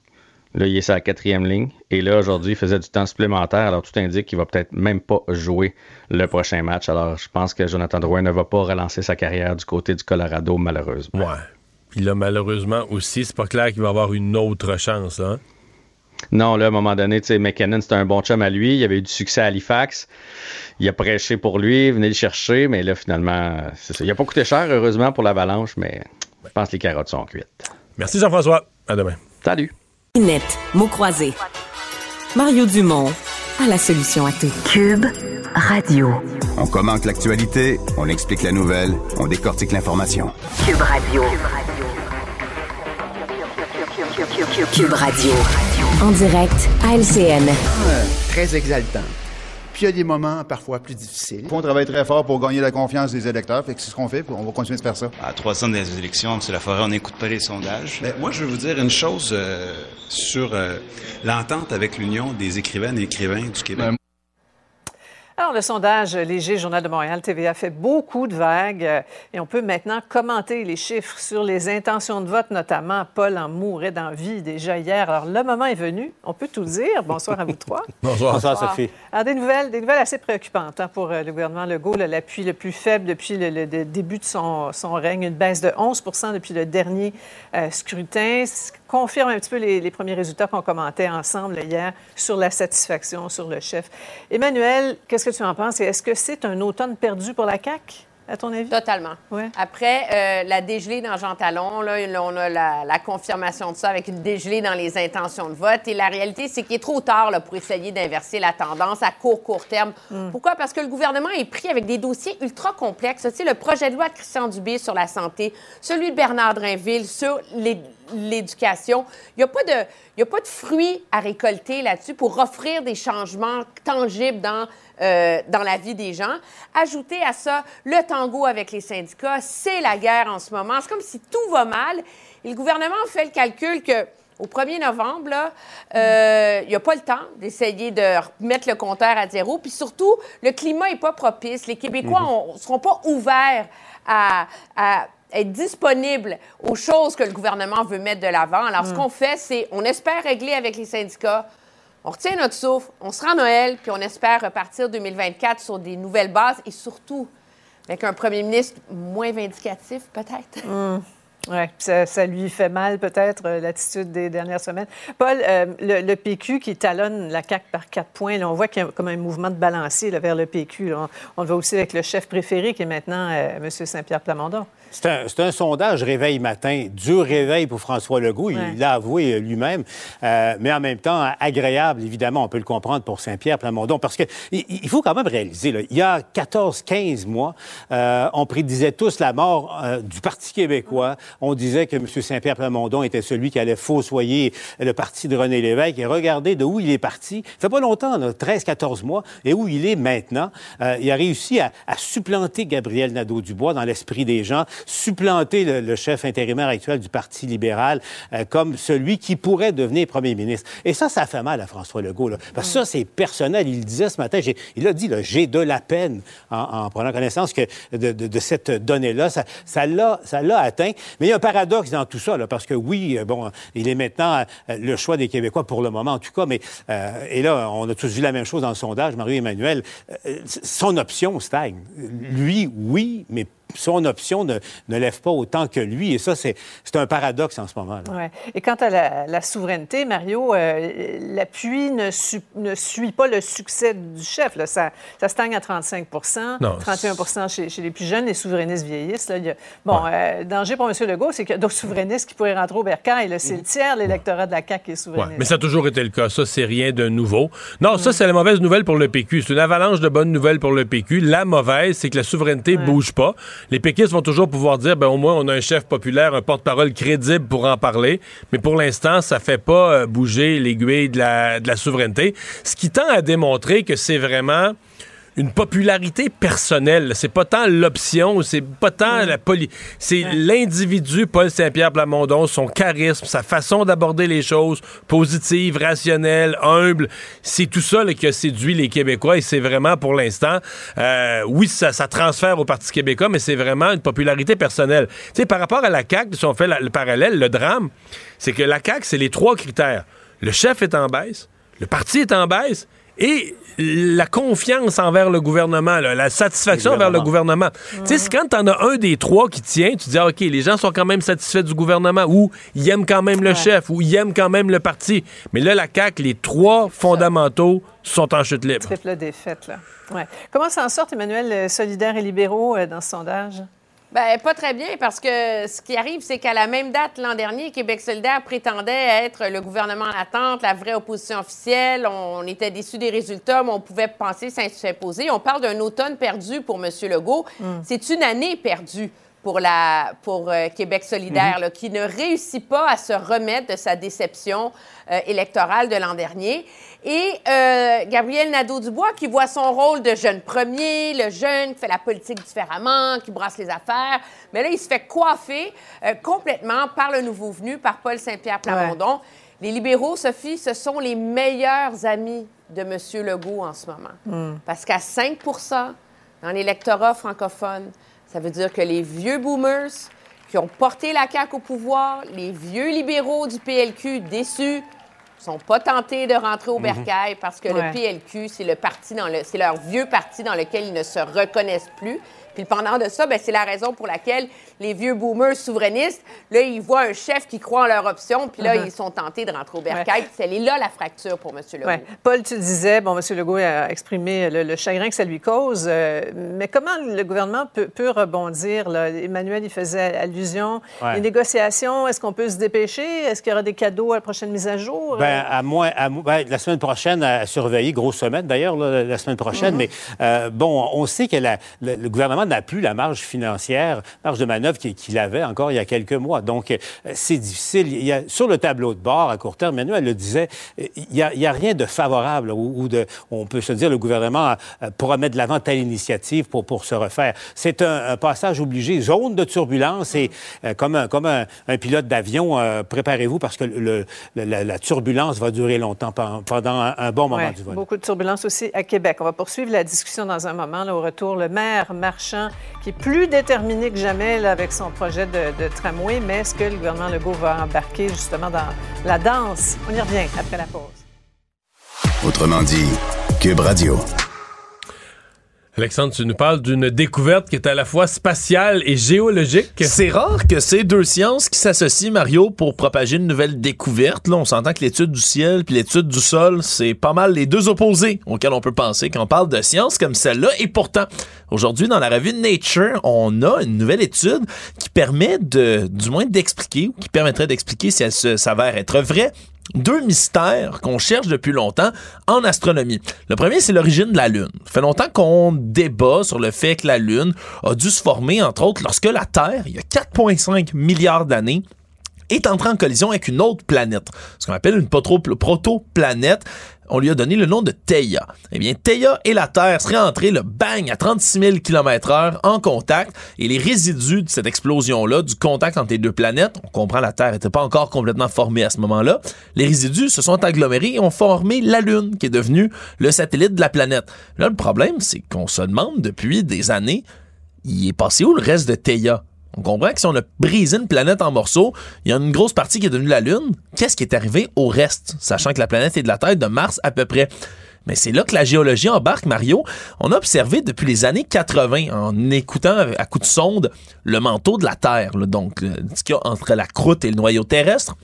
Là, il est sur la quatrième ligne. Et là, aujourd'hui, il faisait du temps supplémentaire. Alors, tout indique qu'il va peut-être même pas jouer le prochain match. Alors, je pense que Jonathan Drouin ne va pas relancer sa carrière du côté du Colorado, malheureusement. Ouais. Puis là, malheureusement aussi, c'est pas clair qu'il va avoir une autre chance. Hein? Non, là, à un moment donné, tu sais, McKinnon, c'était un bon chum à lui. Il avait eu du succès à Halifax. Il a prêché pour lui, venez le chercher, mais là, finalement, c'est ça. Il a pas coûté cher, heureusement, pour l'avalanche, mais je pense que les carottes sont cuites. Merci, Jean-François. À demain. Salut. Net, mots croisés. Mario Dumont a la solution à tout. Cube Radio. On commente l'actualité, on explique la nouvelle, on décortique l'information. Cube Radio. Cube Radio. En direct à LCN. très exaltant. Puis il y a des moments parfois plus difficiles. On travaille très fort pour gagner la confiance des électeurs, fait que c'est ce qu'on fait, on va continuer de faire ça. À 300 des élections, M. Laforêt, on n'écoute pas les sondages. Mais moi, je vais vous dire une chose euh, sur euh, l'entente avec l'Union des écrivaines et écrivains du Québec. Ben, alors, le sondage Léger Journal de Montréal TVA fait beaucoup de vagues euh, et on peut maintenant commenter les chiffres sur les intentions de vote, notamment. Paul en mourait d'envie déjà hier. Alors, le moment est venu. On peut tout dire. Bonsoir à vous trois. *laughs* Bonsoir. Bonsoir, Sophie. Alors, des nouvelles, des nouvelles assez préoccupantes hein, pour euh, le gouvernement Legault. L'appui le plus faible depuis le, début de son, règne, une baisse de 11 depuis le dernier euh, scrutin confirme un petit peu les, premiers résultats qu'on commentait ensemble hier sur la satisfaction, sur le chef. Emmanuel, qu'est-ce que tu en penses? Est-ce que c'est un automne perdu pour la CAQ? à ton avis? Totalement. Ouais. Après, euh, la dégelée dans Jean Talon, là, on a la, confirmation de ça avec une dégelée dans les intentions de vote. Et la réalité, c'est qu'il est trop tard là, pour essayer d'inverser la tendance à court, court terme. Hmm. Pourquoi? Parce que le gouvernement est pris avec des dossiers ultra complexes. Tu sais, le projet de loi de Christian Dubé sur la santé, celui de Bernard Drinville sur l'éducation. Il n'y a pas de... Il a pas de fruits à récolter là-dessus pour offrir des changements tangibles dans euh, dans la vie des gens. Ajouter à ça le tango avec les syndicats, c'est la guerre en ce moment. C'est comme si tout va mal. Et le gouvernement fait le calcul que au 1er novembre, euh, il n'y a pas le temps d'essayer de mettre le compteur à zéro. Puis surtout, le climat n'est pas propice. Les Québécois ne mhm. seront pas ouverts à, être disponibles aux choses que le gouvernement veut mettre de l'avant. Alors, ce mhm. qu'on fait, c'est on espère régler avec les syndicats on retient notre souffle, on se rend Noël, puis on espère repartir 2024 sur des nouvelles bases et surtout avec un premier ministre moins vindicatif, peut-être. Hmm. Oui, ça, ça, lui fait mal peut-être, euh, l'attitude des dernières semaines. Paul, euh, le, PQ qui talonne la CAQ par quatre points, là, on voit qu'il y a comme un mouvement de balancier vers le PQ. On, on, le voit aussi avec le chef préféré qui est maintenant euh, M. Saint-Pierre Plamondon. C'est un, un, sondage réveil matin, dur réveil pour François Legault, il l'a avoué lui-même, euh, mais en même temps agréable, évidemment, on peut le comprendre pour Saint-Pierre Plamondon, parce qu'il il faut quand même réaliser, là, il y a 14-15 mois, euh, on prédisait tous la mort euh, du Parti québécois. On disait que M. Saint-Pierre Plamondon était celui qui allait fossoyer le parti de René Lévesque. Et regardez de où il est parti. Ça fait pas longtemps, 13-14 mois, et où il est maintenant. Euh, il a réussi à, à supplanter Gabriel Nadeau-Dubois dans l'esprit des gens, supplanter le, le, chef intérimaire actuel du Parti libéral euh, comme celui qui pourrait devenir premier ministre. Et ça, ça fait mal à François Legault. Là, parce que ça, c'est personnel. Il le disait ce matin, il a dit, j'ai de la peine en, en prenant connaissance que de, de, de cette donnée-là. Ça, l'a, ça l'a atteint. Mais il y a un paradoxe dans tout ça, là, parce que oui, euh, bon, il est maintenant euh, le choix des Québécois pour le moment, en tout cas. Mais euh, et là, on a tous vu la même chose dans le sondage, Marie-Emmanuel. Son option stagne. Lui, oui, mais son option ne, ne, lève pas autant que lui. Et ça, c'est un paradoxe en ce moment. -là. Ouais. Et quant à la, la souveraineté, Mario, euh, l'appui ne, su, ne, suit pas le succès du chef. Là. Ça, ça stagne à 35 non, 31 chez, chez, les plus jeunes. Les souverainistes vieillissent. Là. Il y a... Bon, ouais. euh, danger pour M. Legault, c'est qu'il y a d'autres souverainistes qui pourraient rentrer au bercail. C'est le tiers de l'électorat de la CAQ qui est souverainiste. Ouais. Mais ça a toujours été le cas. Ça, c'est rien de nouveau. Non, mmh. ça, c'est la mauvaise nouvelle pour le PQ. C'est une avalanche de bonnes nouvelles pour le PQ. La mauvaise, c'est que la souveraineté ne bouge pas. Les péquistes vont toujours pouvoir dire, ben au moins on a un chef populaire, un porte-parole crédible pour en parler, mais pour l'instant, ça fait pas euh, bouger l'aiguille de la, de la souveraineté, ce qui tend à démontrer que c'est vraiment une popularité personnelle. C'est pas tant l'option, c'est pas tant la poli... C'est l'individu Paul Saint-Pierre Plamondon, son charisme, sa façon d'aborder les choses, positive, rationnelle, humble. C'est tout ça là, qui a séduit les Québécois et c'est vraiment pour l'instant, euh, oui, ça, ça, transfère au Parti québécois, mais c'est vraiment une popularité personnelle. Tu sais, par rapport à la CAQ, si on fait la, le parallèle, le drame, c'est que la CAQ, c'est les trois critères. Le chef est en baisse, le parti est en baisse et la confiance envers le gouvernement, là, la satisfaction envers le gouvernement. Mmh. Tu sais, c'est quand t'en as un des trois qui tient, tu dis, ah, OK, les gens sont quand même satisfaits du gouvernement, ou ils aiment quand même le ouais. chef, ou ils aiment quand même le parti. Mais là, la CAQ, les trois fondamentaux sont en chute libre. Triple défaite, là. Ouais. Comment s'en sortent, Emmanuel, euh, solidaires et libéraux euh, dans ce sondage? Bien, pas très bien, parce que ce qui arrive, c'est qu'à la même date l'an dernier, Québec solidaire prétendait être le gouvernement en attente, la vraie opposition officielle. On était déçus des résultats, mais on pouvait penser s'imposer. On parle d'un automne perdu pour M. Legault. Mm. C'est une année perdue pour, la, pour euh, Québec solidaire, mm -hmm. là, qui ne réussit pas à se remettre de sa déception euh, électorale de l'an dernier. Et euh, Gabriel Nadeau-Dubois, qui voit son rôle de jeune premier, le jeune qui fait la politique différemment, qui brasse les affaires. Mais là, il se fait coiffer complètement par le nouveau venu, par Paul Saint-Pierre Plamondon. Ouais. Les libéraux, Sophie, ce sont les meilleurs amis de M. Legault en ce moment. Mm. Parce qu'à 5% dans l'électorat francophone, ça veut dire que les vieux boomers qui ont porté la CAQ au pouvoir, les vieux libéraux du PLQ déçus, sont pas tentés de rentrer au bercail mm -hmm. parce que ouais. le PLQ, c'est le parti dans le, c'est leur vieux parti dans lequel ils ne se reconnaissent plus. Puis pendant de ça, ben, c'est la raison pour laquelle les vieux boomers souverainistes, là, ils voient un chef qui croit en leur option, puis là, uh -huh. ils sont tentés de rentrer au bercail. Ouais. C'est là la fracture pour M. Legault. Ouais. Paul, tu disais, bon, M. Legault a exprimé le, le, chagrin que ça lui cause, euh, mais comment le gouvernement peut, peut rebondir? Là? Emmanuel, il faisait allusion. Ouais. Les négociations, est-ce qu'on peut se dépêcher? Est-ce qu'il y aura des cadeaux à la prochaine mise à jour? Ben, à moins, à, ben, la semaine prochaine, à surveiller, grosse semaine d'ailleurs, la semaine prochaine, mm -hmm. mais euh, bon, on sait que la, le, le gouvernement n'a plus la marge financière, marge de manœuvre qu'il qu avait encore il y a quelques mois. Donc, euh, c'est difficile. Il y a, sur le tableau de bord, à court terme, Manuel le disait, il n'y a, a, rien de favorable ou, ou, de, on peut se dire, le gouvernement euh, pourra mettre de l'avant telle initiative pour, pour se refaire. C'est un, un, passage obligé, zone de turbulence et euh, comme, un, comme un, un pilote d'avion, euh, préparez-vous parce que le, le, la, la, turbulence va durer longtemps pendant un, un bon moment ouais, du vol. Beaucoup de turbulence aussi à Québec. On va poursuivre la discussion dans un moment. Là, au retour, le maire Marchand qui est plus déterminé que jamais avec son projet de, de, tramway, mais est-ce que le gouvernement Legault va embarquer justement dans la danse? On y revient après la pause. Autrement dit, Cube Radio. Alexandre, tu nous parles d'une découverte qui est à la fois spatiale et géologique. C'est rare que ces deux sciences qui s'associent, Mario, pour propager une nouvelle découverte. Là, on s'entend que l'étude du ciel puis l'étude du sol, c'est pas mal les deux opposés auxquels on peut penser quand on parle de sciences comme celle-là. Et pourtant, aujourd'hui, dans la revue Nature, on a une nouvelle étude qui permet de, du moins d'expliquer, ou qui permettrait d'expliquer si elle s'avère être vraie, deux mystères qu'on cherche depuis longtemps en astronomie. Le premier, c'est l'origine de la Lune. Ça fait longtemps qu'on débat sur le fait que la Lune a dû se former, entre autres, lorsque la Terre, il y a 4,5 milliards d'années, est entrée en collision avec une autre planète, ce qu'on appelle une protoplanète on lui a donné le nom de Theia. Eh bien, Theia et la Terre seraient entrés le bang à 36 000 km heure en contact et les résidus de cette explosion-là, du contact entre les deux planètes, on comprend la Terre n'était pas encore complètement formée à ce moment-là, les résidus se sont agglomérés et ont formé la Lune, qui est devenue le satellite de la planète. Là, le problème, c'est qu'on se demande depuis des années, il est passé où le reste de Theia? On comprend que si on a brisé une planète en morceaux, il y a une grosse partie qui est devenue la Lune. Qu'est-ce qui est arrivé au reste, sachant que la planète est de la Terre de Mars à peu près? Mais c'est là que la géologie embarque, Mario. On a observé depuis les années 80, en écoutant à coup de sonde, le manteau de la Terre, donc ce qu'il y a entre la croûte et le noyau terrestre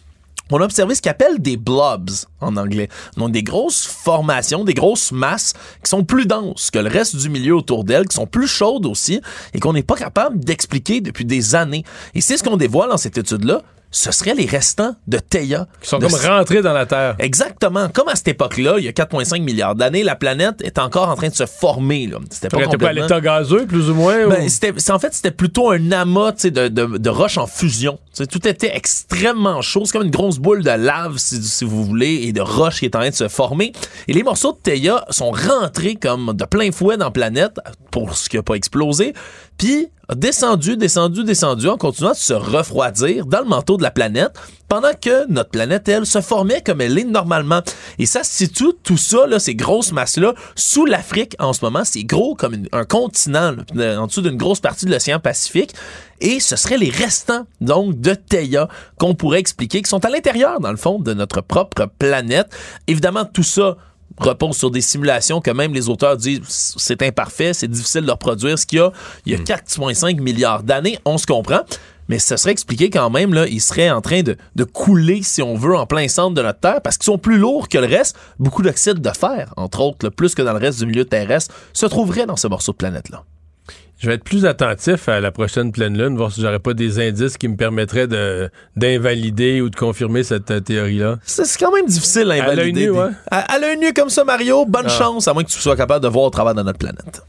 on a observé ce qu'on appelle des blobs en anglais. Donc des grosses formations, des grosses masses qui sont plus denses que le reste du milieu autour d'elles, qui sont plus chaudes aussi et qu'on n'est pas capable d'expliquer depuis des années. Et c'est ce qu'on dévoile dans cette étude-là ce seraient les restants de Theia. Qui sont comme rentrés dans la Terre. Exactement. Comme à cette époque-là, il y a 4,5 milliards d'années, la planète est encore en train de se former. C'était pas, complètement... pas à l'état gazeux, plus ou moins? Ben, en fait, c'était plutôt un amas de, de, de roches en fusion. tout était extrêmement chaud. C'est comme une grosse boule de lave, si, vous voulez, et de roches qui est en train de se former. Et les morceaux de Theia sont rentrés comme de plein fouet dans la planète, pour ce qui n'a pas explosé. Puis descendu, descendu, descendu en continuant de se refroidir dans le manteau de la planète pendant que notre planète, elle, se formait comme elle est normalement. Et ça se situe, tout ça, là, ces grosses masses-là, sous l'Afrique en ce moment. C'est gros comme un continent, en dessous d'une grosse partie de l'océan Pacifique. Et ce seraient les restants, donc, de Theia qu'on pourrait expliquer, qui sont à l'intérieur, dans le fond, de notre propre planète. Évidemment, tout ça repose sur des simulations que même les auteurs disent c'est imparfait, c'est difficile de reproduire ce qu'il y a. Il y a 4,5 hmm. milliards d'années, on se comprend. Mais ça serait expliqué quand même, là, ils seraient en train de, couler, si on veut, en plein centre de notre Terre, parce qu'ils sont plus lourds que le reste. Beaucoup d'oxyde de fer, entre autres, plus que dans le reste du milieu terrestre, se trouverait dans ce morceau de planète-là. Je vais être plus attentif à la prochaine pleine lune, voir si j'aurais pas des indices qui me permettraient d'invalider ou de confirmer cette euh, théorie-là. C'est quand même difficile à invalider. À l'œil nu, comme ça, Mario, bonne ah. chance, à moins que tu sois capable de voir au travers de notre planète.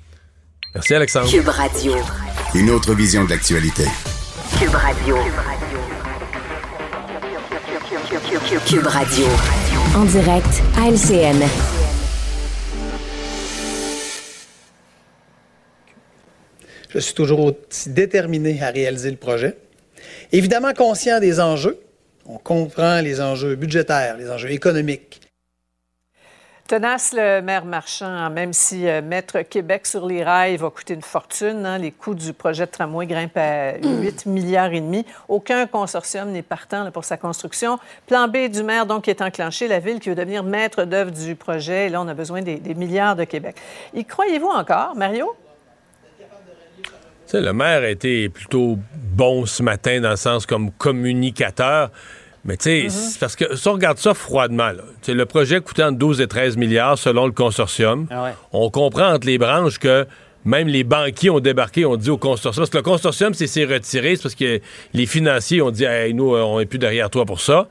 Merci, Alexandre. Cube Radio. Une autre vision de l'actualité. Cube Radio. Cube Radio. En direct à LCN. Je suis toujours aussi déterminé à réaliser le projet. Évidemment conscient des enjeux. On comprend les enjeux budgétaires, les enjeux économiques. Tenace le maire Marchand, même si euh, mettre Québec sur les rails va coûter une fortune, hein, les coûts du projet de tramway grimpent à 8 milliards et demi. Aucun consortium n'est partant pour sa construction. Plan B du maire donc est enclenché, la ville qui veut devenir maître d'œuvre du projet. là, on a besoin des, des milliards de Québec. Y croyez-vous encore, Mario? Le maire a été plutôt bon ce matin dans le sens comme communicateur. Mais tu sais, mm-hmm. parce que si on regarde ça froidement, le projet coûtait entre 12 et 13 milliards selon le consortium. Ah on comprend entre les branches que même les banquiers ont débarqué, ont dit au consortium, parce que le consortium s'est retiré, c'est parce que les financiers ont dit, nous, on n'est plus derrière toi pour ça.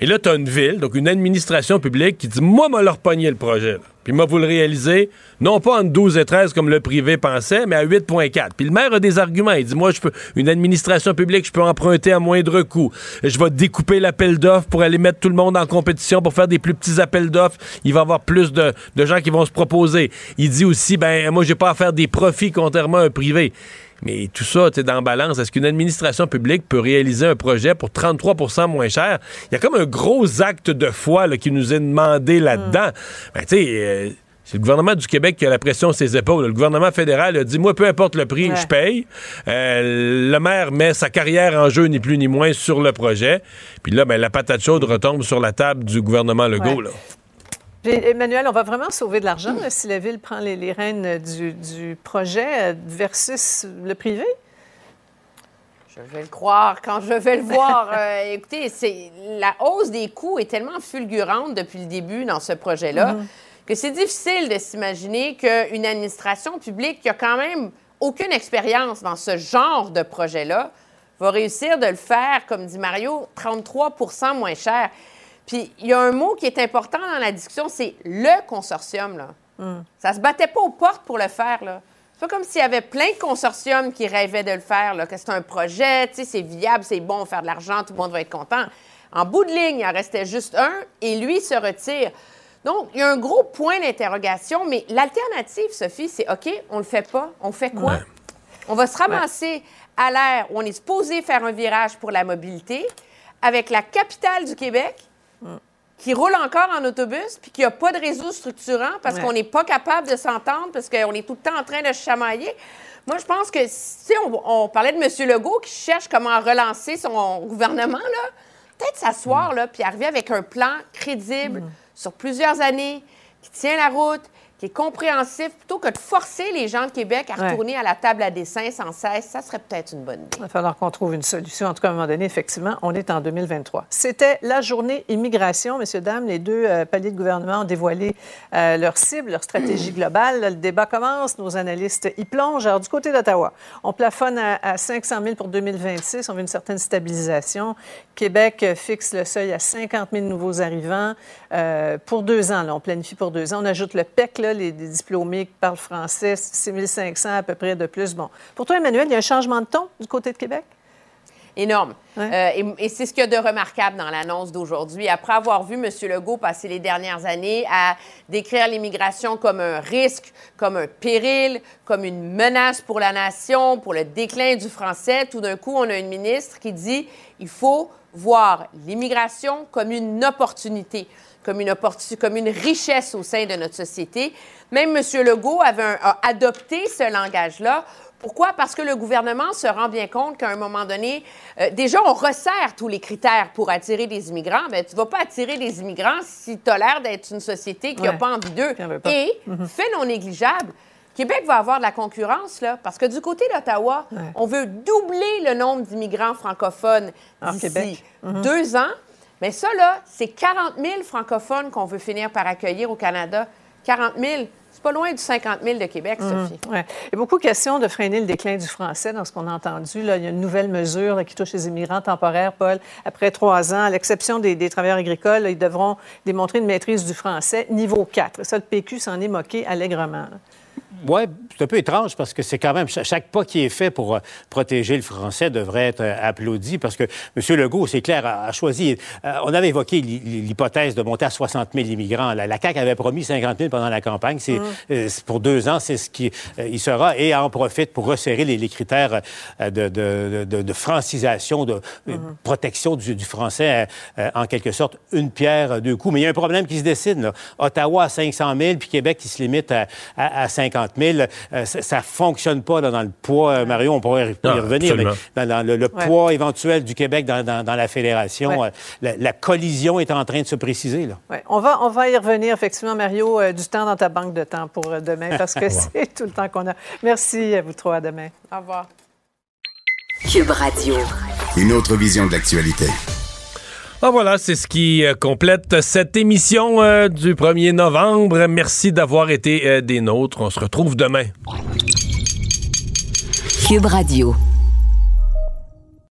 Et là, tu as une ville, donc une administration publique qui dit Moi, m'a leur pogné le projet. Puis moi, vous le réalisez, non pas en 12 et 13 comme le privé pensait, mais à 8,4. Puis le maire a des arguments. Il dit Moi, je peux, une administration publique, je peux emprunter à moindre coût. Je vais découper l'appel d'offres pour aller mettre tout le monde en compétition pour faire des plus petits appels d'offres. Il va y avoir plus de, de gens qui vont se proposer. Il dit aussi Ben, moi, j'ai pas à faire des profits contrairement à un privé. Mais tout ça, tu dans balance, est-ce qu'une administration publique peut réaliser un projet pour 33% moins cher? Il y a comme un gros acte de foi qui nous est demandé là-dedans. Ben, tu sais, euh, c'est le gouvernement du Québec qui a la pression sur ses épaules. Le gouvernement fédéral a dit, moi, peu importe le prix, je paye. Euh, le maire met sa carrière en jeu, ni plus ni moins, sur le projet. Puis là, ben, la patate chaude retombe sur la table du gouvernement Legault. Là. Emmanuel, on va vraiment sauver de l'argent si la Ville prend les, rênes du, projet versus le privé? Je vais le croire quand je vais le voir. *laughs* Euh, écoutez, c'est la hausse des coûts est tellement fulgurante depuis le début dans ce projet-là mm-hmm. que c'est difficile de s'imaginer qu'une administration publique qui a quand même aucune expérience dans ce genre de projet-là va réussir de le faire, comme dit Mario, 33% moins cher. Puis il y a un mot qui est important dans la discussion, c'est le consortium. Là. Mm. Ça se battait pas aux portes pour le faire. Là. C'est pas comme s'il y avait plein de consortiums qui rêvaient de le faire, là, que c'est un projet, c'est viable, c'est bon, faire de l'argent, tout le monde va être content. En bout de ligne, il en restait juste un et lui se retire. Donc, il y a un gros point d'interrogation, mais l'alternative, Sophie, c'est OK, on le fait pas. On fait quoi? On va se ramasser à l'ère où on est supposé faire un virage pour la mobilité avec la capitale du Québec qui roule encore en autobus puis qui a pas de réseau structurant parce qu'on n'est pas capable de s'entendre parce qu'on est tout le temps en train de chamailler. Moi, je pense que si on, parlait de M. Legault qui cherche comment relancer son gouvernement, là, peut-être s'asseoir là, puis arriver avec un plan crédible mm. sur plusieurs années qui tient la route, qui est compréhensif, plutôt que de forcer les gens de Québec à retourner à la table à dessin sans cesse, ça serait peut-être une bonne idée. Il va falloir qu'on trouve une solution. En tout cas, à un moment donné, effectivement, on est en 2023. C'était la journée immigration. Messieurs, dames, les deux euh, paliers de gouvernement ont dévoilé euh, leur cible, leur stratégie globale. Le débat commence. Nos analystes y plongent. Alors, du côté d'Ottawa, on plafonne à, 500 000 pour 2026. On veut une certaine stabilisation. Québec fixe le seuil à 50 000 nouveaux arrivants euh, pour deux ans. Là, on planifie pour deux ans. On ajoute le PEC, là, les, diplômés qui parlent français, 6500 à peu près de plus. Bon. Pour toi, Emmanuel, il y a un changement de ton du côté de Québec? Énorme. Euh, et, c'est ce qu'il y a de remarquable dans l'annonce d'aujourd'hui. Après avoir vu M. Legault passer les dernières années à décrire l'immigration comme un risque, comme un péril, comme une menace pour la nation, pour le déclin du français, tout d'un coup, on a une ministre qui dit il faut voir l'immigration comme une opportunité comme une, comme une richesse au sein de notre société. Même M. Legault avait a adopté ce langage-là. Pourquoi? Parce que le gouvernement se rend bien compte qu'à un moment donné, euh, déjà, on resserre tous les critères pour attirer des immigrants. Mais tu ne vas pas attirer des immigrants si tu as l'air d'être une société qui n'a pas envie d'eux. Et, mhm. fait non négligeable, Québec va avoir de la concurrence, là, parce que du côté d'Ottawa, on veut doubler le nombre d'immigrants francophones d'ici mhm. deux ans. Mais ça, là, c'est 40 000 francophones qu'on veut finir par accueillir au Canada. 40 000. C'est pas loin du 50 000 de Québec, mmh, Sophie. Il y a beaucoup de questions de freiner le déclin du français dans ce qu'on a entendu. Là, il y a une nouvelle mesure qui touche les immigrants temporaires, Paul. Après trois ans, à l'exception des, travailleurs agricoles, ils devront démontrer une maîtrise du français niveau 4. Ça, le PQ s'en est moqué allègrement. Oui, c'est un peu étrange parce que c'est quand même chaque pas qui est fait pour euh, protéger le français devrait être euh, applaudi parce que M. Legault, c'est clair, a, choisi. Euh, on avait évoqué l'hypothèse de monter à 60 000 immigrants. La, CAQ avait promis 50 000 pendant la campagne. C'est mm. pour deux ans, c'est ce qui il sera et en profite pour resserrer les, critères de, de, de, francisation, de mm-hmm. protection du, français en quelque sorte une pierre deux coups. Mais il y a un problème qui se dessine. Ottawa à 500 000 puis Québec qui se limite à, à 50 euh, ça ne fonctionne pas dans le poids, euh, Mario, on pourrait y revenir, mais dans, le, poids éventuel du Québec dans, la fédération, euh, la, collision est en train de se préciser. Là. On, va, on va y revenir, effectivement, Mario, du temps dans ta banque de temps pour demain, parce que *laughs* c'est tout le temps qu'on a. Merci à vous trois, à demain. Au revoir. Cube Radio. Une autre vision de l'actualité. Ah voilà, c'est ce qui euh, complète cette émission euh, du 1er novembre. Merci d'avoir été euh, des nôtres. On se retrouve demain. Cube Radio.